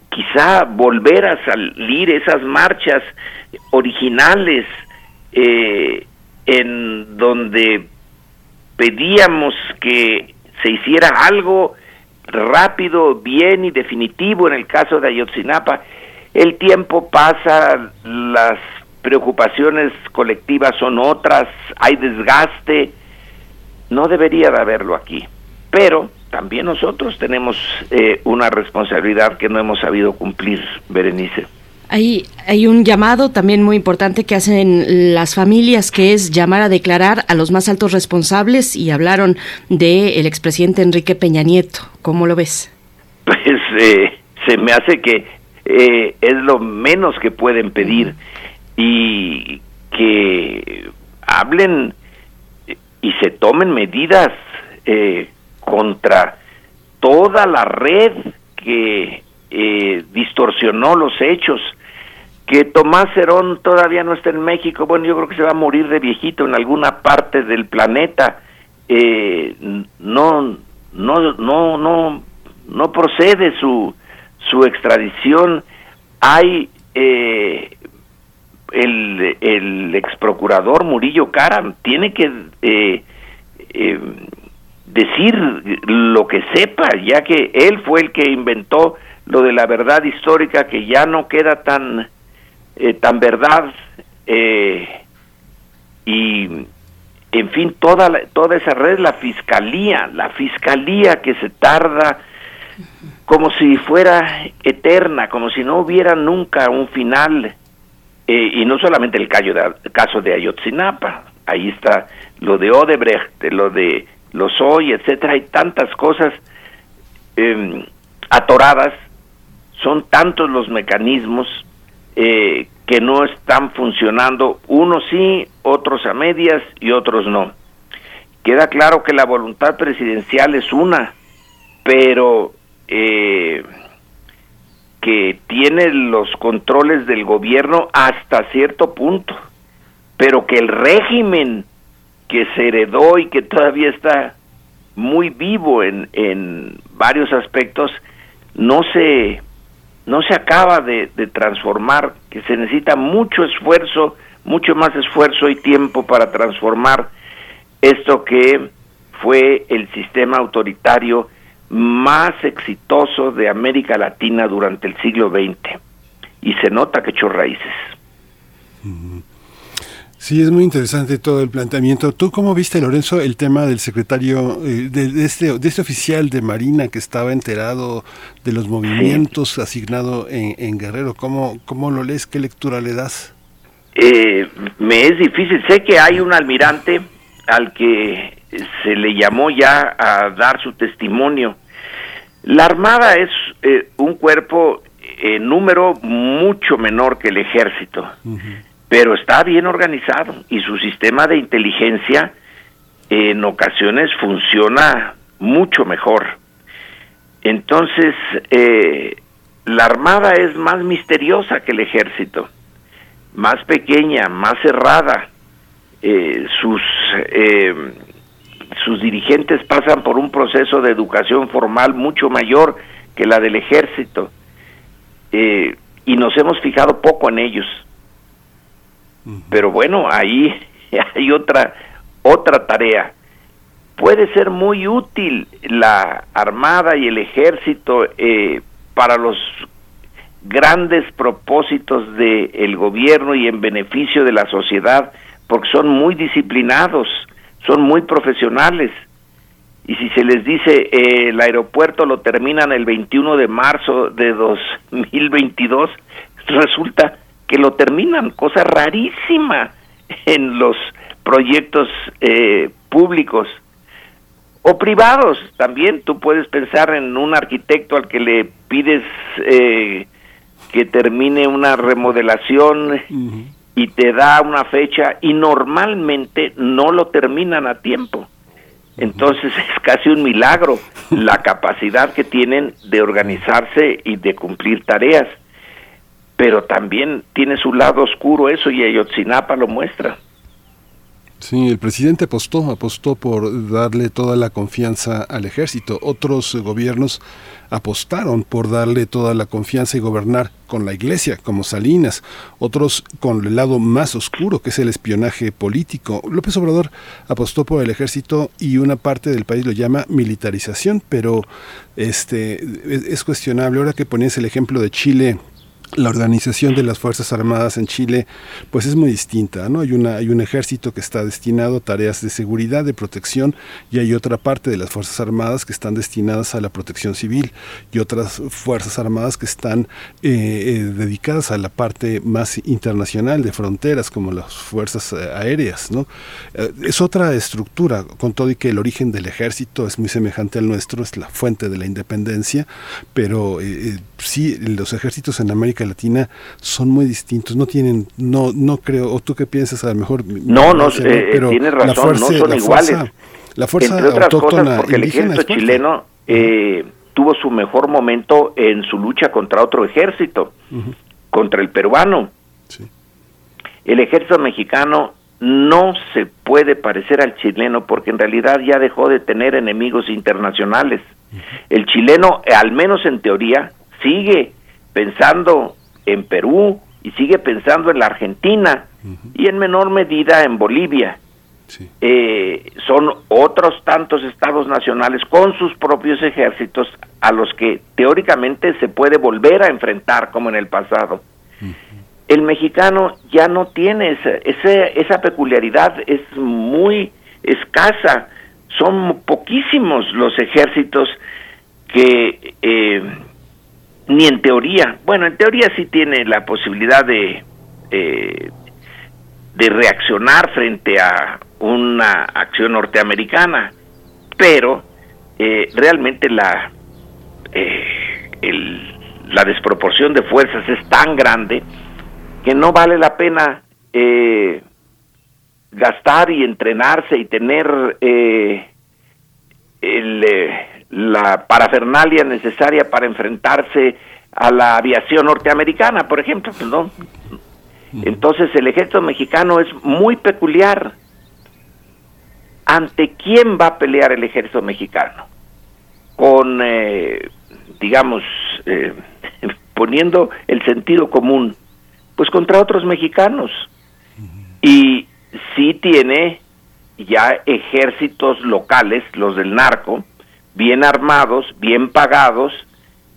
quizá volver a salir esas marchas originales eh, en donde pedíamos que se hiciera algo rápido, bien y definitivo en el caso de Ayotzinapa. El tiempo pasa, las preocupaciones colectivas son otras, hay desgaste, no debería de haberlo aquí. Pero también nosotros tenemos eh, una responsabilidad que no hemos sabido cumplir, Berenice. Hay, hay un llamado también muy importante que hacen las familias, que es llamar a declarar a los más altos responsables y hablaron del el expresidente Enrique Peña Nieto. ¿Cómo lo ves? Pues eh, se me hace que eh, es lo menos que pueden pedir y que hablen y se tomen medidas eh, contra toda la red que eh, distorsionó los hechos. Que Tomás Herón todavía no está en México, bueno, yo creo que se va a morir de viejito en alguna parte del planeta. Eh, no, no, no, no, no procede su, su extradición. Hay eh, el, el ex procurador Murillo Karam tiene que eh, eh, decir lo que sepa, ya que él fue el que inventó lo de la verdad histórica que ya no queda tan eh, tan verdad y en fin toda toda esa red la fiscalía la fiscalía que se tarda como si fuera eterna como si no hubiera nunca un final y no solamente el caso de, caso de Ayotzinapa ahí está lo de Odebrecht lo de los hoy, etcétera, hay tantas cosas em, atoradas, son tantos los mecanismos eh, que no están funcionando, unos sí, otros a medias y otros no. Queda claro que la voluntad presidencial es una, pero eh, que tiene los controles del gobierno hasta cierto punto, pero que el régimen que se heredó y que todavía está muy vivo en, en varios aspectos, no se, no se acaba de, transformar, que se necesita mucho esfuerzo, mucho más esfuerzo y tiempo para transformar esto que fue el sistema autoritario más exitoso de América Latina durante el siglo XX. Y se nota que echó raíces. Sí, es muy interesante todo el planteamiento. ¿Tú cómo viste, Lorenzo, el tema del secretario, eh, de, este, de este oficial de Marina que estaba enterado de los movimientos asignado en, Guerrero? ¿Cómo, ¿Cómo lo lees? ¿Qué lectura le das? Eh, me es difícil. Sé que hay un almirante al que se le llamó ya a dar su testimonio. La Armada es eh, un cuerpo en número mucho menor que el ejército pero está bien organizado y su sistema de inteligencia en ocasiones funciona mucho mejor. Entonces, eh, la Armada es más misteriosa que el ejército, más pequeña, más cerrada. Eh, sus, eh, sus dirigentes pasan por un proceso de educación formal mucho mayor que la del ejército. y nos hemos fijado poco en ellos pero bueno, ahí hay otra otra tarea. Puede ser muy útil la armada y el ejército eh, para los grandes propósitos del gobierno y en beneficio de la sociedad, porque son muy disciplinados, son muy profesionales. Y si se les dice eh, el aeropuerto lo terminan el 21 de marzo de 2022, resulta que lo terminan, cosa rarísima en los proyectos eh, públicos o privados también. Tú puedes pensar en un arquitecto al que le pides eh, que termine una remodelación y te da una fecha y normalmente no lo terminan a tiempo. Entonces es casi un milagro la capacidad que tienen de organizarse y de cumplir tareas pero también tiene su lado oscuro eso y Ayotzinapa lo muestra. Sí, el presidente apostó, apostó por darle toda la confianza al ejército. Otros gobiernos apostaron por darle toda la confianza y gobernar con la iglesia, como Salinas, otros con el lado más oscuro, que es el espionaje político. López Obrador apostó por el ejército y una parte del país lo llama militarización, pero este es cuestionable. Ahora que ponías el ejemplo de Chile la organización de las Fuerzas Armadas en Chile pues es muy distinta, ¿no? Hay una hay un ejército que está destinado a tareas de seguridad, de protección y hay otra parte de las Fuerzas Armadas que están destinadas a la protección civil y otras Fuerzas Armadas que están eh, eh, dedicadas a la parte más internacional de fronteras como las Fuerzas eh, Aéreas, ¿no? es otra estructura, con todo y que el origen del ejército es muy semejante al nuestro, es la fuente de la independencia, pero sí, los ejércitos en América Latina son muy distintos, no tienen, no, no creo, o tú qué piensas, a lo mejor... No, no, eh, pero tiene razón, no son iguales. la fuerza Entre otras cosas, porque el ejército chileno eh, tuvo su mejor momento en su lucha contra otro ejército, contra el peruano. El ejército mexicano no se puede parecer al chileno porque en realidad ya dejó de tener enemigos internacionales. El chileno, al menos en teoría, sigue pensando en Perú y sigue pensando en la Argentina y en menor medida en Bolivia. Eh, son otros tantos estados nacionales con sus propios ejércitos a los que teóricamente se puede volver a enfrentar como en el pasado. El mexicano ya no tiene esa, esa, esa peculiaridad, es muy escasa, son poquísimos los ejércitos que eh, ni en teoría, bueno, en teoría sí tiene la posibilidad de, eh, de reaccionar frente a una acción norteamericana, pero eh, realmente la, eh, la desproporción de fuerzas es tan grande que no vale la pena gastar y entrenarse y tener el la parafernalia necesaria para enfrentarse a la aviación norteamericana, por ejemplo, ¿no? Entonces el ejército mexicano es muy peculiar. ¿Ante quién va a pelear el ejército mexicano? Con, eh, digamos, eh, poniendo el sentido común, pues contra otros mexicanos. Y sí tiene ya ejércitos locales, los del narco, bien armados, bien pagados,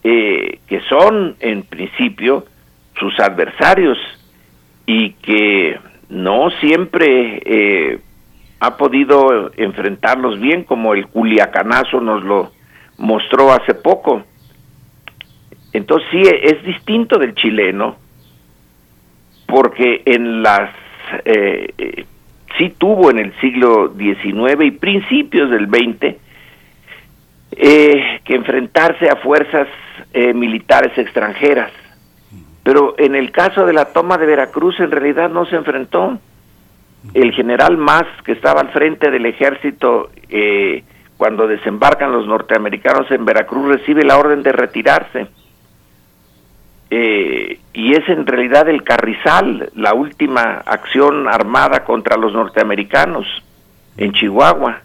eh, que son en principio sus adversarios y que no siempre eh, ha podido enfrentarlos bien, como el culiacanazo nos lo mostró hace poco. Entonces sí es distinto del chileno, porque en las eh, sí tuvo en el siglo XIX y principios del XX eh, que enfrentarse a fuerzas eh, militares extranjeras. Pero en el caso de la toma de Veracruz en realidad no se enfrentó. El general Mas, que estaba al frente del ejército eh, cuando desembarcan los norteamericanos en Veracruz, recibe la orden de retirarse. y es en realidad el Carrizal, la última acción armada contra los norteamericanos en Chihuahua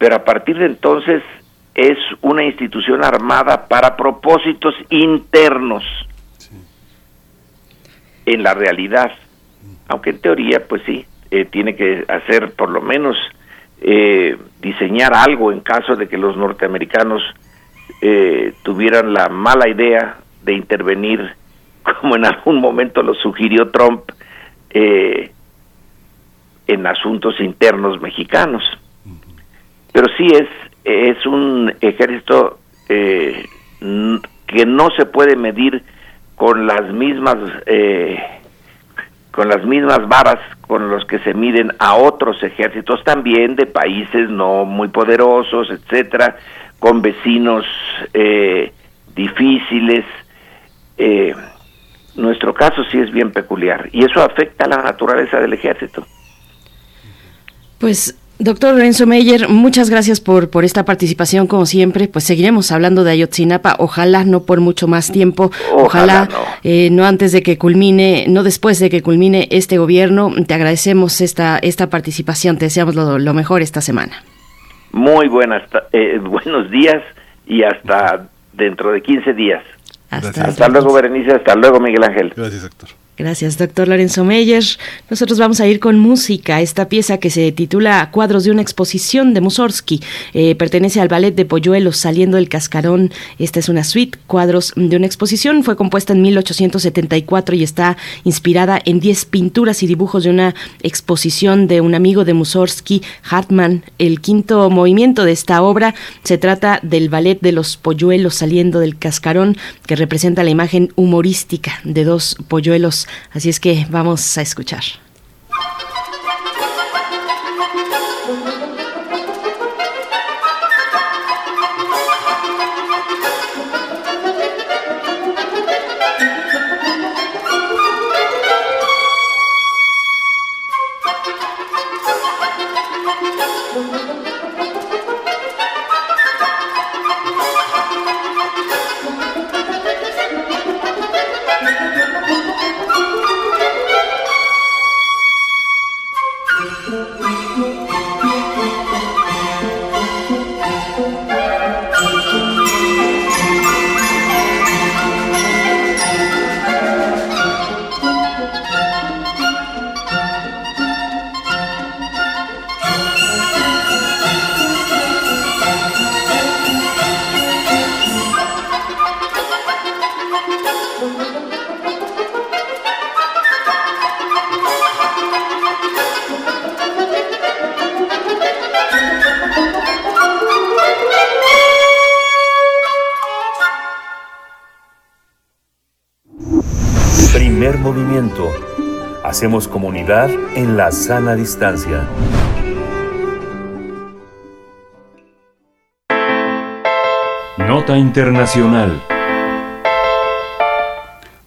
pero a partir de entonces es una institución armada para propósitos internos en la realidad, aunque en teoría, pues sí, eh, tiene que hacer por lo menos eh, diseñar algo en caso de que los norteamericanos eh, tuvieran la mala idea de intervenir, como en algún momento lo sugirió Trump, en asuntos internos mexicanos pero sí es, es un ejército eh, que no se puede medir con las mismas eh, con las mismas varas con los que se miden a otros ejércitos también de países no muy poderosos etcétera con vecinos eh, difíciles. Nuestro caso sí es bien peculiar y eso afecta a la naturaleza del ejército. Pues Doctor Lorenzo Meyer, muchas gracias por, por esta participación, como siempre. Pues seguiremos hablando de Ayotzinapa, ojalá no por mucho más tiempo, ojalá, no. Eh, no. antes de que culmine, no después de que culmine este gobierno. Te agradecemos esta, esta participación, te deseamos lo, lo mejor esta semana. Muy buenas, eh, buenos días y hasta dentro de 15 días. Hasta, hasta luego, Berenice, hasta luego, Miguel Ángel. Gracias, doctor. Gracias, doctor Lorenzo Meyer. Nosotros vamos a ir con música. Esta pieza que se titula Cuadros de una exposición de Mussorgsky eh, pertenece al ballet de Polluelos saliendo del cascarón. Esta es una suite, Cuadros de una exposición. Fue compuesta en 1874 y está inspirada en 10 pinturas y dibujos de una exposición de un amigo de Mussorgsky, Hartmann. El quinto movimiento de esta obra se trata del ballet de los polluelos saliendo del cascarón, que representa la imagen humorística de dos polluelos Así es que vamos a escuchar. Hacemos comunidad en la sana distancia. Nota Internacional.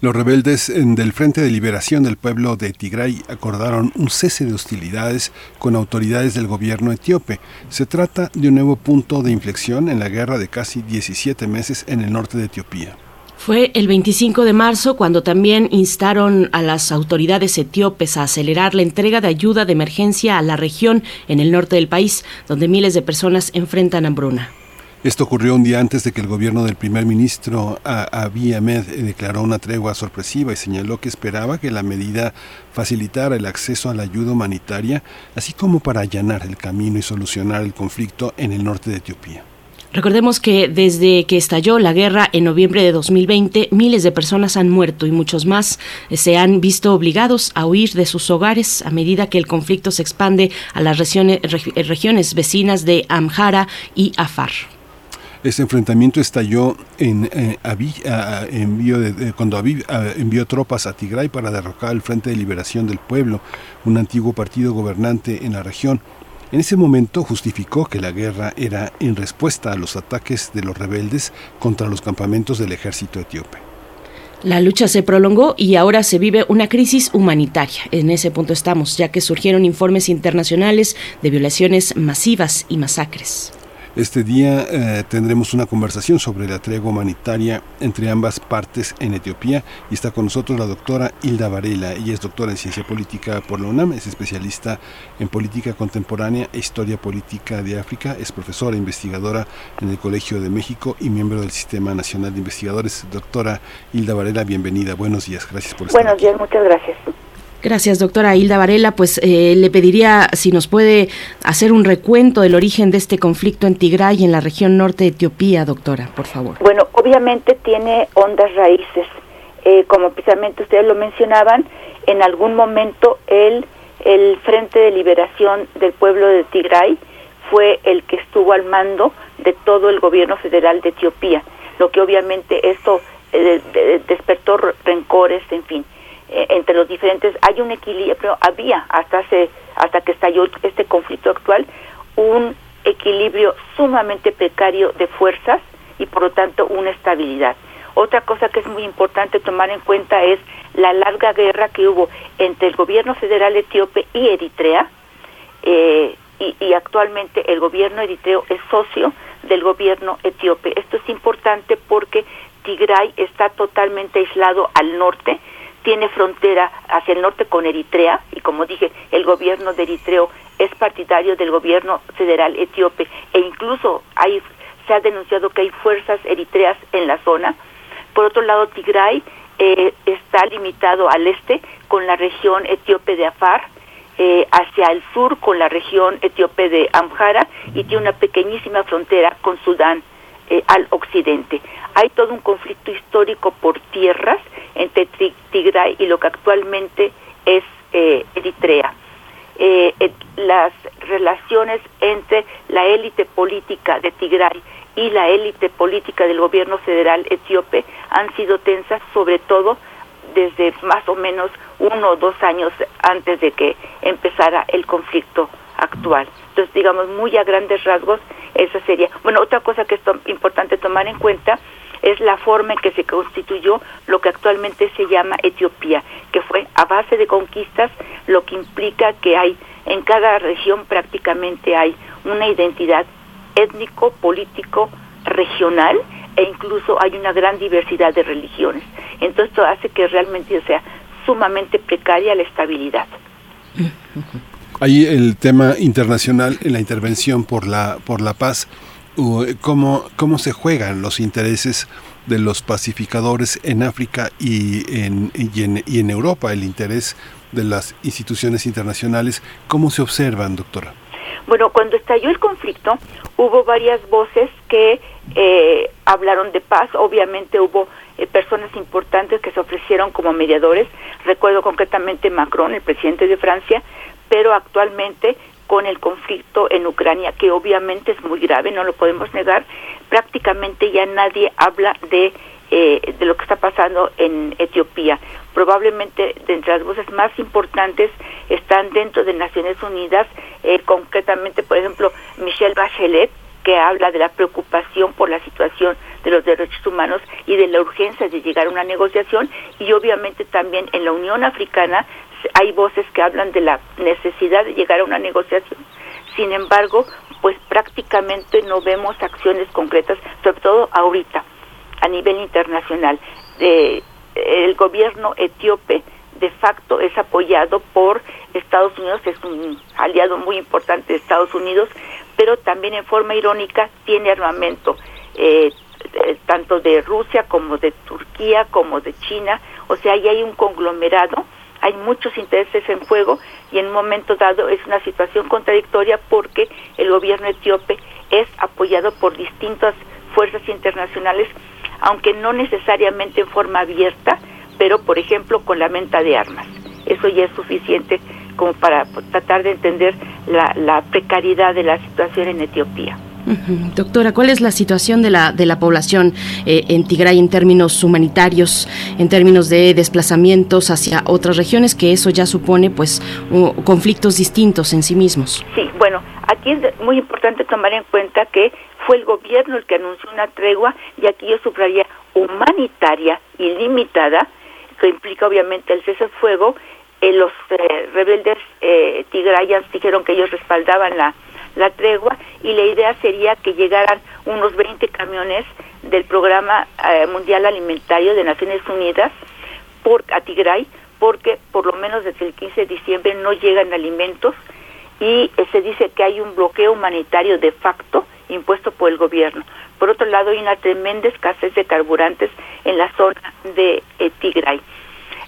Los rebeldes del Frente de Liberación del Pueblo de Tigray acordaron un cese de hostilidades con autoridades del gobierno etíope. Se trata de un nuevo punto de inflexión en la guerra de casi 17 meses en el norte de Etiopía. Fue el 25 de marzo cuando también instaron a las autoridades etíopes a acelerar la entrega de ayuda de emergencia a la región en el norte del país, donde miles de personas enfrentan hambruna. Esto ocurrió un día antes de que el gobierno del primer ministro Abiy Ahmed declaró una tregua sorpresiva y señaló que esperaba que la medida facilitara el acceso a la ayuda humanitaria, así como para allanar el camino y solucionar el conflicto en el norte de Etiopía. Recordemos que desde que estalló la guerra en noviembre de 2020, miles de personas han muerto y muchos más se han visto obligados a huir de sus hogares a medida que el conflicto se expande a las regiones, regiones vecinas de Amhara y Afar. Este enfrentamiento estalló en, eh, cuando envió tropas a Tigray para derrocar el Frente de Liberación del Pueblo, un antiguo partido gobernante en la región. En ese momento justificó que la guerra era en respuesta a los ataques de los rebeldes contra los campamentos del ejército etíope. La lucha se prolongó y ahora se vive una crisis humanitaria. En ese punto estamos, ya que surgieron informes internacionales de violaciones masivas y masacres. Este día eh, tendremos una conversación sobre la tregua humanitaria entre ambas partes en Etiopía y está con nosotros la doctora Hilda Varela. Ella es doctora en ciencia política por la UNAM, es especialista en política contemporánea e historia política de África, es profesora e investigadora en el Colegio de México y miembro del Sistema Nacional de Investigadores. Doctora Hilda Varela, bienvenida. Buenos días, gracias por estar Buenos días, muchas gracias. Gracias, doctora Hilda Varela. Pues eh, le pediría si nos puede hacer un recuento del origen de este conflicto en Tigray, en la región norte de Etiopía, doctora, por favor. Bueno, obviamente tiene hondas raíces. Eh, como precisamente ustedes lo mencionaban, en algún momento el, el Frente de Liberación del Pueblo de Tigray fue el que estuvo al mando de todo el gobierno federal de Etiopía, lo que obviamente esto eh, despertó rencores, en fin entre los diferentes hay un equilibrio había hasta hace hasta que estalló este conflicto actual un equilibrio sumamente precario de fuerzas y por lo tanto una estabilidad otra cosa que es muy importante tomar en cuenta es la larga guerra que hubo entre el gobierno federal etíope y Eritrea eh, y, actualmente el gobierno eritreo es socio del gobierno etíope. Esto es importante porque Tigray está totalmente aislado al norte, tiene frontera hacia el norte con Eritrea y como dije, el gobierno de Eritreo es partidario del gobierno federal etíope e incluso hay, se ha denunciado que hay fuerzas eritreas en la zona. Por otro lado, Tigray eh, está limitado al este con la región etíope de Afar, eh, hacia el sur con la región etíope de Amhara y tiene una pequeñísima frontera con Sudán eh, al occidente. Hay todo un conflicto histórico por tierras entre Tigray y lo que actualmente es eh, Eritrea. las relaciones entre la élite política de Tigray y la élite política del gobierno federal etíope han sido tensas, sobre todo desde más o menos uno o dos años antes de que empezara el conflicto actual. Entonces, digamos, muy a grandes rasgos, esa sería. Bueno, otra cosa que es importante tomar en cuenta es la forma en que se constituyó lo que actualmente se llama Etiopía, que fue a base de conquistas, lo que implica que hay en cada región prácticamente hay una identidad étnico, político, regional e incluso hay una gran diversidad de religiones. Entonces esto hace que realmente sea sumamente precaria la estabilidad. Ahí el tema internacional en la intervención por la por la paz, cómo cómo se juegan los intereses de los pacificadores en África y en, y en, y en Europa, el interés de las instituciones internacionales, ¿cómo se observan, doctora? Bueno, cuando estalló el conflicto, hubo varias voces que eh, hablaron de paz. Obviamente hubo eh, personas importantes que se ofrecieron como mediadores. Recuerdo concretamente Macron, el presidente de Francia, pero actualmente con el conflicto en Ucrania, que obviamente es muy grave, no lo podemos negar, prácticamente ya nadie habla de, eh, de lo que está pasando en Etiopía. Probablemente de entre las voces más importantes están dentro de Naciones Unidas, eh, concretamente, por ejemplo, Michelle Bachelet, que habla de la preocupación por la situación de los derechos humanos y de la urgencia de llegar a una negociación y obviamente también en la Unión Africana hay voces que hablan de la necesidad de llegar a una negociación. Sin embargo, pues prácticamente no vemos acciones concretas, sobre todo ahorita, a nivel internacional. Eh, el gobierno etíope de facto es apoyado por Estados Unidos, es un aliado muy importante de Estados Unidos, pero también en forma irónica tiene armamento, eh, eh, tanto de Rusia como de Turquía como de China, o sea, ahí hay un conglomerado, hay muchos intereses en juego y en un momento dado es una situación contradictoria porque el gobierno etíope es apoyado por distintas fuerzas internacionales, aunque no necesariamente en forma abierta, pero por ejemplo con la venta de armas. Eso ya es suficiente como para tratar de entender la, precariedad de la situación en Etiopía. Doctora, ¿cuál es la situación de la, de la población eh, en Tigray en términos humanitarios, en términos de desplazamientos hacia otras regiones, que eso ya supone pues conflictos distintos en sí mismos? Sí, bueno, aquí es muy importante tomar en cuenta que fue el gobierno el que anunció una tregua y aquí yo subrayaría humanitaria y limitada, que implica obviamente el cese fuego eh, los eh, rebeldes eh, tigrayas dijeron que ellos respaldaban la, la tregua y la idea sería que llegaran unos 20 camiones del programa eh, mundial alimentario de Naciones Unidas por a Tigray porque por lo menos desde el 15 de diciembre no llegan alimentos y se dice que hay un bloqueo humanitario de facto impuesto por el gobierno. Por otro lado, hay una tremenda escasez de carburantes en la zona de Tigray.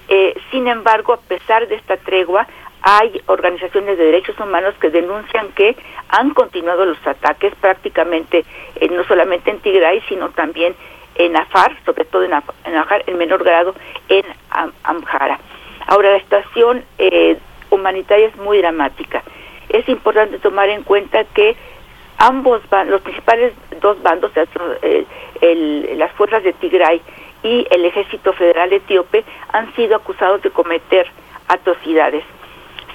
Eh, sin embargo, a pesar de esta tregua, hay organizaciones de derechos humanos que denuncian que han continuado los ataques prácticamente eh, no solamente en Tigray, sino también en Afar, sobre todo en, Afar, en menor grado en Amhara. Ahora, la situación eh, humanitaria es muy dramática. Es importante tomar en cuenta que ambos los principales dos bandos, las fuerzas de Tigray y el ejército federal etíope han sido acusados de cometer atrocidades.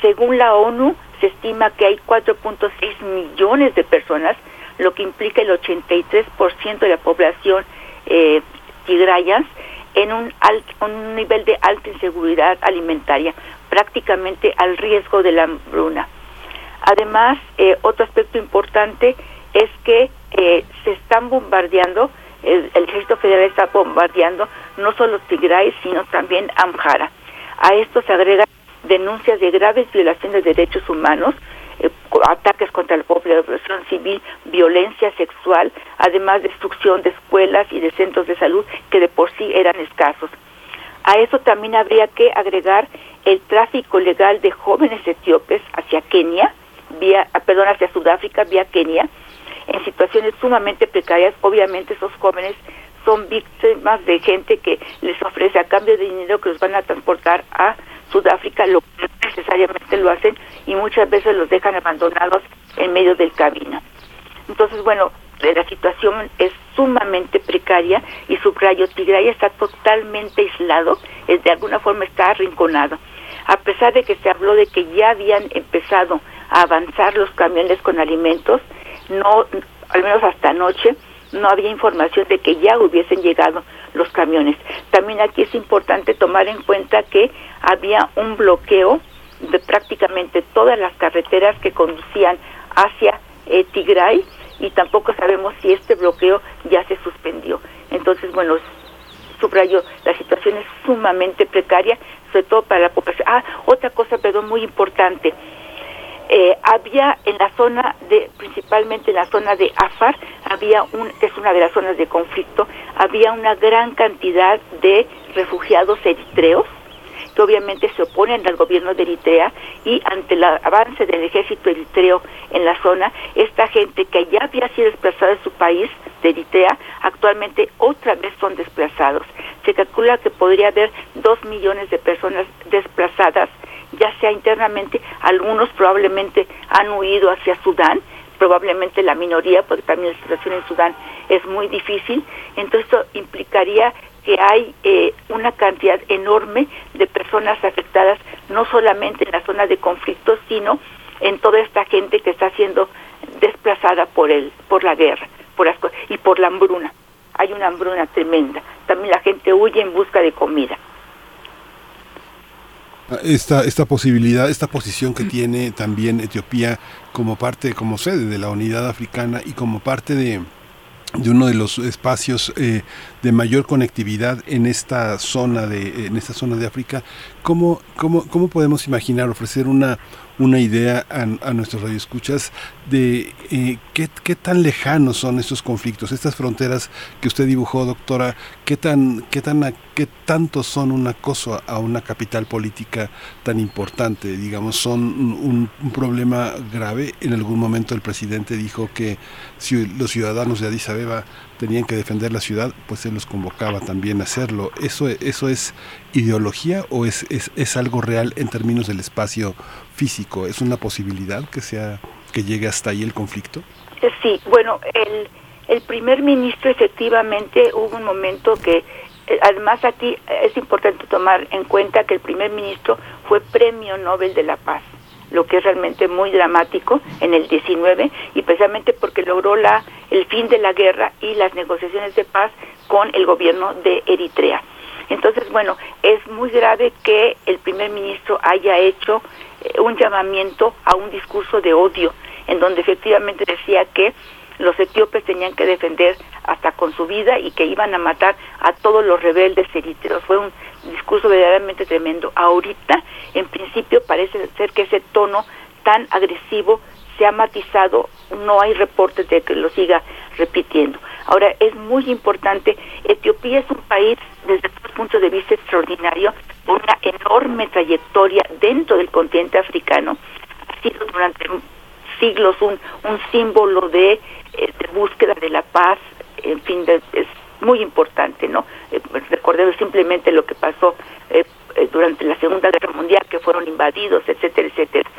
Según la ONU, se estima que hay 4.6 millones de personas, lo que implica el 83% de la población eh, tigrayas en un, un nivel de alta inseguridad alimentaria, prácticamente al riesgo de la hambruna. Además, eh, otro aspecto importante es que eh, se están bombardeando, el, ejército federal está bombardeando no solo Tigray, sino también Amhara. A esto se agregan denuncias de graves violaciones de derechos humanos, eh, ataques contra la población civil, violencia sexual, además destrucción de escuelas y de centros de salud que de por sí eran escasos. A eso también habría que agregar el tráfico legal de jóvenes etíopes hacia Kenia, vía, ah, perdón, hacia Sudáfrica, vía Kenia, en situaciones sumamente precarias. Obviamente esos jóvenes son víctimas de gente que les ofrece a cambio de dinero que los van a transportar a Sudáfrica, lo necesariamente lo hacen y muchas veces los dejan abandonados en medio del camino. Entonces, bueno, la situación es sumamente precaria y subrayo, Tigray está totalmente aislado, es, de alguna forma está arrinconado. A pesar de que se habló de que ya habían empezado a avanzar los camiones con alimentos, no, al menos hasta anoche, no había información de que ya hubiesen llegado los camiones. También aquí es importante tomar en cuenta que había un bloqueo de prácticamente todas las carreteras que conducían hacia eh, Tigray y tampoco sabemos si este bloqueo ya se suspendió. Entonces, bueno, subrayo, la situación es sumamente precaria, sobre todo para la población. Ah, otra cosa, perdón, muy importante. Eh, había en la zona de, principalmente en la zona de Afar, había un, es una de las zonas de conflicto, había una gran cantidad de refugiados eritreos que obviamente se oponen al gobierno de Eritrea y ante el avance del ejército eritreo en la zona, esta gente que ya había sido desplazada de su país, de Eritrea, actualmente otra vez son desplazados. Se calcula que podría haber dos millones de personas desplazadas ya sea internamente, algunos probablemente han huido hacia Sudán, probablemente la minoría, porque también la situación en Sudán es muy difícil, entonces esto implicaría que hay eh, una cantidad enorme de personas afectadas, no solamente en la zona de conflicto, sino en toda esta gente que está siendo desplazada por el, por la guerra, por las, y por la hambruna. Hay una hambruna tremenda. También la gente huye en busca de comida esta, esta posibilidad, esta posición que tiene también Etiopía como parte, como sede de la unidad africana y como parte de, de uno de los espacios eh, de mayor conectividad en esta zona de en esta zona de África cómo cómo cómo podemos imaginar ofrecer una una idea a, a nuestros radioescuchas de eh, qué, qué, tan lejanos son estos conflictos, estas fronteras que usted dibujó, doctora, qué tan, qué tan, qué tanto son un acoso a una capital política tan importante, digamos, son un, problema grave. En algún momento el presidente dijo que si los ciudadanos de Addis Abeba tenían que defender la ciudad, pues él los convocaba también a hacerlo. ¿Eso, eso es ideología o es, es, es algo real en términos del espacio físico? ¿Es una posibilidad que sea que llegue hasta ahí el conflicto? Eh, sí, bueno, el, el primer ministro efectivamente hubo un momento que eh, Además, aquí es importante tomar en cuenta que el primer ministro fue Premio Nobel de la Paz lo que es realmente muy dramático en el 19 y precisamente porque logró la el fin de la guerra y las negociaciones de paz con el gobierno de Eritrea. Entonces, bueno, es muy grave que el primer ministro haya hecho un llamamiento a un discurso de odio, en donde efectivamente decía que los etíopes tenían que defender hasta con su vida y que iban a matar a todos los rebeldes eritreos. Fue un discurso verdaderamente tremendo. Ahorita, en principio, parece ser que ese tono tan agresivo se ha matizado, no hay reportes de que lo siga repitiendo. Ahora, es muy importante, Etiopía es un país desde todo punto de vista extraordinario, con una enorme trayectoria dentro del continente africano, ha sido durante siglos un, un símbolo de, eh, de búsqueda de la paz, en fin, es muy importante, ¿no? Eh, recordemos simplemente lo que pasó eh, eh, durante la Segunda Guerra Mundial, que fueron invadidos, etcétera, etcétera.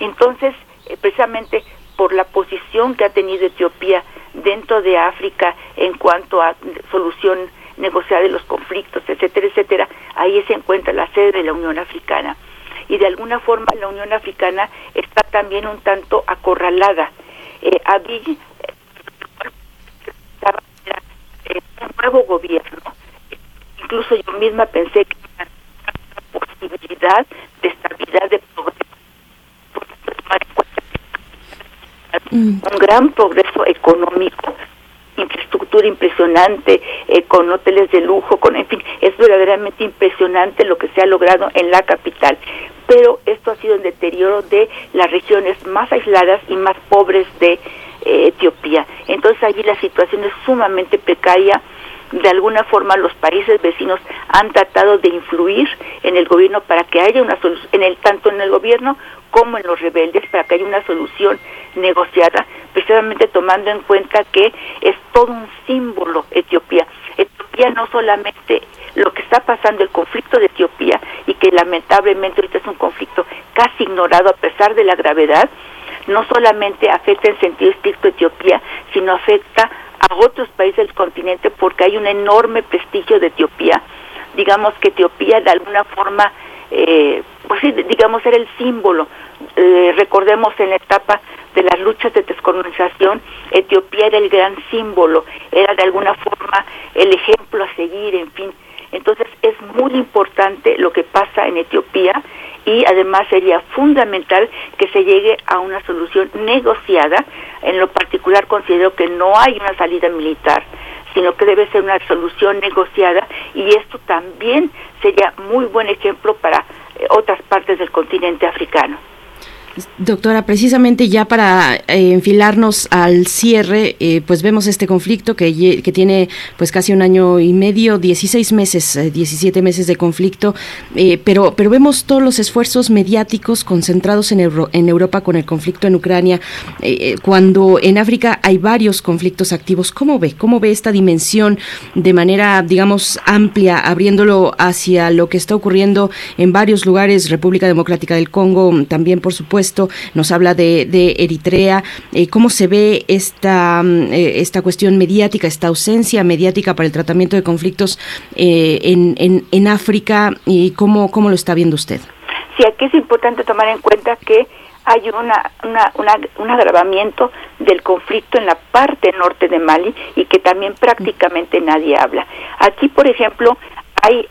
Entonces, precisamente por la posición que ha tenido Etiopía dentro de África en cuanto a solución negociada de los conflictos, etcétera, etcétera, ahí se encuentra la sede de la Unión Africana. Y de alguna forma la Unión Africana está también un tanto acorralada. Eh, un nuevo gobierno. Incluso yo misma pensé que una posibilidad de estabilidad de progreso, tomar en cuenta que un gran progreso económico, infraestructura impresionante, eh, con hoteles de lujo, con en fin, es verdaderamente impresionante lo que se ha logrado en la capital. Pero esto ha sido el deterioro de las regiones más aisladas y más pobres de eh, Etiopía. Entonces allí la situación es sumamente precaria de alguna forma los países vecinos han tratado de influir en el gobierno para que haya una solución, en el, tanto en el gobierno como en los rebeldes, para que haya una solución negociada, precisamente tomando en cuenta que es todo un símbolo Etiopía. Etiopía no solamente lo que está pasando, el conflicto de Etiopía, y que lamentablemente ahorita es un conflicto casi ignorado a pesar de la gravedad, no solamente afecta en sentido estricto a Etiopía, sino afecta a otros países del continente porque hay un enorme prestigio de Etiopía. Digamos que Etiopía de alguna forma, eh, pues digamos, era el símbolo. Eh, recordemos en la etapa de las luchas de descolonización, Etiopía era el gran símbolo, era de alguna forma el ejemplo a seguir, en fin. Entonces es muy importante lo que pasa en Etiopía y además sería fundamental que se llegue a una solución negociada. En lo particular considero que no hay una salida militar, sino que debe ser una solución negociada y esto también sería muy buen ejemplo para eh, otras partes del continente africano. Doctora, precisamente ya para eh, enfilarnos al cierre, eh, pues vemos este conflicto que, que, tiene pues casi un año y medio, 16 meses, 17 eh, meses de conflicto, pero, pero vemos todos los esfuerzos mediáticos concentrados en, en Europa con el conflicto en Ucrania, cuando en África hay varios conflictos activos. ¿Cómo ve? ¿Cómo ve esta dimensión de manera, digamos, amplia, abriéndolo hacia lo que está ocurriendo en varios lugares, República Democrática del Congo, también por supuesto, nos habla de, Eritrea, eh, cómo se ve esta, mm, eh, esta cuestión mediática, esta ausencia mediática para el tratamiento de conflictos eh, en, en, África y cómo, cómo lo está viendo usted. Sí, aquí es importante tomar en cuenta que hay una, un agravamiento del conflicto en la parte norte de Mali y que también prácticamente nadie habla. Aquí, por ejemplo, hay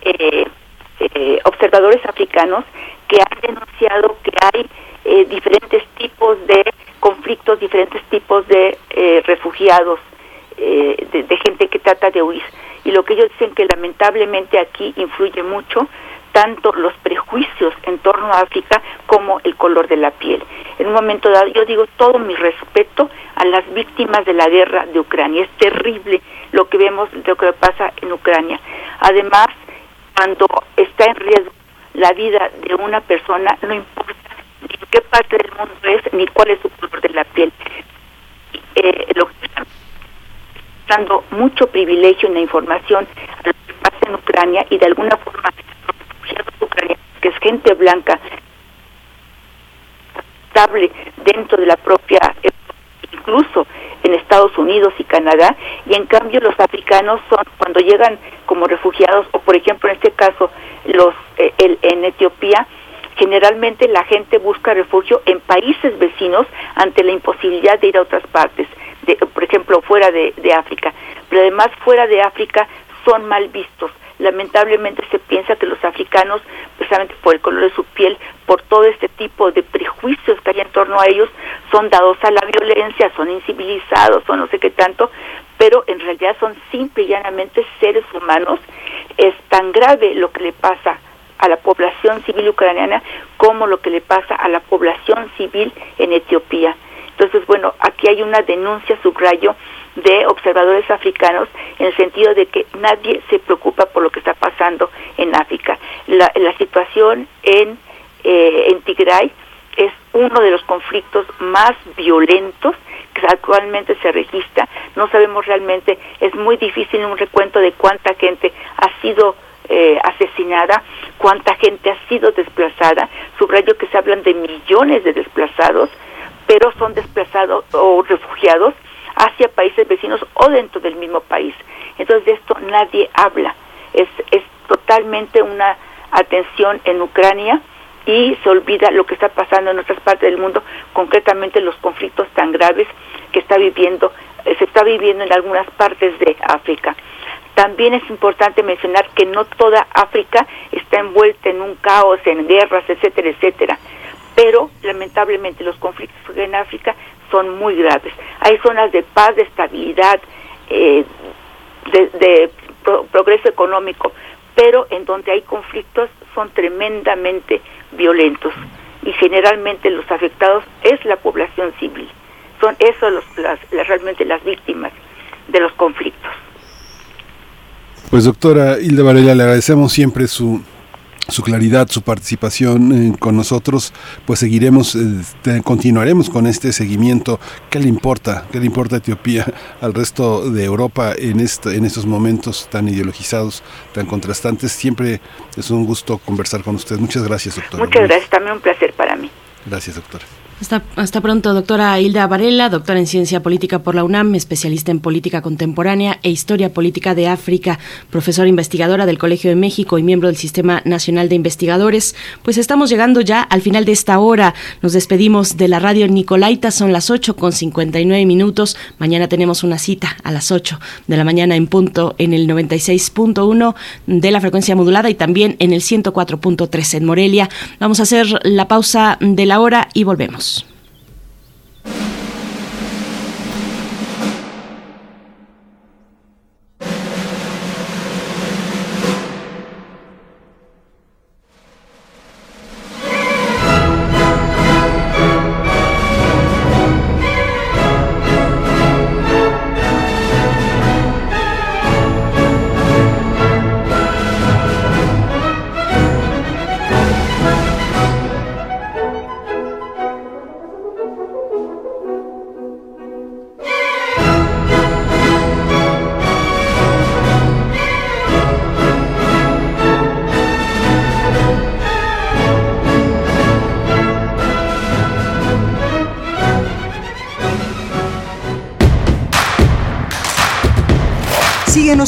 observadores africanos que han denunciado que hay eh, diferentes tipos de conflictos, diferentes tipos de eh, refugiados, eh, de, gente que trata de huir. Y lo que ellos dicen que lamentablemente aquí influye mucho tanto los prejuicios en torno a África como el color de la piel. En un momento dado, yo digo todo mi respeto a las víctimas de la guerra de Ucrania. Es terrible lo que vemos, lo que pasa en Ucrania. Además, cuando está en riesgo la vida de una persona, no importa qué parte del mundo es, ni cuál es su color de la piel. Eh, lo que está dando mucho privilegio en la información a lo que pasa en Ucrania y de alguna forma los ucranianos, que es gente blanca, estable dentro de la propia incluso en Estados Unidos y Canadá y en cambio los africanos son cuando llegan como refugiados o por ejemplo en este caso los eh, el, en Etiopía generalmente la gente busca refugio en países vecinos ante la imposibilidad de ir a otras partes, de, por ejemplo, fuera de, África. Pero además fuera de África son mal vistos. Lamentablemente se piensa que los africanos, precisamente por el color de su piel, por todo este tipo de prejuicios que hay en torno a ellos, son dados a la violencia, son incivilizados, son no sé qué tanto, pero en realidad son simple y llanamente seres humanos. Es tan grave lo que le pasa a la población civil ucraniana como lo que le pasa a la población civil en Etiopía. Entonces, bueno, aquí hay una denuncia, subrayo, de observadores africanos en el sentido de que nadie se preocupa por lo que está pasando en África. La, situación en, eh, en Tigray es uno de los conflictos más violentos que actualmente se registra. No sabemos realmente, es muy difícil un recuento de cuánta gente ha sido eh, asesinada, cuánta gente ha sido desplazada. Subrayo que se hablan de millones de desplazados, pero son desplazados o refugiados hacia países vecinos o dentro del mismo país. Entonces de esto nadie habla. Es, es totalmente una atención en Ucrania y se olvida lo que está pasando en otras partes del mundo, concretamente los conflictos tan graves que está viviendo, eh, se está viviendo en algunas partes de África. También es importante mencionar que no toda África está envuelta en un caos, en guerras, etcétera, etcétera. Pero lamentablemente los conflictos en África son muy graves. Hay zonas de paz, de estabilidad, eh, de, progreso económico, pero en donde hay conflictos son tremendamente violentos y generalmente los afectados es la población civil. Son eso los, las, realmente las víctimas de los conflictos. Pues doctora Hilda Varela, le agradecemos siempre su su claridad, su participación eh, con nosotros, pues seguiremos, eh, continuaremos con este seguimiento. ¿Qué le importa? ¿Qué le importa a Etiopía al resto de Europa en, este, en estos momentos tan ideologizados, tan contrastantes? Siempre es un gusto conversar con usted. Muchas gracias, doctora. Muchas gracias, también un placer para mí. Gracias, doctora. Hasta, pronto, doctora Hilda Varela, doctora en Ciencia Política por la UNAM, especialista en Política Contemporánea e Historia Política de África, profesora investigadora del Colegio de México y miembro del Sistema Nacional de Investigadores. Pues estamos llegando ya al final de esta hora. Nos despedimos de la radio Nicolaita, son las 8 con 59 minutos. Mañana tenemos una cita a las 8 de la mañana en punto en el 96.1 de la frecuencia modulada y también en el 104.3 en Morelia. Vamos a hacer la pausa de la hora y volvemos.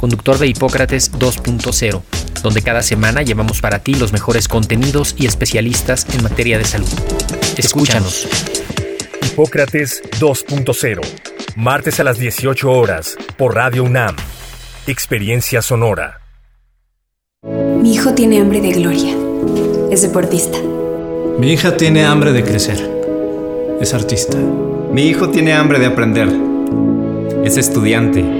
conductor de Hipócrates 2.0, donde cada semana llevamos para ti los mejores contenidos y especialistas en materia de salud. Escúchanos. Hipócrates 2.0, martes a las 18 horas, por Radio UNAM. Experiencia sonora. Mi hijo tiene hambre de gloria. Es deportista. Mi hija tiene hambre de crecer. Es artista. Mi hijo tiene hambre de aprender. Es estudiante.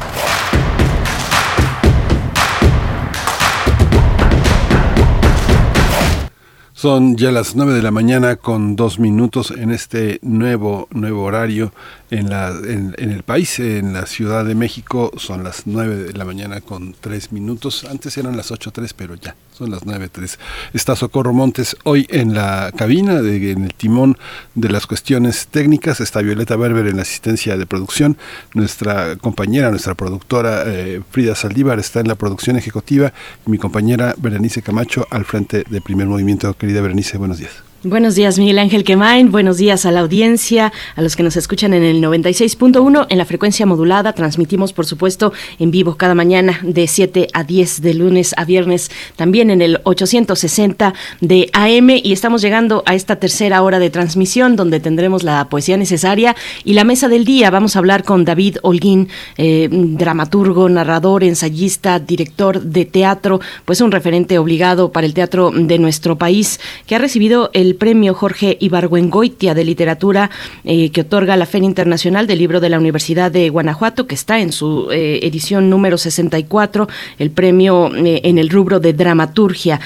Son ya las nueve de la mañana con dos minutos en este nuevo, nuevo horario en, la, en, el país, en la Ciudad de México, son las nueve de la mañana con tres minutos. Antes eran las ocho tres, pero ya, son las nueve tres. Está Socorro Montes hoy en la cabina, en el timón de las cuestiones técnicas. Está Violeta Berber en la asistencia de producción. Nuestra compañera, nuestra productora eh, Frida Saldívar está en la producción ejecutiva. Mi compañera Berenice Camacho al frente de Primer Movimiento Querida Berenice, buenos días. Buenos días, Miguel Ángel Quemain. Buenos días a la audiencia, a los que nos escuchan en el 96.1 en la frecuencia modulada. Transmitimos, por supuesto, en vivo cada mañana de 7 a 10 de lunes a viernes, también en el 860 de AM. Y estamos llegando a esta tercera hora de transmisión donde tendremos la poesía necesaria y la mesa del día. Vamos a hablar con David Holguín, eh, dramaturgo, narrador, ensayista, director de teatro, pues un referente obligado para el teatro de nuestro país que ha recibido el el premio Jorge Ibargüengoitia de literatura eh, que otorga la Feria Internacional del Libro de la Universidad de Guanajuato, que está en su eh, edición número 64. El premio eh, en el rubro de dramaturgia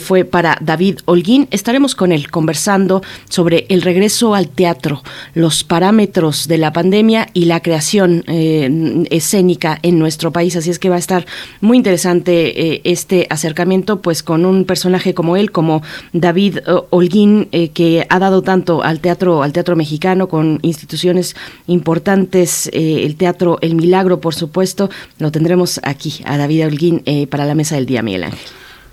fue para David Holguín. Estaremos con él conversando sobre el regreso al teatro, los parámetros de la pandemia y la creación escénica en nuestro país. Así es que va a estar muy interesante este acercamiento, pues con un personaje como él, como David Holguín eh, que ha dado tanto al teatro, al teatro mexicano con instituciones importantes, eh, el teatro El Milagro, por supuesto, lo tendremos aquí a David Holguín eh, para la mesa del día, Miguel Ángel.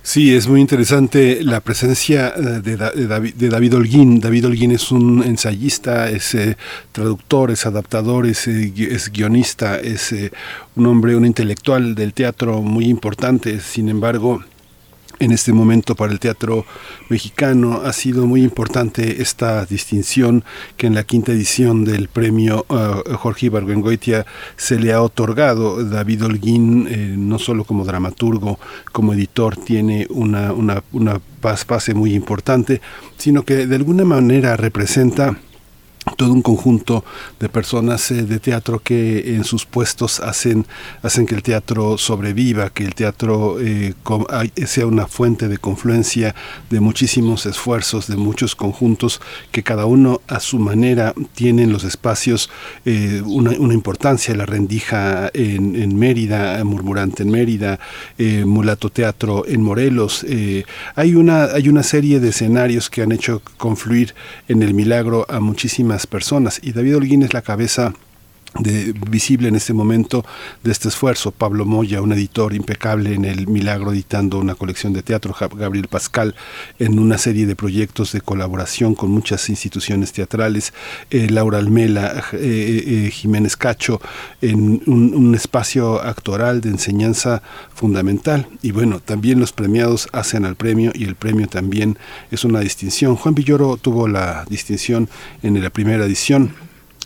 Sí, es muy interesante la presencia de, David, de, David, Holguín. David Holguín es un ensayista, es traductor, es adaptador, es, es guionista, es un hombre, un intelectual del teatro muy importante. Sin embargo, en este momento para el teatro mexicano. Ha sido muy importante esta distinción que en la quinta edición del premio uh, Jorge Ibargüengoitia se le ha otorgado. David Holguín, eh, no solo como dramaturgo, como editor, tiene una, una, una muy importante, sino que de alguna manera representa todo un conjunto de personas eh, de teatro que en sus puestos hacen, hacen que el teatro sobreviva, que el teatro eh, sea una fuente de confluencia de muchísimos esfuerzos, de muchos conjuntos que cada uno a su manera tienen los espacios eh, una, importancia, la rendija en, Mérida, Murmurante en Mérida, Mulato Teatro en Morelos. hay, una, hay una serie de escenarios que han hecho confluir en el milagro a muchísimas personas. Y David Holguín es la cabeza de, visible en este momento de este esfuerzo. Pablo Moya, un editor impecable en El Milagro, editando una colección de teatro, Gabriel Pascal, en una serie de proyectos de colaboración con muchas instituciones teatrales, eh, Laura Almela, eh, eh, Jiménez Cacho, en un, un, espacio actoral de enseñanza fundamental. Y bueno, también los premiados hacen al premio y el premio también es una distinción. Juan Villoro tuvo la distinción en la primera edición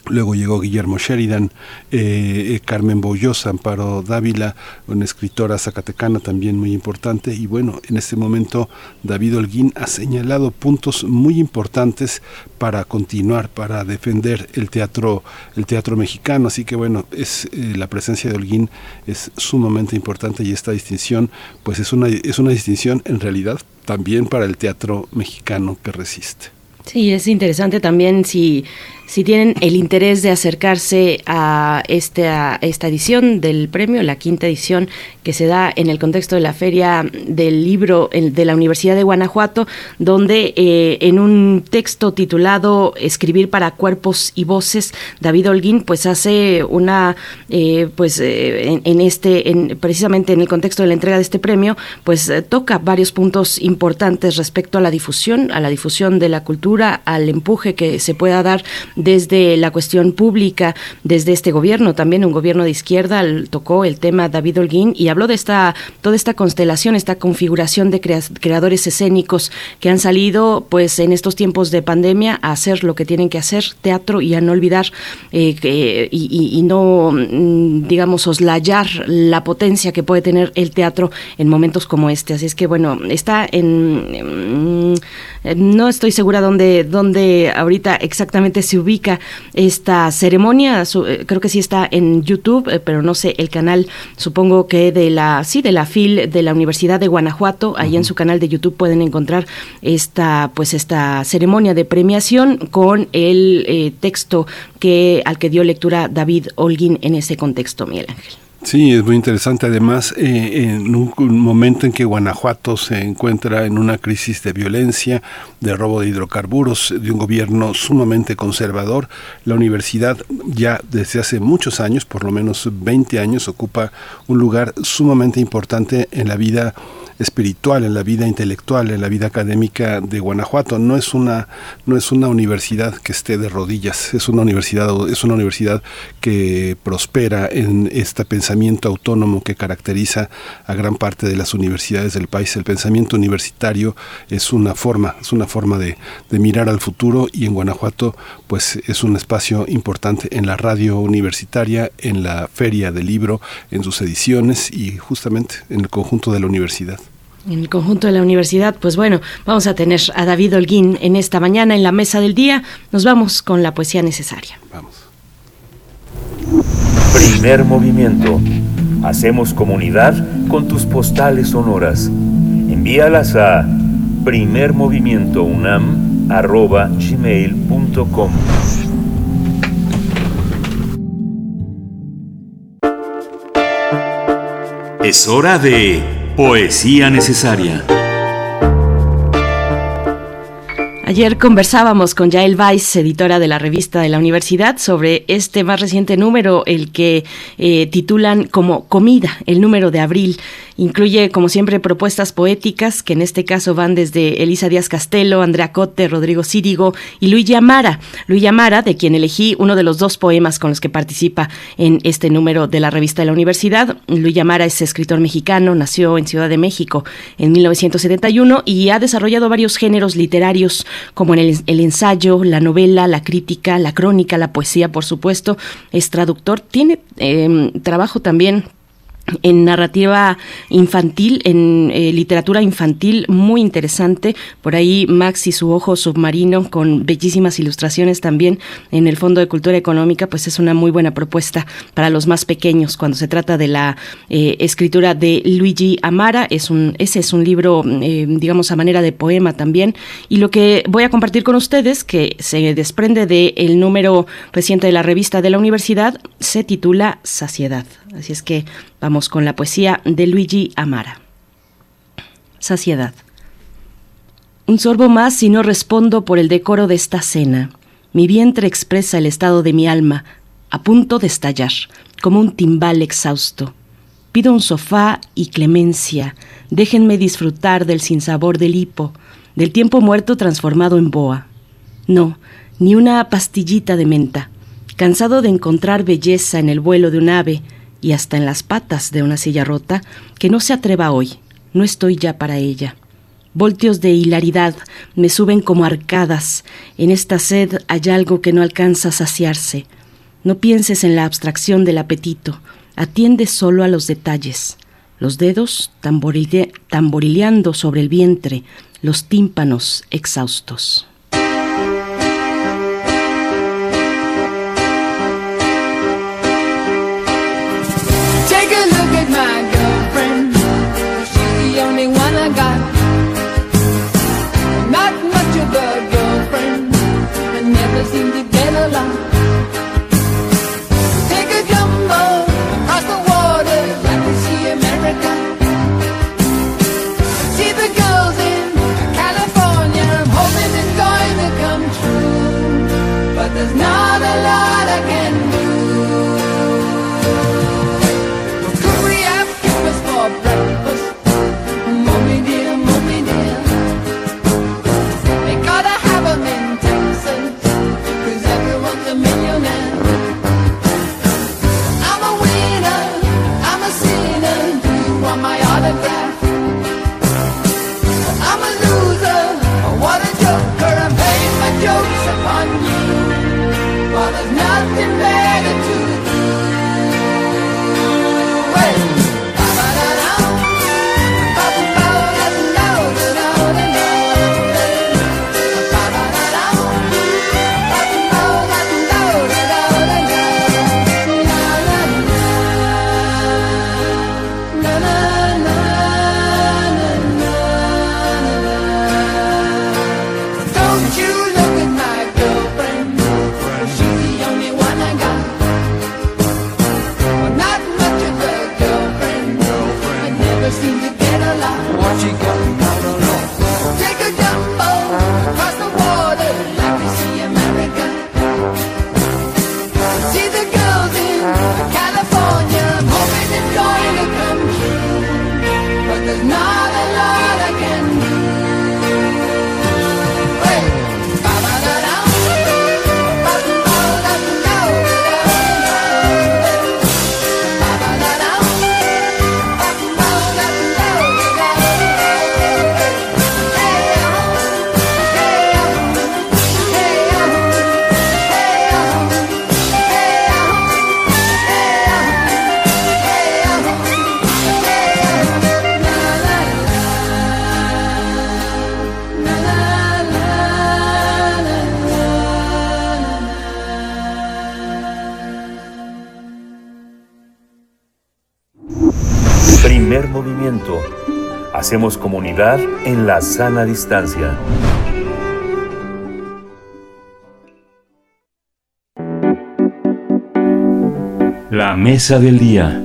Luego llegó Guillermo Sheridan, eh, eh, Carmen Bollosa, Amparo Dávila, una escritora zacatecana también muy importante. Y bueno, en este momento David Holguín ha señalado puntos muy importantes para continuar, para defender el teatro, el teatro mexicano. Así que bueno, es eh, la presencia de Holguín es sumamente importante y esta distinción, pues es una, es una distinción en realidad también para el teatro mexicano que resiste. Sí, es interesante también si si tienen el interés de acercarse a esta, esta edición del premio, la quinta edición que se da en el contexto de la feria del libro de la Universidad de Guanajuato, donde eh, en un texto titulado Escribir para cuerpos y voces, David Holguín pues hace una, eh, pues eh, en, este, en, precisamente en el contexto de la entrega de este premio, pues toca varios puntos importantes respecto a la difusión, a la difusión de la cultura, al empuje que se pueda dar desde la cuestión pública, desde este gobierno, también un gobierno de izquierda, tocó el tema David Holguín y habló de esta, toda esta constelación, esta configuración de creadores escénicos que han salido pues en estos tiempos de pandemia a hacer lo que tienen que hacer, teatro y a no olvidar eh, y, no, mm, digamos, soslayar la potencia que puede tener el teatro en momentos como este. Así es que bueno, está en... Mm, no estoy segura dónde donde ahorita exactamente se ubica esta ceremonia. Eh, creo que sí está en YouTube, eh, pero no sé, el canal, supongo que de la, sí, de la FIL de la Universidad de Guanajuato, ahí en su canal de YouTube pueden encontrar esta, pues esta ceremonia de premiación con el eh, texto que, al que dio lectura David Holguín en ese contexto, Miguel Ángel. Sí, es muy interesante. Además, eh, en un, momento en que Guanajuato se encuentra en una crisis de violencia, de robo de hidrocarburos, de un gobierno sumamente conservador, la universidad ya desde hace muchos años, por lo menos 20 años, ocupa un lugar sumamente importante en la vida espiritual, en la vida intelectual, en la vida académica de Guanajuato. No es una, no es una universidad que esté de rodillas, es una universidad, es una universidad que prospera en este pensamiento autónomo que caracteriza a gran parte de las universidades del país. El pensamiento universitario es una forma, es una forma de, de mirar al futuro y en Guanajuato pues es un espacio importante en la radio universitaria, en la feria del libro, en sus ediciones y justamente en el conjunto de la universidad en el conjunto de la universidad, pues bueno, vamos a tener a David Holguín en esta mañana en la mesa del día. Nos vamos con la poesía necesaria. Vamos. Primer movimiento. Hacemos comunidad con tus postales sonoras. Envíalas a primermovimientounam.gmail.com Es hora de Poesía necesaria. Ayer conversábamos con Yael Weiss, editora de la revista de la universidad, sobre este más reciente número, el que eh, titulan como Comida, el número de abril. Incluye, como siempre, propuestas poéticas, que en este caso van desde Elisa Díaz Castelo, Andrea Cote, Rodrigo Círigo y Luis Amara. Luis Amara, de quien elegí uno de los dos poemas con los que participa en este número de la revista de la universidad. Luis Amara es escritor mexicano, nació en Ciudad de México en 1971 y ha desarrollado varios géneros literarios, como en el, ensayo, la novela, la crítica, la crónica, la poesía, por supuesto. Es traductor, tiene em, trabajo también en narrativa infantil, en eh, literatura infantil muy interesante. Por ahí Max y su ojo submarino con bellísimas ilustraciones también en el Fondo de Cultura Económica, pues es una muy buena propuesta para los más pequeños cuando se trata de la eh, escritura de Luigi Amara. Es un, ese es un libro, eh, digamos, a manera de poema también. Y lo que voy a compartir con ustedes, que se desprende del el número reciente de la revista de la universidad, se titula Saciedad. Así es que vamos con la poesía de Luigi Amara. Saciedad. Un sorbo más y no respondo por el decoro de esta cena. Mi vientre expresa el estado de mi alma, a punto de estallar, como un timbal exhausto. Pido un sofá y clemencia. Déjenme disfrutar del sinsabor del hipo, del tiempo muerto transformado en boa. No, ni una pastillita de menta. Cansado de encontrar belleza en el vuelo de un ave, y hasta en las patas de una silla rota, que no se atreva hoy, no estoy ya para ella. Voltios de hilaridad me suben como arcadas, en esta sed hay algo que no alcanza a saciarse. No pienses en la abstracción del apetito, atiende solo a los detalles. Los dedos tamborileando sobre el vientre, los tímpanos exhaustos. Hacemos comunidad en la sana distancia. La mesa del día.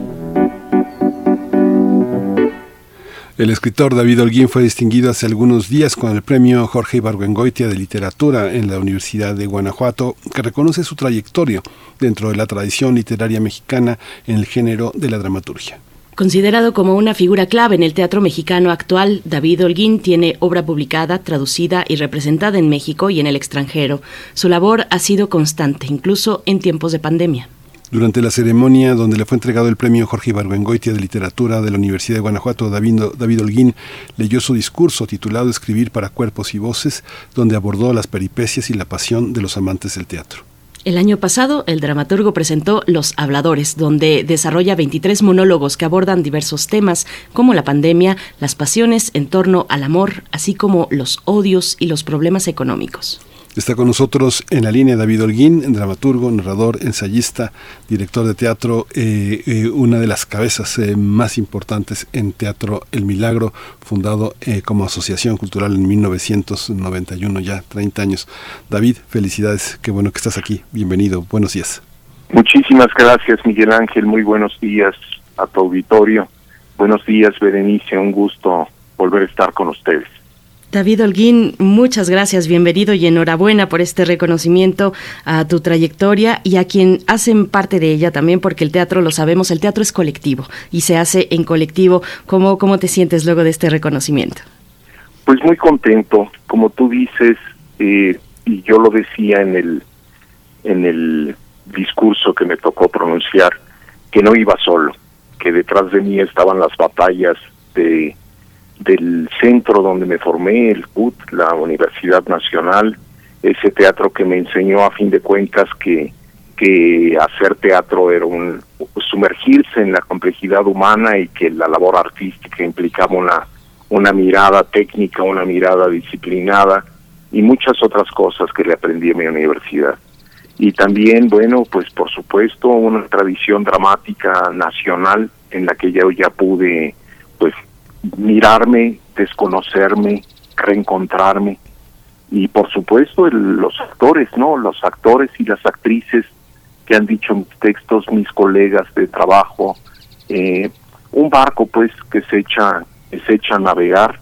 El escritor David Holguín fue distinguido hace algunos días con el premio Jorge Ibargüengoitia de Literatura en la Universidad de Guanajuato, que reconoce su trayectoria dentro de la tradición literaria mexicana en el género de la dramaturgia. Considerado como una figura clave en el teatro mexicano actual, David Holguín tiene obra publicada, traducida y representada en México y en el extranjero. Su labor ha sido constante, incluso en tiempos de pandemia. Durante la ceremonia donde le fue entregado el premio Jorge Ibargüengoitia de Literatura de la Universidad de Guanajuato, David, David Holguín leyó su discurso titulado Escribir para cuerpos y voces, donde abordó las peripecias y la pasión de los amantes del teatro. El año pasado, el dramaturgo presentó Los Habladores, donde desarrolla 23 monólogos que abordan diversos temas como la pandemia, las pasiones en torno al amor, así como los odios y los problemas económicos. Está con nosotros en la línea David Holguín, dramaturgo, narrador, ensayista, director de teatro, eh, eh, una de las cabezas eh, más importantes en Teatro El Milagro, fundado como Asociación Cultural en 1991, ya 30 años. David, felicidades, qué bueno que estás aquí, bienvenido, buenos días. Muchísimas gracias Miguel Ángel, muy buenos días a tu auditorio. Buenos días Berenice, un gusto volver a estar con ustedes. David Holguín, muchas gracias, bienvenido y enhorabuena por este reconocimiento a tu trayectoria y a quien hacen parte de ella también, porque el teatro, lo sabemos, el teatro es colectivo y se hace en colectivo. ¿Cómo, cómo te sientes luego de este reconocimiento? Pues muy contento, como tú dices, eh, y yo lo decía en el, en el discurso que me tocó pronunciar, que no iba solo, que detrás de mí estaban las batallas de del centro donde me formé, el CUT, la Universidad Nacional, ese teatro que me enseñó a fin de cuentas que, que hacer teatro era un sumergirse en la complejidad humana y que la labor artística implicaba una, una mirada técnica, una mirada disciplinada y muchas otras cosas que le aprendí en mi universidad. Y también, bueno, pues por supuesto, una tradición dramática nacional en la que yo ya pude pues mirarme, desconocerme, reencontrarme y por supuesto los actores, ¿no? Los actores y las actrices que han dicho mis textos, mis colegas de trabajo, eh, un barco pues que se echa, se echa a navegar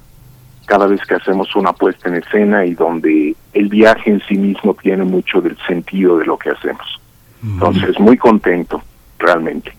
cada vez que hacemos una puesta en escena y donde el viaje en sí mismo tiene mucho del sentido de lo que hacemos. Entonces, muy contento, realmente.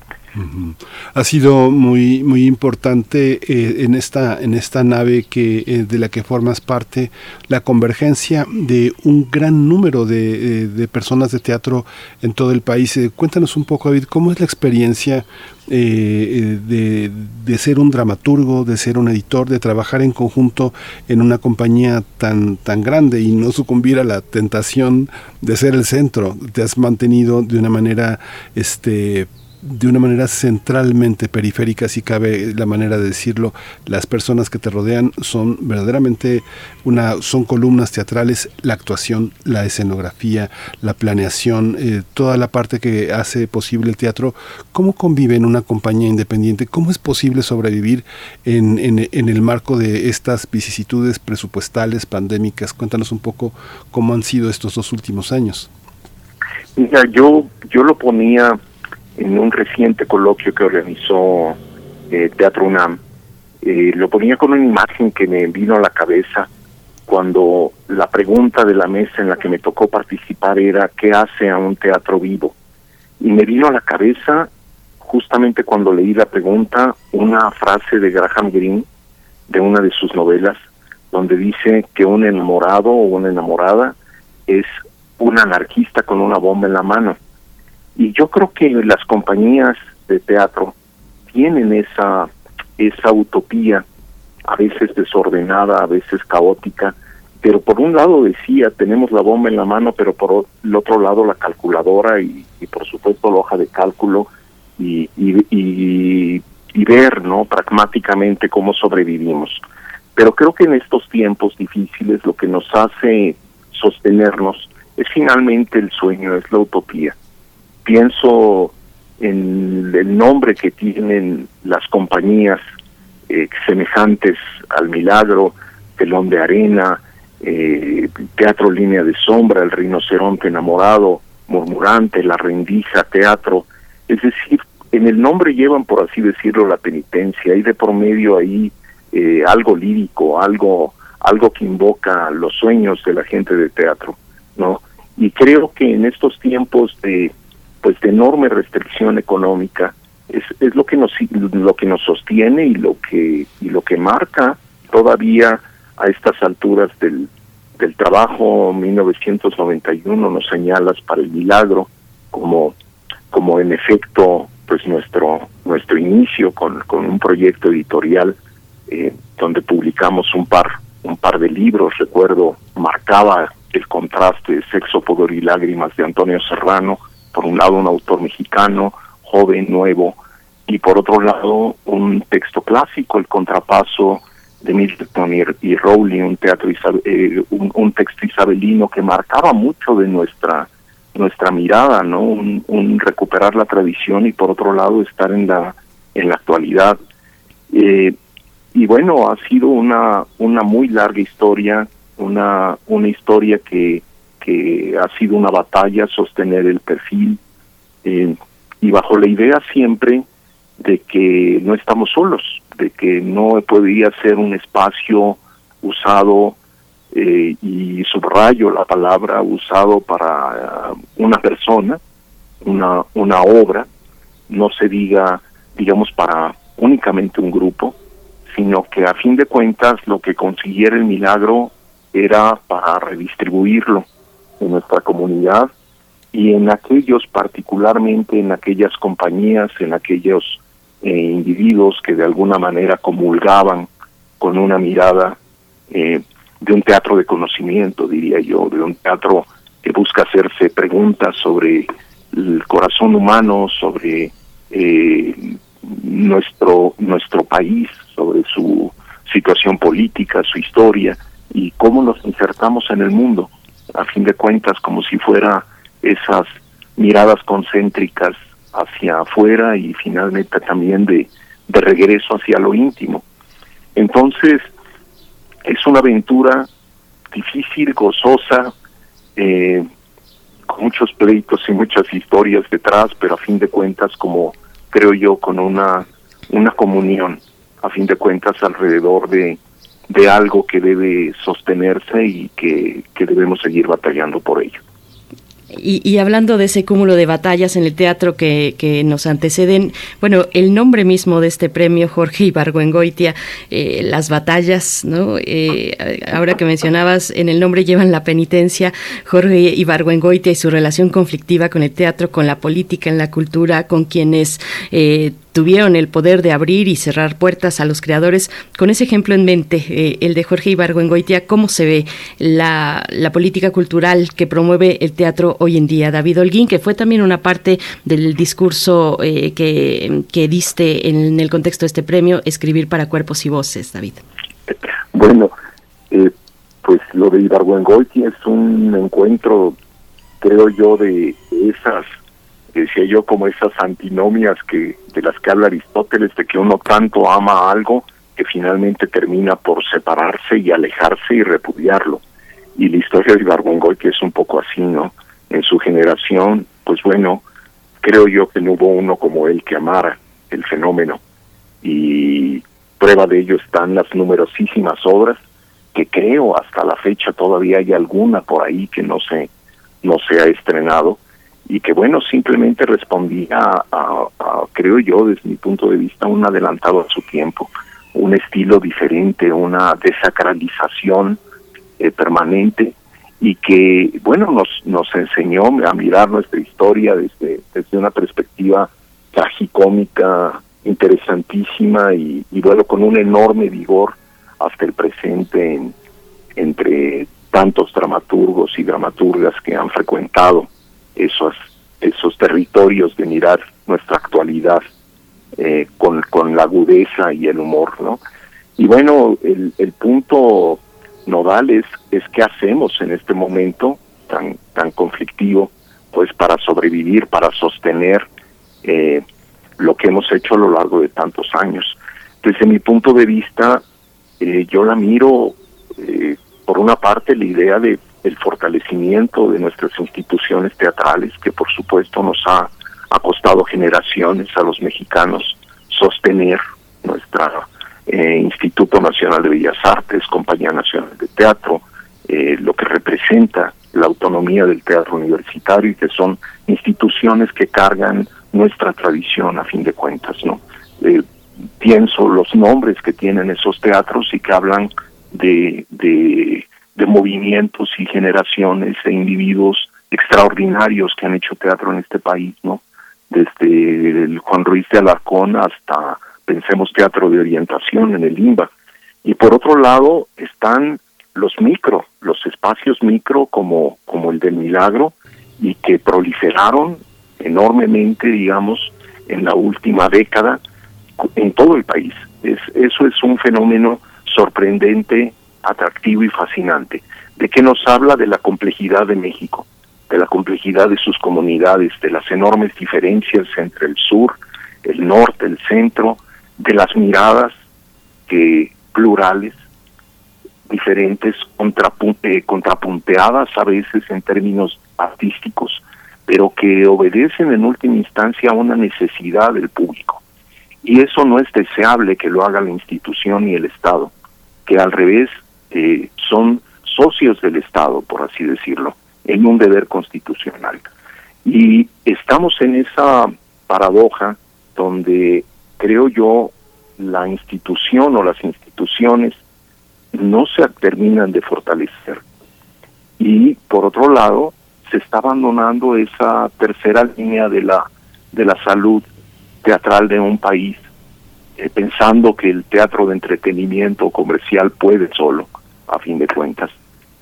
Ha sido muy muy importante eh, en esta en esta nave que eh, de la que formas parte la convergencia de un gran número de, eh, personas de teatro en todo el país. cuéntanos un poco, David, cómo es la experiencia de, de, ser un dramaturgo, de ser un editor, de trabajar en conjunto en una compañía tan, tan grande y no sucumbir a la tentación de ser el centro. Te has mantenido de una manera este, de una manera centralmente periférica, si cabe la manera de decirlo, las personas que te rodean son verdaderamente una, son columnas teatrales, la actuación, la escenografía, la planeación, eh, toda la parte que hace posible el teatro. ¿Cómo convive en una compañía independiente? ¿Cómo es posible sobrevivir en, en, el marco de estas vicisitudes presupuestales, pandémicas? Cuéntanos un poco cómo han sido estos dos últimos años. Mira, yo, yo lo ponía en un reciente coloquio que organizó eh, Teatro UNAM, eh, lo ponía con una imagen que me vino a la cabeza cuando la pregunta de la mesa en la que me tocó participar era ¿qué hace a un teatro vivo? Y me vino a la cabeza, justamente cuando leí la pregunta, una frase de Graham Greene, de una de sus novelas, donde dice que un enamorado o una enamorada es un anarquista con una bomba en la mano y yo creo que las compañías de teatro tienen esa, esa utopía, a veces desordenada, a veces caótica, pero por un lado decía, tenemos la bomba en la mano, pero por el otro lado la calculadora y, por supuesto la hoja de cálculo y, y, y, ver, ¿no? Pragmáticamente cómo sobrevivimos. Pero creo que en estos tiempos difíciles lo que nos hace sostenernos es finalmente el sueño, es la utopía pienso en el nombre que tienen las compañías semejantes al milagro, telón de arena, teatro línea de sombra, el rinoceronte enamorado, murmurante, la rendija, teatro, es decir, en el nombre llevan, por así decirlo, la penitencia, hay de por medio ahí eh, algo lírico, algo, algo que invoca los sueños de la gente de teatro, ¿no? Y creo que en estos tiempos de, pues, de enorme restricción económica, es, es lo que nos lo que nos sostiene y lo que y lo que marca todavía a estas alturas del, del trabajo. 1991 nos señalas para el milagro como como en efecto pues nuestro nuestro inicio con, con un proyecto editorial eh, donde publicamos un par un par de libros. Recuerdo marcaba el contraste de Sexo, Poder y Lágrimas de Antonio Serrano por un lado un autor mexicano joven nuevo y por otro lado un texto clásico el contrapaso de Milton y, Rowling un teatro eh, un, un texto isabelino que marcaba mucho de nuestra nuestra mirada, ¿no? Un, recuperar la tradición y por otro lado estar en la en la actualidad. Eh, y bueno, ha sido una una muy larga historia, una una historia que ha sido una batalla sostener el perfil eh, y bajo la idea siempre de que no estamos solos, de que no podía ser un espacio usado eh, y subrayo la palabra usado para eh, una persona, una, una obra, no se diga, digamos, para únicamente un grupo, sino que a fin de cuentas lo que consiguiera el milagro era para redistribuirlo en nuestra comunidad y en aquellos, particularmente en aquellas compañías, en aquellos eh, individuos que de alguna manera comulgaban con una mirada eh, de un teatro de conocimiento, diría yo, de un teatro que busca hacerse preguntas sobre el corazón humano, sobre eh, nuestro nuestro país, sobre su situación política, su historia y cómo nos insertamos en el mundo, a fin de cuentas como si fuera esas miradas concéntricas hacia afuera y finalmente también de, de regreso hacia lo íntimo. Entonces, es una aventura difícil, gozosa, eh, con muchos pleitos y muchas historias detrás, pero a fin de cuentas, como creo yo, con una, una comunión, a fin de cuentas, alrededor de, de algo que debe sostenerse y que, que debemos seguir batallando por ello. Y, hablando de ese cúmulo de batallas en el teatro que, que, nos anteceden, bueno, el nombre mismo de este premio, Jorge Ibargüengoitia, eh, las batallas, ¿no? Eh, ahora que mencionabas, en el nombre llevan la penitencia, Jorge Ibargüengoitia y su relación conflictiva con el teatro, con la política, en la cultura, con quienes eh, tuvieron el poder de abrir y cerrar puertas a los creadores. Con ese ejemplo en mente, eh, el de Jorge Ibargüengoitia, ¿cómo se ve la, la, política cultural que promueve el teatro hoy en día? David Holguín, que fue también una parte del discurso eh, que, que diste en el contexto de este premio, Escribir para Cuerpos y Voces, David. Bueno, eh, pues lo de Ibargüengoitia es un encuentro, creo yo, de esas decía yo, como esas antinomias que de las que habla Aristóteles, de que uno tanto ama algo que finalmente termina por separarse y alejarse y repudiarlo. Y la historia de Ibargüengoy que es un poco así, ¿no? En su generación, pues bueno, creo yo que no hubo uno como él que amara el fenómeno. Y prueba de ello están las numerosísimas obras que creo hasta la fecha todavía hay alguna por ahí que no se no se ha estrenado y que bueno, simplemente respondía a, creo yo, desde mi punto de vista, un adelantado a su tiempo, un estilo diferente, una desacralización eh, permanente y que, bueno, nos, nos enseñó a mirar nuestra historia desde, desde una perspectiva tragicómica, interesantísima y, y con un enorme vigor hasta el presente entre tantos dramaturgos y dramaturgas que han frecuentado esos, esos territorios de mirar nuestra actualidad eh, con, con la agudeza y el humor, ¿no? Y bueno, el, el punto nodal es, es qué hacemos en este momento tan, tan conflictivo, pues para sobrevivir, para sostener eh, lo que hemos hecho a lo largo de tantos años. desde mi punto de vista, eh, yo la miro, por una parte, la idea de el fortalecimiento de nuestras instituciones teatrales, que por supuesto nos ha, costado generaciones a los mexicanos sostener nuestra eh, Instituto Nacional de Bellas Artes, Compañía Nacional de Teatro, eh, lo que representa la autonomía del teatro universitario y que son instituciones que cargan nuestra tradición a fin de cuentas, ¿no? Eh, pienso los nombres que tienen esos teatros y que hablan de, de, de movimientos y generaciones e individuos extraordinarios que han hecho teatro en este país, ¿no? Desde Juan Ruiz de Alarcón hasta, pensemos, teatro de orientación en el IMBA. Y por otro lado están los micro, los espacios micro como, como el del Milagro y que proliferaron enormemente, digamos, en la última década en todo el país. Es, eso es un fenómeno sorprendente, atractivo y fascinante. ¿De qué nos habla? De la complejidad de México, de la complejidad de sus comunidades, de las enormes diferencias entre el sur, el norte, el centro, de las miradas que plurales, diferentes, contrapunte, contrapunteadas a veces en términos artísticos, pero que obedecen en última instancia a una necesidad del público. Y eso no es deseable que lo haga la institución y el Estado, que al revés eh, son socios del Estado, por así decirlo, en un deber constitucional. Y estamos en esa paradoja donde creo yo la institución o las instituciones no se terminan de fortalecer. Y por otro lado, se está abandonando esa tercera línea de la de la salud teatral de un país, eh, pensando que el teatro de entretenimiento comercial puede solo, a fin de cuentas,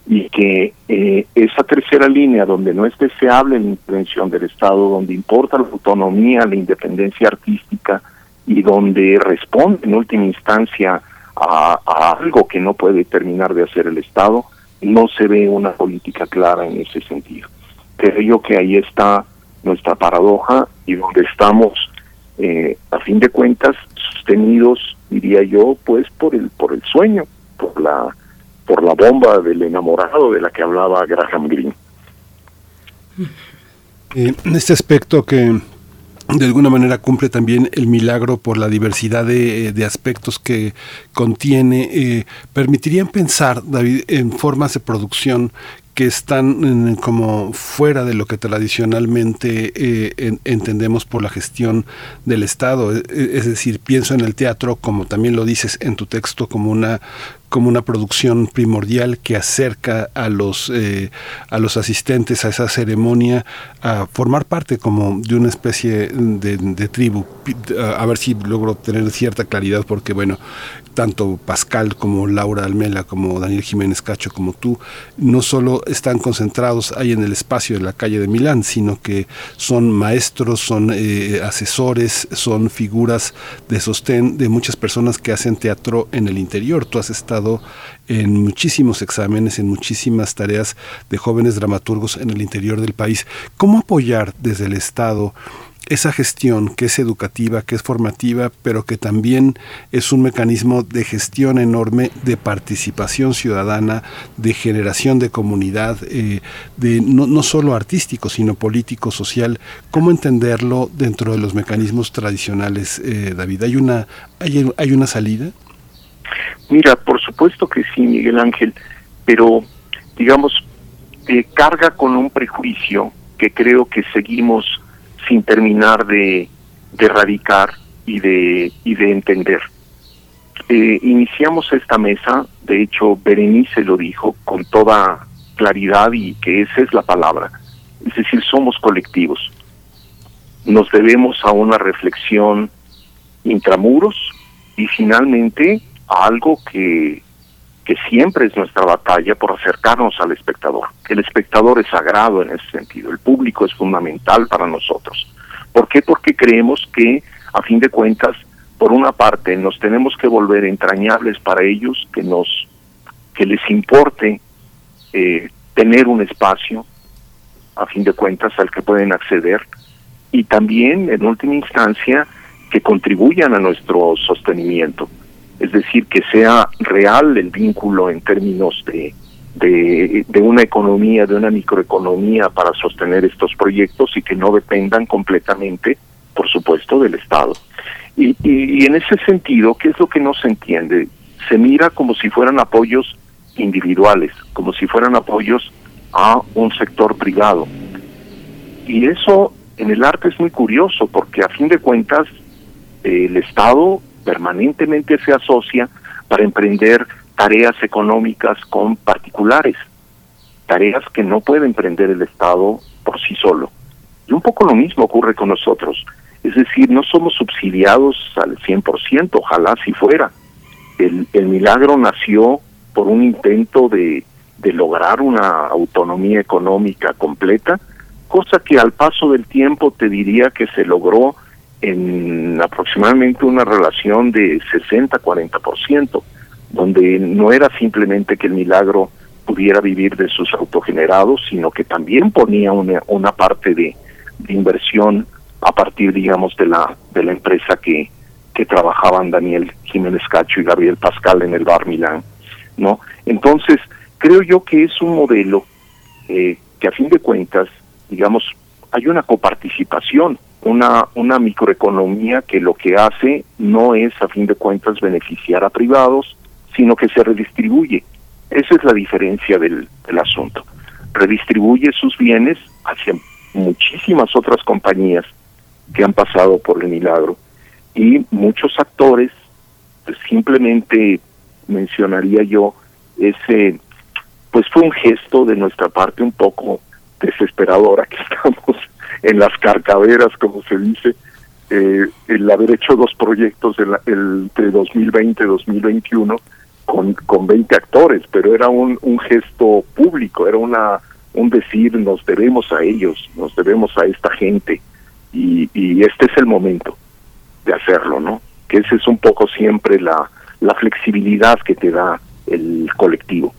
y que eh, esa tercera línea donde no es deseable la intervención del Estado, donde importa la autonomía, la independencia artística y donde responde en última instancia a, algo que no puede terminar de hacer el Estado, no se ve una política clara en ese sentido. Creo que ahí está nuestra paradoja y donde estamos eh, a fin de cuentas sostenidos diría yo pues por el por el sueño por la por la bomba del enamorado de la que hablaba Graham Greene en este aspecto que de alguna manera cumple también el milagro por la diversidad de, de aspectos que contiene. Eh, permitirían pensar, David, en formas de producción que están como fuera de lo que tradicionalmente eh, entendemos por la gestión del Estado. E, e, es decir, pienso en el teatro, como también lo dices en tu texto, como una como una producción primordial que acerca a los eh, a los asistentes a esa ceremonia a formar parte como de una especie de, de tribu. A ver si logro tener cierta claridad porque bueno tanto Pascal como Laura Almela, como Daniel Jiménez Cacho, como tú, no solo están concentrados ahí en el espacio de la calle de Milán, sino que son maestros, son eh, asesores, son figuras de sostén de muchas personas que hacen teatro en el interior. Tú has estado en muchísimos exámenes, en muchísimas tareas de jóvenes dramaturgos en el interior del país. ¿Cómo apoyar desde el Estado? Esa gestión que es educativa, que es formativa, pero que también es un mecanismo de gestión enorme, de participación ciudadana, de generación de comunidad, eh, de no, no, solo artístico, sino político, social. ¿Cómo entenderlo dentro de los mecanismos tradicionales, eh, David? ¿Hay una, hay, ¿Hay una salida? Mira, por supuesto que sí, Miguel Ángel, pero digamos, eh, carga con un prejuicio que creo que seguimos sin terminar de, de erradicar y de, y de entender. Eh, iniciamos esta mesa, de hecho Berenice lo dijo con toda claridad y que esa es la palabra, es decir, somos colectivos. Nos debemos a una reflexión intramuros y finalmente a algo que, que siempre es nuestra batalla por acercarnos al espectador. El espectador es sagrado en ese sentido, el público es fundamental para nosotros. ¿Por qué? Porque creemos que, a fin de cuentas, por una parte, nos tenemos que volver entrañables para ellos, que nos, que les importe eh, tener un espacio, a fin de cuentas, al que pueden acceder, y también, en última instancia, que contribuyan a nuestro sostenimiento. Es decir, que sea real el vínculo en términos de, de, una economía, de una microeconomía para sostener estos proyectos y que no dependan completamente, por supuesto, del Estado. Y, y, en ese sentido, ¿qué es lo que no se entiende? Se mira como si fueran apoyos individuales, como si fueran apoyos a un sector privado. Y eso en el arte es muy curioso porque a fin de cuentas el Estado permanentemente se asocia para emprender tareas económicas con particulares, tareas que no puede emprender el Estado por sí solo. Y un poco lo mismo ocurre con nosotros. Es decir, no somos subsidiados al 100%, ojalá si fuera. El, el milagro nació por un intento de, de lograr una autonomía económica completa, cosa que al paso del tiempo te diría que se logró en aproximadamente una relación de 60-40%, donde no era simplemente que el milagro pudiera vivir de sus autogenerados, sino que también ponía una, una parte de, inversión a partir, digamos, de la, de la empresa que, que trabajaban Daniel Jiménez Cacho y Gabriel Pascal en el Bar Milán. ¿no? Entonces, creo yo que es un modelo eh, que a fin de cuentas, digamos, hay una coparticipación, una, una microeconomía que lo que hace no es a fin de cuentas beneficiar a privados, sino que se redistribuye. Esa es la diferencia del, asunto. Redistribuye sus bienes hacia muchísimas otras compañías que han pasado por el milagro y muchos actores pues, simplemente mencionaría yo ese pues fue un gesto de nuestra parte un poco desesperadora que estamos en las carcaderas como se dice eh, el haber hecho dos proyectos el, entre 2020 y 2021 con, con 20 actores pero era un, un gesto público era una un decir nos debemos a ellos nos debemos a esta gente y, y este es el momento de hacerlo no que ese es un poco siempre la la flexibilidad que te da el colectivo.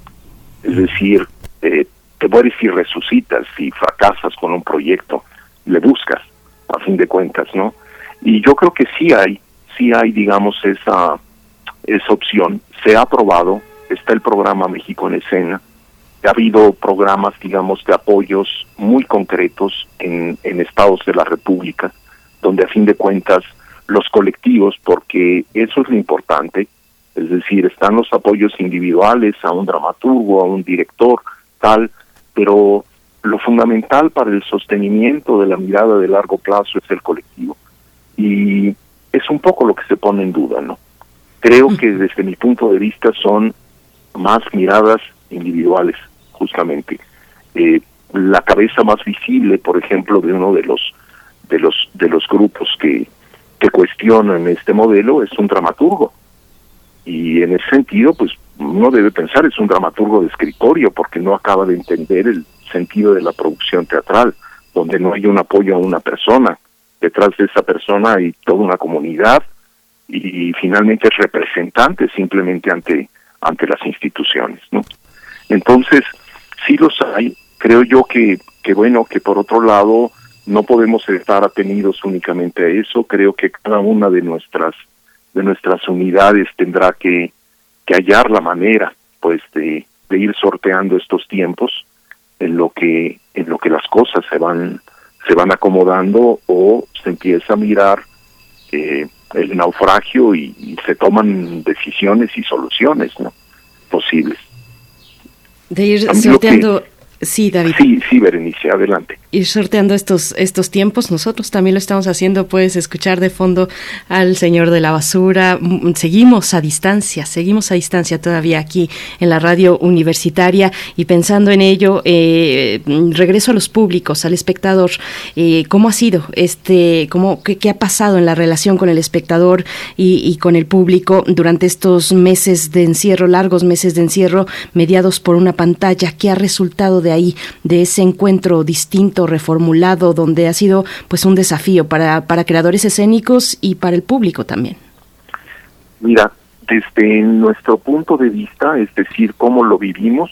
Es decir, eh, te mueres y resucitas, si fracasas con un proyecto, le buscas, a fin de cuentas, ¿no? Y yo creo que sí hay, sí hay, digamos, esa, esa opción. Se ha aprobado, está el programa México en Escena, ha habido programas, digamos, de apoyos muy concretos en, en estados de la República, donde a fin de cuentas los colectivos, porque eso es lo importante, es decir, están los apoyos individuales a un dramaturgo, a un director, tal, pero lo fundamental para el sostenimiento de la mirada de largo plazo es el colectivo. Y es un poco lo que se pone en duda, ¿no? Creo que desde mi punto de vista son más miradas individuales, justamente. Eh, la cabeza más visible, por ejemplo, de uno de los de los de los grupos que que cuestionan este modelo es un dramaturgo y en ese sentido, pues uno debe pensar, es un dramaturgo de escritorio porque no acaba de entender el sentido de la producción teatral, donde no hay un apoyo a una persona, detrás de esa persona hay toda una comunidad y finalmente es representante simplemente ante ante las instituciones, ¿no? Entonces, sí los hay, creo yo que que bueno, que por otro lado no podemos estar atenidos únicamente a eso, creo que cada una de nuestras de nuestras unidades tendrá que, que hallar la manera pues de, ir sorteando estos tiempos en lo que en lo que las cosas se van se van acomodando o se empieza a mirar eh, el naufragio y, y, se toman decisiones y soluciones ¿no? posibles de ir sorteando Sí, David. Sí, sí, Berenice, adelante. Ir sorteando estos, estos tiempos, nosotros también lo estamos haciendo, puedes escuchar de fondo al señor de la basura, mm, seguimos a distancia, seguimos a distancia todavía aquí en la radio universitaria y pensando en ello, eh, regreso a los públicos, al espectador, eh, ¿cómo ha sido este, cómo, qué, qué, ha pasado en la relación con el espectador y, y con el público durante estos meses de encierro, largos meses de encierro, mediados por una pantalla, qué ha resultado de ahí, de ese encuentro distinto, reformulado, donde ha sido pues un desafío para, para creadores escénicos y para el público también? Mira, desde nuestro punto de vista, es decir, cómo lo vivimos,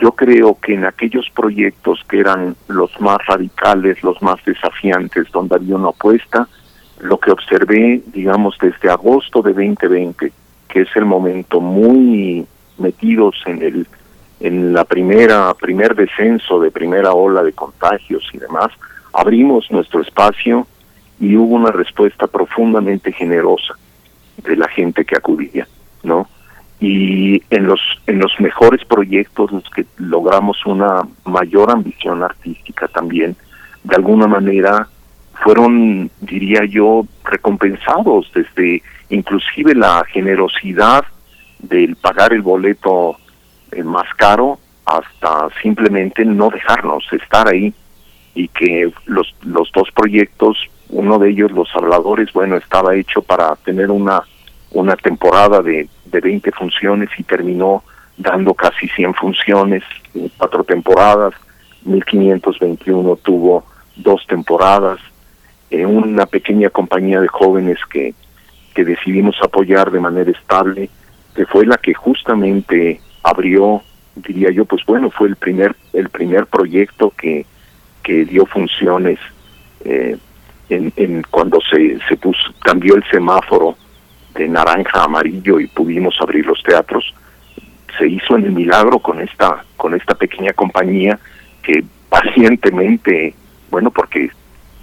yo creo que en aquellos proyectos que eran los más radicales, los más desafiantes, donde había una apuesta, lo que observé, digamos, desde agosto de 2020, que es el momento muy metidos en el en la primera primer descenso de primera ola de contagios y demás, abrimos nuestro espacio y hubo una respuesta profundamente generosa de la gente que acudía, ¿no? Y en los en los mejores proyectos los que logramos una mayor ambición artística también, de alguna manera fueron, diría yo, recompensados desde inclusive la generosidad del pagar el boleto eh, más caro hasta simplemente no dejarnos estar ahí y que los, los dos proyectos, uno de ellos, Los Habladores, bueno, estaba hecho para tener una, una temporada de, de 20 funciones y terminó dando casi 100 funciones, cuatro temporadas, 1521 tuvo dos temporadas, eh, una pequeña compañía de jóvenes que, que decidimos apoyar de manera estable, que fue la que justamente abrió, diría yo, pues bueno, fue el primer, el primer proyecto que, que dio funciones eh, en, cuando se, se puso, cambió el semáforo de naranja a amarillo y pudimos abrir los teatros, se hizo en el milagro con esta, con esta pequeña compañía que pacientemente, bueno, porque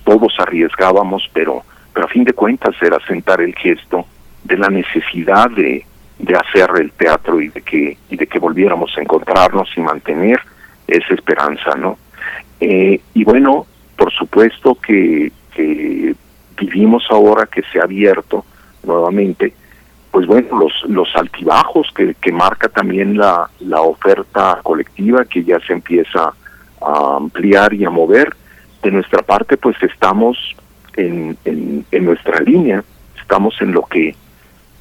todos arriesgábamos, pero, pero a fin de cuentas era sentar el gesto de la necesidad de, de hacer el teatro y de que y de que volviéramos a encontrarnos y mantener esa esperanza no eh, y bueno por supuesto que, que vivimos ahora que se ha abierto nuevamente pues bueno los los altibajos que, que marca también la la oferta colectiva que ya se empieza a ampliar y a mover de nuestra parte pues estamos en, en, en nuestra línea estamos en lo que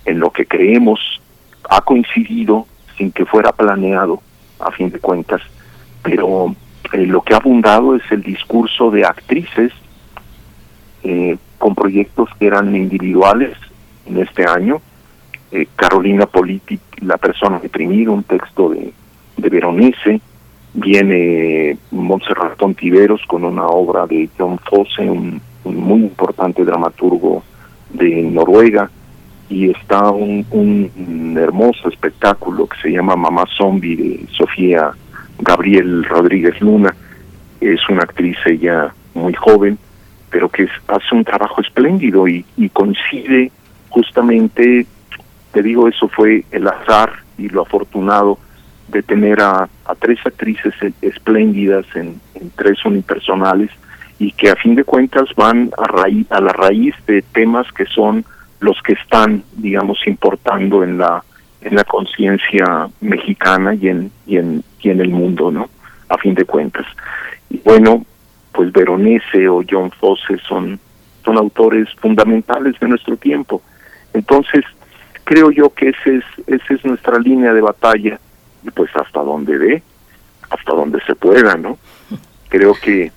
en lo que creemos ha coincidido sin que fuera planeado, a fin de cuentas, pero eh, lo que ha abundado es el discurso de actrices eh, con proyectos que eran individuales en este año. Eh, Carolina Politi, La persona deprimida, un texto de, de Veronese. Viene Montserrat Tiveros con una obra de John Fosse, un muy importante dramaturgo de Noruega y está un, un hermoso espectáculo que se llama Mamá Zombie de Sofía Gabriel Rodríguez Luna. Es una actriz ella muy joven, pero que hace un trabajo espléndido y, coincide justamente, te digo, eso fue el azar y lo afortunado de tener a, tres actrices espléndidas en, en, tres unipersonales y que a fin de cuentas van a, raíz, a la raíz de temas que son los que están, digamos, importando en la en la conciencia mexicana y en, y en y en el mundo, ¿no? A fin de cuentas. Y bueno, pues Veronese o John Fosse son son autores fundamentales de nuestro tiempo. Entonces, creo yo que ese es esa es nuestra línea de batalla y pues hasta donde dé, hasta donde se pueda, ¿no? Creo que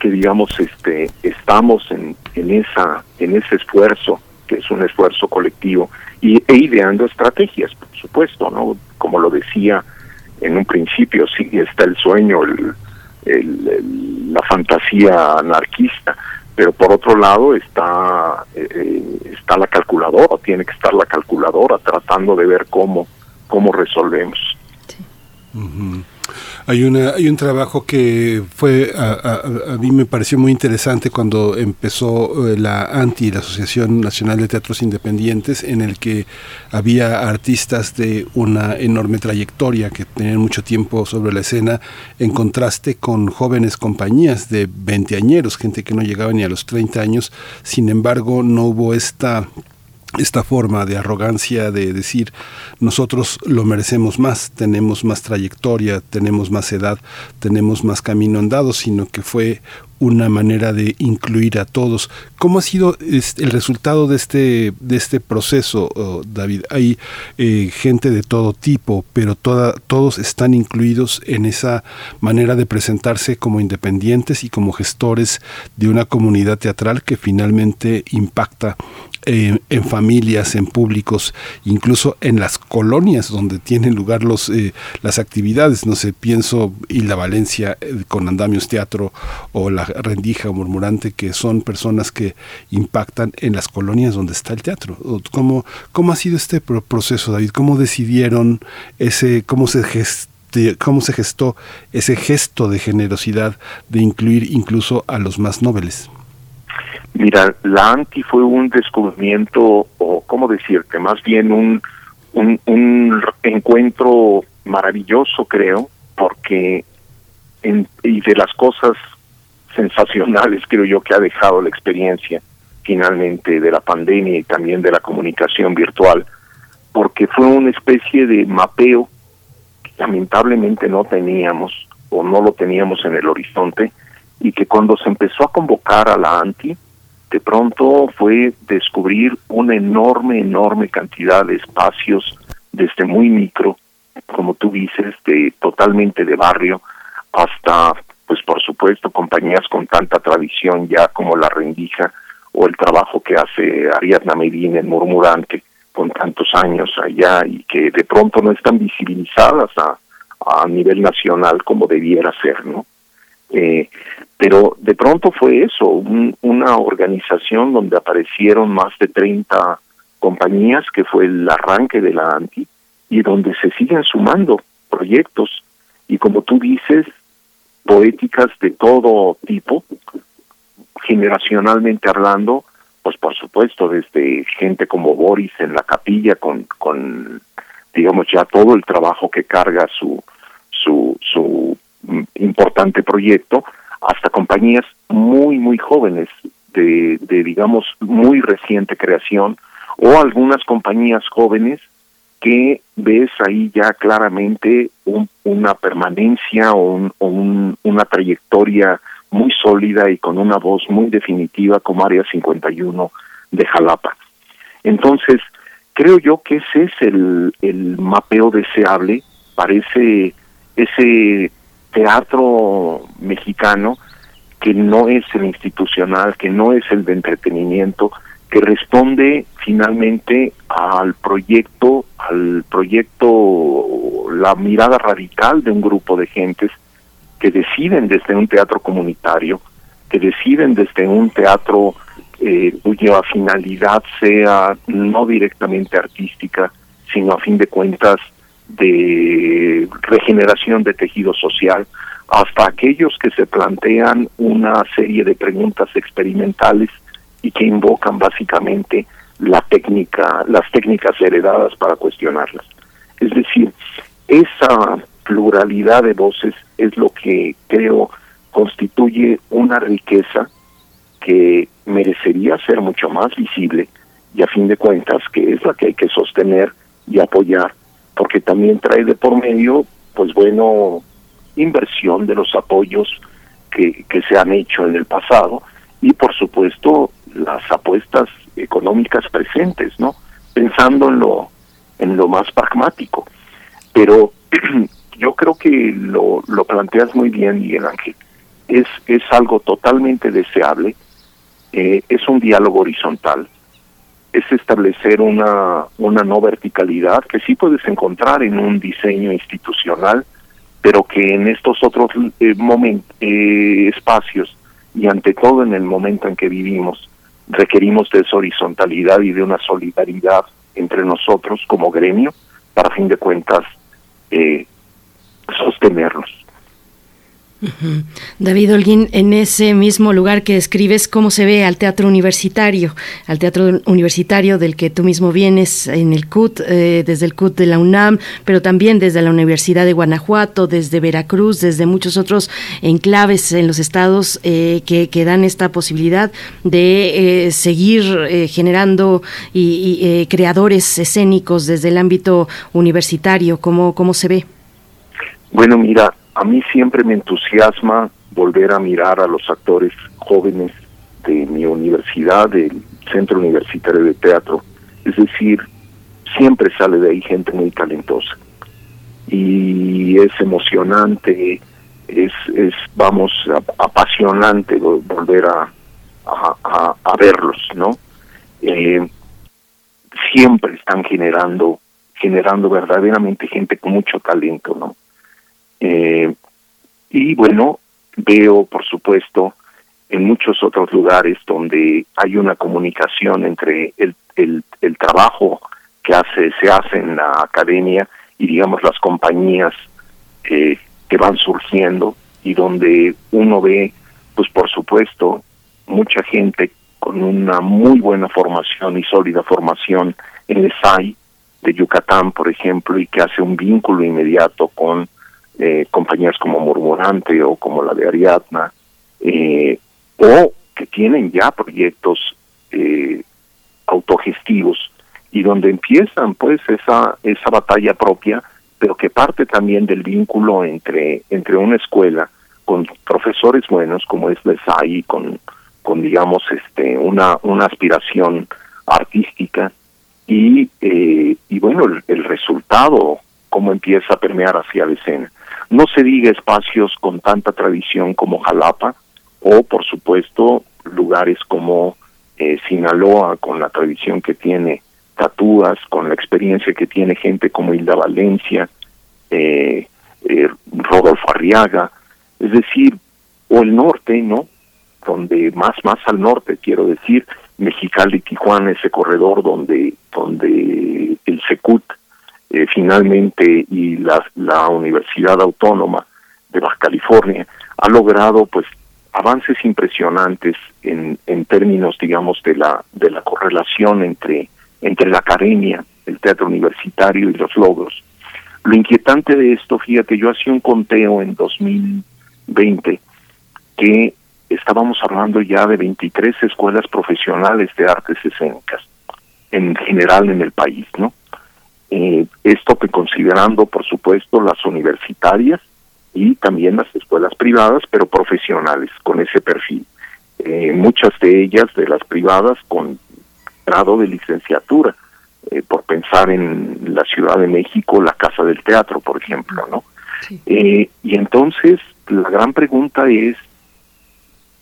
que digamos este estamos en, en esa en ese esfuerzo que es un esfuerzo colectivo, y, e ideando estrategias, por supuesto, ¿no? Como lo decía en un principio, sí está el sueño, el, la fantasía anarquista, pero por otro lado está eh, está la calculadora, tiene que estar la calculadora tratando de ver cómo cómo resolvemos. Hay, una, hay un trabajo que fue, a, mí me pareció muy interesante cuando empezó eh, la ANTI, la Asociación Nacional de Teatros Independientes, en el que había artistas de una enorme trayectoria que tenían mucho tiempo sobre la escena, en contraste con jóvenes compañías de veinteañeros, gente que no llegaba ni a los 30 años, sin embargo no hubo esta esta forma de arrogancia de decir nosotros lo merecemos más, tenemos más trayectoria, tenemos más edad, tenemos más camino andado, sino que fue una manera de incluir a todos. ¿Cómo ha sido el resultado de este, de este proceso, oh, David? Hay eh, gente de todo tipo, pero toda, todos están incluidos en esa manera de presentarse como independientes y como gestores de una comunidad teatral que finalmente impacta eh, en familias, en públicos, incluso en las colonias donde tienen lugar los, eh, las actividades. No sé, pienso Hilda Valencia eh, con Andamios Teatro o La Rendija o Murmurante, que son personas que impactan en las colonias donde está el teatro. ¿Cómo, cómo ha sido este proceso, David? ¿Cómo decidieron ese, cómo se cómo se gestó ese gesto de generosidad de incluir incluso a los más nobles? Mira, la ANTI fue un descubrimiento, o cómo decirte, más bien un, un, encuentro maravilloso, creo, porque en, y de las cosas sensacionales, creo yo, que ha dejado la experiencia finalmente de la pandemia y también de la comunicación virtual, porque fue una especie de mapeo que lamentablemente no teníamos o no lo teníamos en el horizonte y que cuando se empezó a convocar a la ANTI, de pronto fue descubrir una enorme, enorme cantidad de espacios desde muy micro, como tú dices, de totalmente de barrio, hasta, pues por supuesto, compañías con tanta tradición ya como La Rendija o el trabajo que hace Ariadna Medina en Murmurante con tantos años allá y que de pronto no están visibilizadas a, a nivel nacional como debiera ser, ¿no? Eh, pero de pronto fue eso, una organización donde aparecieron más de 30 compañías, que fue el arranque de la ANTI, y donde se siguen sumando proyectos, y como tú dices, poéticas de todo tipo, generacionalmente hablando, pues por supuesto, desde gente como Boris en la capilla, con, con digamos ya todo el trabajo que carga su, su, su importante proyecto, hasta compañías muy, muy jóvenes, de, de digamos, muy reciente creación, o algunas compañías jóvenes que ves ahí ya claramente una permanencia o, un, una trayectoria muy sólida y con una voz muy definitiva como Área 51 de Jalapa. Entonces, creo yo que ese es el, el mapeo deseable parece ese teatro mexicano que no es el institucional, que no es el de entretenimiento, que responde finalmente al proyecto, al proyecto, la mirada radical de un grupo de gentes que deciden desde un teatro comunitario, que deciden desde un teatro eh, cuya finalidad sea no directamente artística, sino a fin de cuentas de regeneración de tejido social, hasta aquellos que se plantean una serie de preguntas experimentales y que invocan básicamente la técnica, las técnicas heredadas para cuestionarlas. Es decir, esa pluralidad de voces es lo que creo constituye una riqueza que merecería ser mucho más visible y a fin de cuentas que es la que hay que sostener y apoyar porque también trae de por medio, pues bueno, inversión de los apoyos que, se han hecho en el pasado y por supuesto las apuestas económicas presentes, ¿no? Pensando en lo, en lo más pragmático. Pero yo creo que lo, lo planteas muy bien, Miguel Ángel. Es, es algo totalmente deseable, eh, es un diálogo horizontal, es establecer una, una no verticalidad que sí puedes encontrar en un diseño institucional, pero que en estos otros eh, eh, espacios y ante todo en el momento en que vivimos, requerimos de esa horizontalidad y de una solidaridad entre nosotros como gremio para, fin de cuentas, eh, sostenerlos. David Holguín, en ese mismo lugar que escribes, ¿cómo se ve al teatro universitario? Al teatro universitario del que tú mismo vienes en el CUT, eh, desde el CUT de la UNAM, pero también desde la Universidad de Guanajuato, desde Veracruz, desde muchos otros enclaves en los estados eh, que, que, dan esta posibilidad de eh, seguir generando y, creadores escénicos desde el ámbito universitario. ¿Cómo, cómo se ve? Bueno, mira, a mí siempre me entusiasma volver a mirar a los actores jóvenes de mi universidad, del Centro Universitario de Teatro. Es decir, siempre sale de ahí gente muy talentosa. Y es emocionante, es, es vamos, apasionante volver a, verlos, ¿no? eh, siempre están generando generando verdaderamente gente con mucho talento, ¿no? Eh, y bueno, veo, por supuesto, en muchos otros lugares donde hay una comunicación entre el, el, el trabajo que hace se hace en la academia y digamos las compañías eh, que van surgiendo y donde uno ve, pues por supuesto, mucha gente con una muy buena formación y sólida formación en el SAI de Yucatán, por ejemplo, y que hace un vínculo inmediato con eh, compañías como Murmurante o como la de Ariadna, eh, o que tienen ya proyectos eh, autogestivos y donde empiezan pues esa esa batalla propia, pero que parte también del vínculo entre entre una escuela con profesores buenos como es la SAI con con digamos este una una aspiración artística. Y eh, y bueno el, el, resultado cómo empieza a permear hacia la escena no se diga espacios con tanta tradición como Jalapa o por supuesto lugares como eh, Sinaloa con la tradición que tiene Tatúas con la experiencia que tiene gente como Hilda Valencia eh, eh, Rodolfo Arriaga. Es decir o el norte no donde más más al norte quiero decir Mexicali Tijuana ese corredor donde donde el Secut eh, finalmente y la, Universidad Autónoma de Baja California ha logrado pues avances impresionantes en, en términos digamos de la de la correlación entre entre la academia el teatro universitario y los logros lo inquietante de esto fíjate yo hacía un conteo en 2020 que estábamos hablando ya de 23 escuelas profesionales de artes escénicas en general en el país, ¿no? Eh, esto que considerando, por supuesto, las universitarias y también las escuelas privadas, pero profesionales con ese perfil. Eh, muchas de ellas, de las privadas, con grado de licenciatura, eh, por pensar en la Ciudad de México, la Casa del Teatro, por ejemplo, ¿no? y entonces la gran pregunta es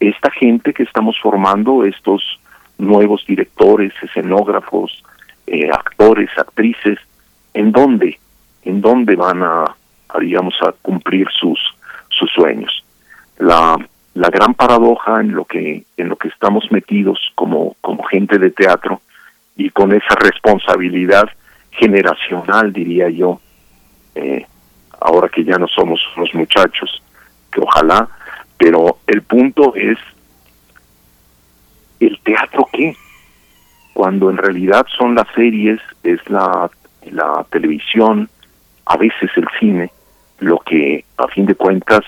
esta gente que estamos formando, estos nuevos directores, escenógrafos, eh, actores, actrices, ¿en dónde? ¿En dónde van a, digamos, a cumplir sus, sus sueños? La, la gran paradoja en lo que, en lo que estamos metidos como, como gente de teatro y con esa responsabilidad generacional, diría yo, eh, ahora que ya no somos los muchachos, que ojalá pero el punto es, ¿el teatro qué? Cuando en realidad son las series, es la, la televisión, a veces el cine, lo que a fin de cuentas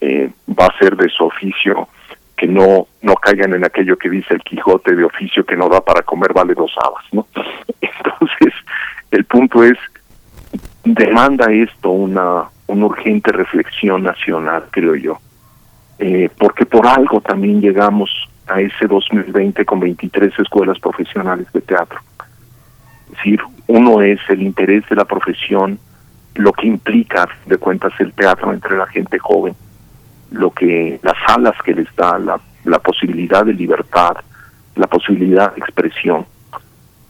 eh, va a ser de su oficio que no no caigan en aquello que dice el Quijote de oficio que no da para comer vale dos habas, ¿no? Entonces, el punto es demanda esto una una urgente reflexión nacional, creo yo. Eh, porque por algo también llegamos a ese 2020 con 23 escuelas profesionales de teatro. Es decir, uno es el interés de la profesión, lo que implica, de cuentas, el teatro entre la gente joven, lo que las alas que les da, la, la posibilidad de libertad, la posibilidad de expresión.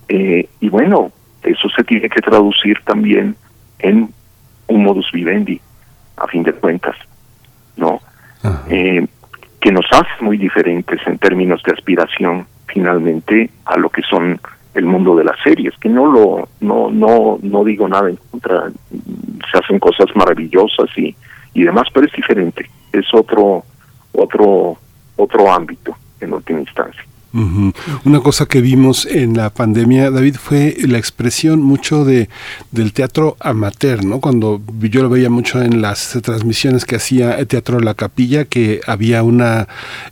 Eh, y bueno, eso se tiene que traducir también en un modus vivendi, a fin de cuentas, ¿no? eh, que nos hace muy diferentes en términos de aspiración finalmente a lo que son el mundo de las series, que no lo no no no digo nada en contra, se hacen cosas maravillosas y y demás, pero es diferente, es otro otro otro ámbito en última instancia. Una cosa que vimos en la pandemia, David, fue la expresión mucho de del teatro amateur, ¿no? Cuando yo lo veía mucho en las transmisiones que hacía el Teatro La Capilla, que había una,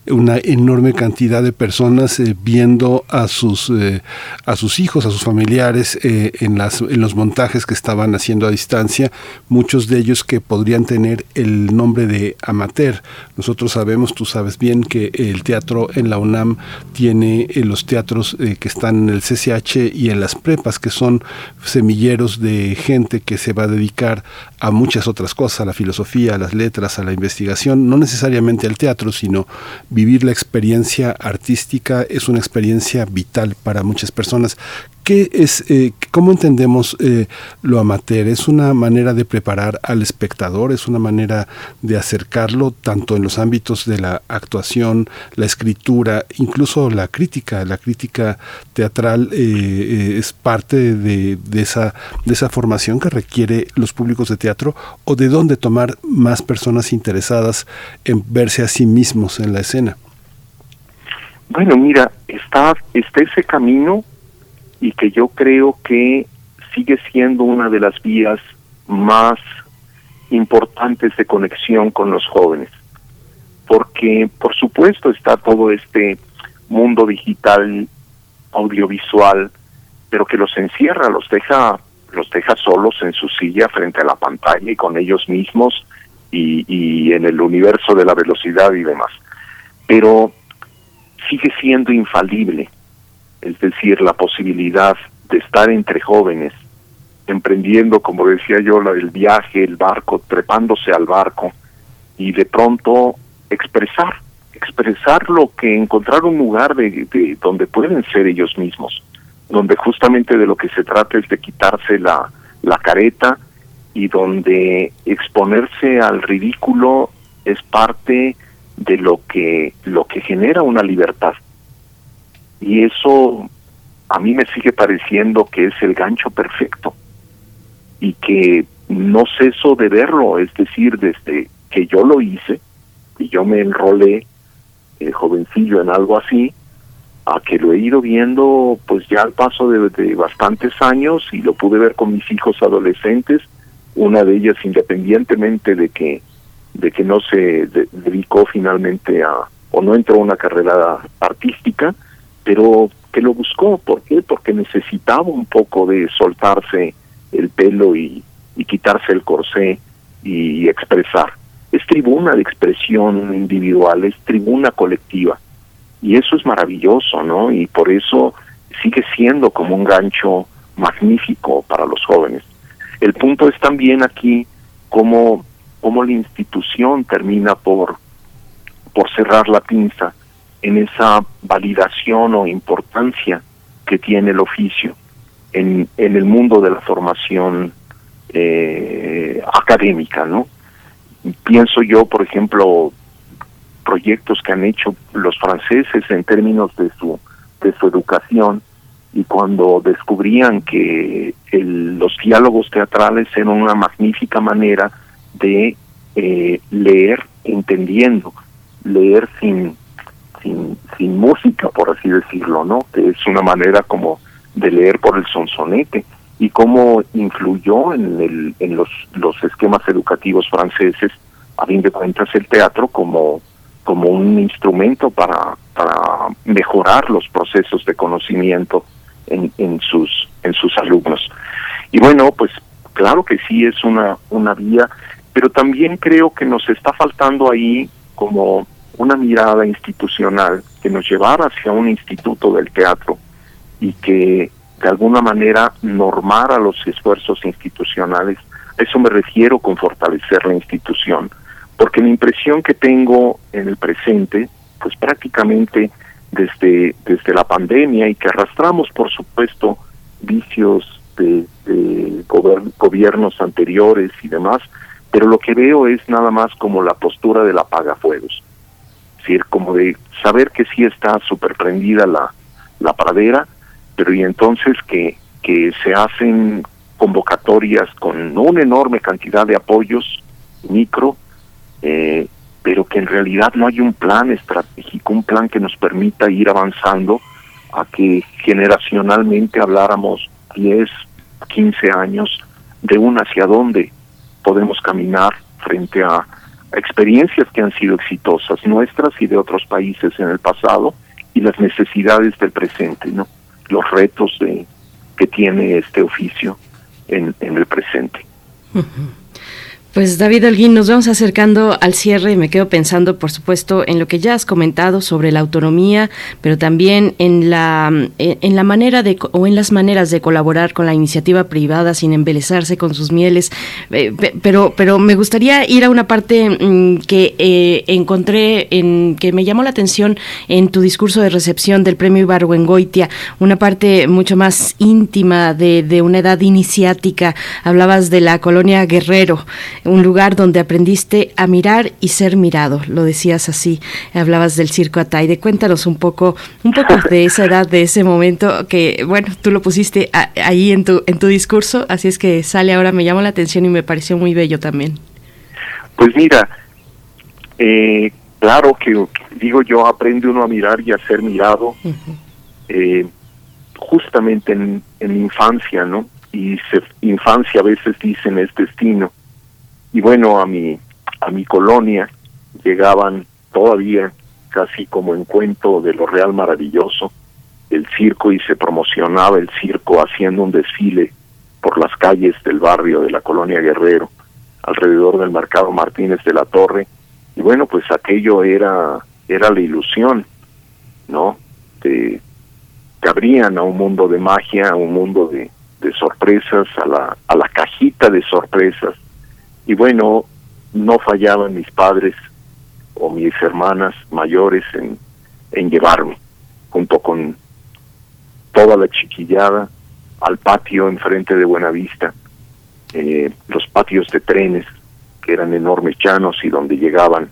una enorme cantidad de personas eh, viendo a sus eh, a sus hijos, a sus familiares eh, en las en los montajes que estaban haciendo a distancia, muchos de ellos que podrían tener el nombre de amateur. Nosotros sabemos, tú sabes bien que el teatro en la UNAM tiene en los teatros eh, que están en el CCH y en las prepas, que son semilleros de gente que se va a dedicar a muchas otras cosas, a la filosofía, a las letras, a la investigación, no necesariamente al teatro, sino vivir la experiencia artística es una experiencia vital para muchas personas. ¿Qué es, eh, ¿Cómo entendemos eh, lo amateur? ¿Es una manera de preparar al espectador? ¿Es una manera de acercarlo tanto en los ámbitos de la actuación, la escritura, incluso la crítica? La crítica teatral eh, es parte de esa formación que requiere los públicos de teatro o de dónde tomar más personas interesadas en verse a sí mismos en la escena. Bueno, mira, está, está ese camino y que yo creo que sigue siendo una de las vías más importantes de conexión con los jóvenes. Porque, por supuesto, está todo este mundo digital, audiovisual, pero que los encierra, los deja, los deja solos en su silla frente a la pantalla y con ellos mismos y, y en el universo de la velocidad y demás. Pero sigue siendo infalible es decir, la posibilidad de estar entre jóvenes, emprendiendo, como decía yo, el viaje, el barco, trepándose al barco y de pronto expresar, expresar lo que encontrar un lugar de, donde pueden ser ellos mismos, donde justamente de lo que se trata es de quitarse la, la careta y donde exponerse al ridículo es parte de lo que lo que genera una libertad. Y eso a mí me sigue pareciendo que es el gancho perfecto y que no ceso de verlo, es decir, desde que yo lo hice y yo me enrolé eh, jovencillo en algo así, a que lo he ido viendo pues ya al paso de, bastantes años y lo pude ver con mis hijos adolescentes, una de ellas independientemente de que de que no se dedicó finalmente a o no entró a una carrera artística, pero que lo buscó. ¿Por qué? Porque necesitaba un poco de soltarse el pelo y, quitarse el corsé y expresar. Es tribuna de expresión individual, es tribuna colectiva. Y eso es maravilloso, ¿no? Y por eso sigue siendo como un gancho magnífico para los jóvenes. El punto es también aquí cómo, cómo la institución termina por, por cerrar la pinza en esa validación o importancia que tiene el oficio en, en el mundo de la formación eh, académica, ¿no? Pienso yo, por ejemplo, proyectos que han hecho los franceses en términos de su de su educación y cuando descubrían que los diálogos teatrales eran una magnífica manera de eh, leer entendiendo, leer sin sin, música, por así decirlo, ¿no? Que es una manera como de leer por el sonsonete y cómo influyó en, el, en los, los esquemas educativos franceses, a fin de cuentas, el teatro como, como un instrumento para, para mejorar los procesos de conocimiento en, en, sus, en sus alumnos. Y bueno, pues claro que sí es una, una vía, pero también creo que nos está faltando ahí como una mirada institucional que nos llevara hacia un instituto del teatro y que de alguna manera normara los esfuerzos institucionales. A eso me refiero con fortalecer la institución, porque la impresión que tengo en el presente, pues prácticamente desde, desde la pandemia y que arrastramos, por supuesto, vicios de, gobiernos anteriores y demás, pero lo que veo es nada más como la postura del apagafuegos. Decir, como de saber que sí está súper prendida la, la pradera, pero y entonces que, que se hacen convocatorias con una enorme cantidad de apoyos micro, eh, pero que en realidad no hay un plan estratégico, un plan que nos permita ir avanzando a que generacionalmente habláramos 10, 15 años de un hacia dónde podemos caminar frente a experiencias que han sido exitosas nuestras y de otros países en el pasado y las necesidades del presente, ¿no? Los retos de que tiene este oficio en, en el presente. Pues David Holguín, nos vamos acercando al cierre y me quedo pensando, por supuesto, en lo que ya has comentado sobre la autonomía, pero también en la en la manera de o en las maneras de colaborar con la iniciativa privada sin embelezarse con sus mieles. Eh, pero pero me gustaría ir a una parte mm, que eh, encontré en que me llamó la atención en tu discurso de recepción del Premio Ibargüengoitia, una parte mucho más íntima de, de una edad iniciática. Hablabas de la colonia Guerrero un lugar donde aprendiste a mirar y ser mirado, lo decías así, hablabas del circo Ataide, cuéntanos un poco, un poco de esa edad, de ese momento que, bueno, tú lo pusiste ahí en tu, en tu discurso, así es que sale ahora, me llamó la atención y me pareció muy bello también. Pues mira, eh, claro que digo yo, aprende uno a mirar y a ser mirado, eh, justamente en, en infancia, ¿no? Y se, infancia a veces dicen es destino y bueno a mi a mi colonia llegaban todavía casi como en cuento de lo real maravilloso el circo y se promocionaba el circo haciendo un desfile por las calles del barrio de la colonia Guerrero alrededor del mercado Martínez de la Torre y bueno pues aquello era era la ilusión no te, te abrían a un mundo de magia a un mundo de, de sorpresas a la a la cajita de sorpresas y bueno, no fallaban mis padres o mis hermanas mayores en, en llevarme, junto con toda la chiquillada, al patio enfrente de Buenavista, eh, los patios de trenes, que eran enormes llanos y donde llegaban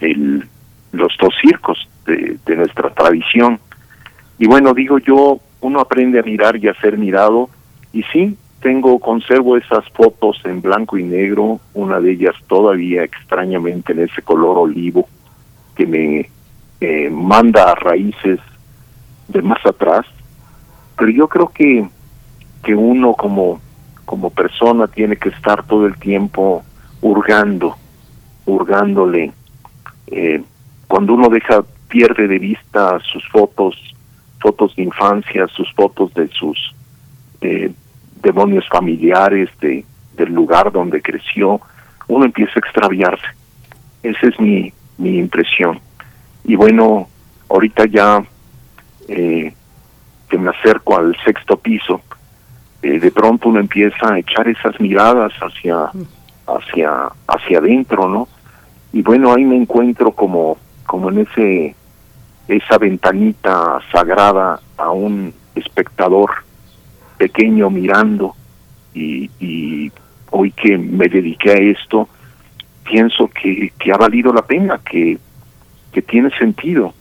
el, los dos circos de, de nuestra tradición. Y bueno, digo yo, uno aprende a mirar y a ser mirado, y sí, tengo, conservo esas fotos en blanco y negro, una de ellas todavía extrañamente en ese color olivo que me eh, manda a raíces de más atrás, pero yo creo que, que uno como, como persona tiene que estar todo el tiempo hurgando, hurgándole. Eh, cuando uno deja, pierde de vista sus fotos, fotos de infancia, sus fotos de sus eh, demonios familiares de, del lugar donde creció, uno empieza a extraviarse. Esa es mi, mi impresión. Y bueno, ahorita ya eh, que me acerco al sexto piso, eh, de pronto uno empieza a echar esas miradas hacia, hacia, hacia adentro, ¿no? Y bueno, ahí me encuentro como, como en ese, esa ventanita sagrada a un espectador pequeño mirando y, hoy que me dediqué a esto, pienso que, que ha valido la pena, que, que tiene sentido.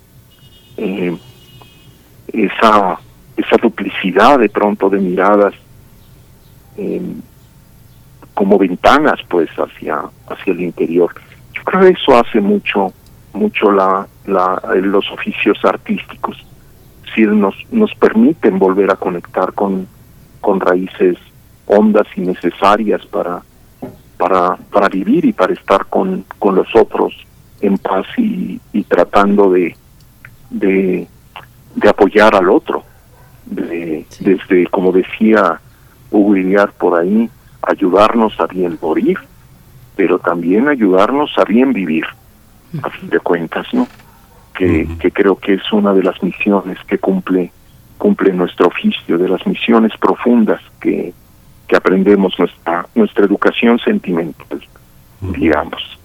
Eh, esa, esa duplicidad de pronto de miradas eh, como ventanas pues hacia, hacia el interior. Yo creo que eso hace mucho, mucho la, la, los oficios artísticos. Si nos, nos permiten volver a conectar con, con raíces hondas y necesarias para, para, para vivir y para estar con, con los otros en paz y, y tratando de, de, de, apoyar al otro. De, Desde, como decía Hugo por ahí, ayudarnos a bien morir, pero también ayudarnos a bien vivir, a fin de cuentas, ¿no? Que, que creo que es una de las misiones que cumple cumple nuestro oficio, de las misiones profundas que, que aprendemos nuestra, nuestra educación sentimental, digamos.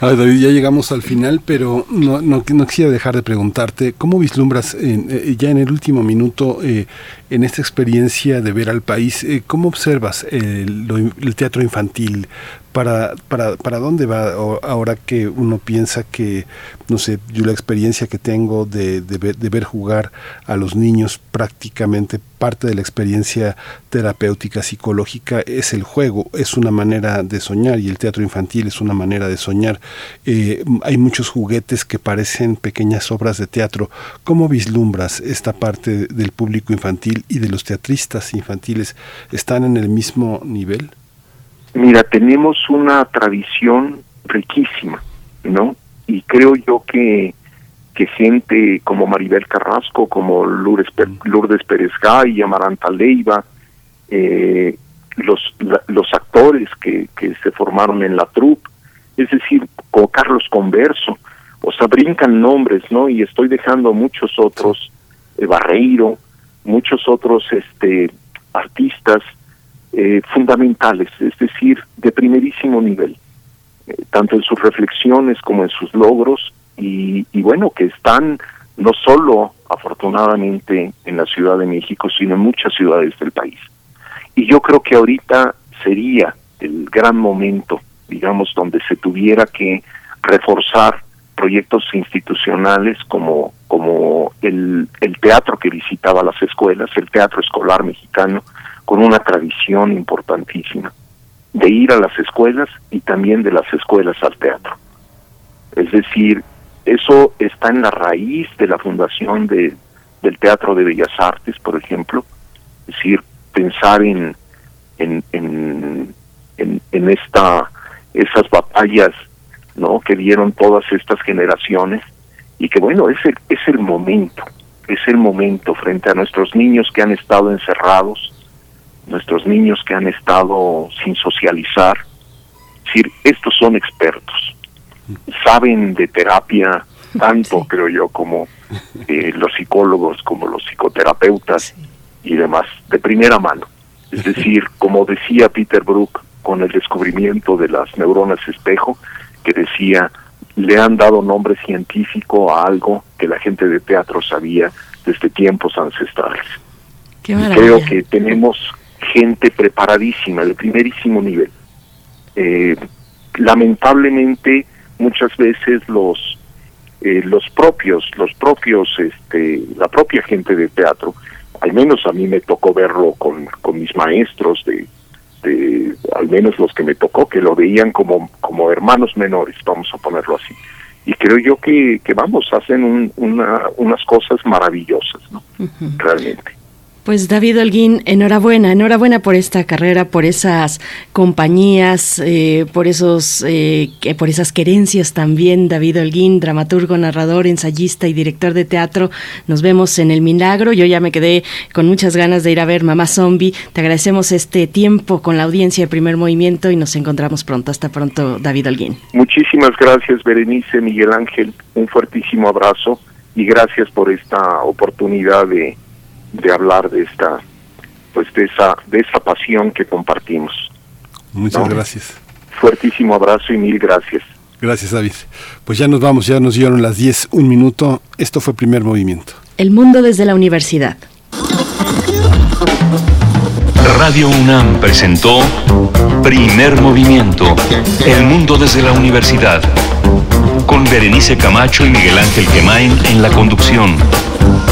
David, ya llegamos al final, pero no, no, no, quisiera dejar de preguntarte, ¿cómo vislumbras eh, ya en el último minuto, eh, en esta experiencia de ver al país, eh, cómo observas el, el, teatro infantil? Para, para, para dónde va ahora que uno piensa que, no sé, yo la experiencia que tengo de, de, ver, de ver jugar a los niños prácticamente parte de la experiencia terapéutica psicológica es el juego, es una manera de soñar y el teatro infantil es una manera de soñar. Eh, hay muchos juguetes que parecen pequeñas obras de teatro. ¿Cómo vislumbras esta parte del público infantil y de los teatristas infantiles? ¿Están en el mismo nivel? Mira, tenemos una tradición riquísima, ¿no? Y creo yo que, que gente como Maribel Carrasco, como Lourdes, Lourdes Pérez Gay, Amaranta Leiva, eh, los, los actores que, que se formaron en la troupe, es decir, como Carlos Converso, o sea, brincan nombres, ¿no? Y estoy dejando muchos otros, eh, Barreiro, muchos otros este, artistas eh, fundamentales, es decir, de primerísimo nivel, eh, tanto en sus reflexiones como en sus logros, y, y bueno, que están no solo afortunadamente en la Ciudad de México, sino en muchas ciudades del país. Y yo creo que ahorita sería el gran momento, digamos, donde se tuviera que reforzar proyectos institucionales como, como el, el teatro que visitaba las escuelas, el teatro escolar mexicano, con una tradición importantísima de ir a las escuelas y también de las escuelas al teatro. Es decir, eso está en la raíz de la fundación de, del Teatro de Bellas Artes, por ejemplo. Es decir, pensar en, en, en, en, en esta, esas batallas ¿no? que dieron todas estas generaciones y que bueno, es el, es el momento, es el momento frente a nuestros niños que han estado encerrados, nuestros niños que han estado sin socializar. Es decir, estos son expertos, saben de terapia tanto, creo yo, como eh, los psicólogos, como los psicoterapeutas y demás, de primera mano. Es decir, como decía Peter Brook con el descubrimiento de las neuronas espejo, que decía, le han dado nombre científico a algo que la gente de teatro sabía desde tiempos ancestrales. Creo que tenemos gente preparadísima, de primerísimo nivel. Eh, lamentablemente, muchas veces los eh, los propios, los propios, este, la propia gente de teatro, al menos a mí me tocó verlo con, con mis maestros de, de, al menos los que me tocó, que lo veían como, como hermanos menores, vamos a ponerlo así. Y creo yo que, que vamos, hacen una, unas cosas maravillosas, ¿no? Realmente. Pues David Holguín, enhorabuena, enhorabuena por esta carrera, por esas compañías, eh, por esos, eh, por esas querencias también. David Holguín, dramaturgo, narrador, ensayista y director de teatro. Nos vemos en el Milagro. Yo ya me quedé con muchas ganas de ir a ver Mamá Zombie. Te agradecemos este tiempo con la audiencia de Primer Movimiento y nos encontramos pronto. Hasta pronto, David Holguín. Muchísimas gracias, Berenice, Miguel Ángel. Un fuertísimo abrazo y gracias por esta oportunidad de de hablar de esta pues de esa de esa pasión que compartimos. Muchas gracias. Fuertísimo abrazo y mil gracias. Gracias, David. Pues ya nos vamos, ya nos dieron las 10, un minuto. Esto fue primer movimiento. El mundo desde la universidad. Radio UNAM presentó Primer Movimiento, El mundo desde la universidad, con Berenice Camacho y Miguel Ángel Quemain en la conducción.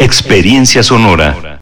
Experiencia sonora.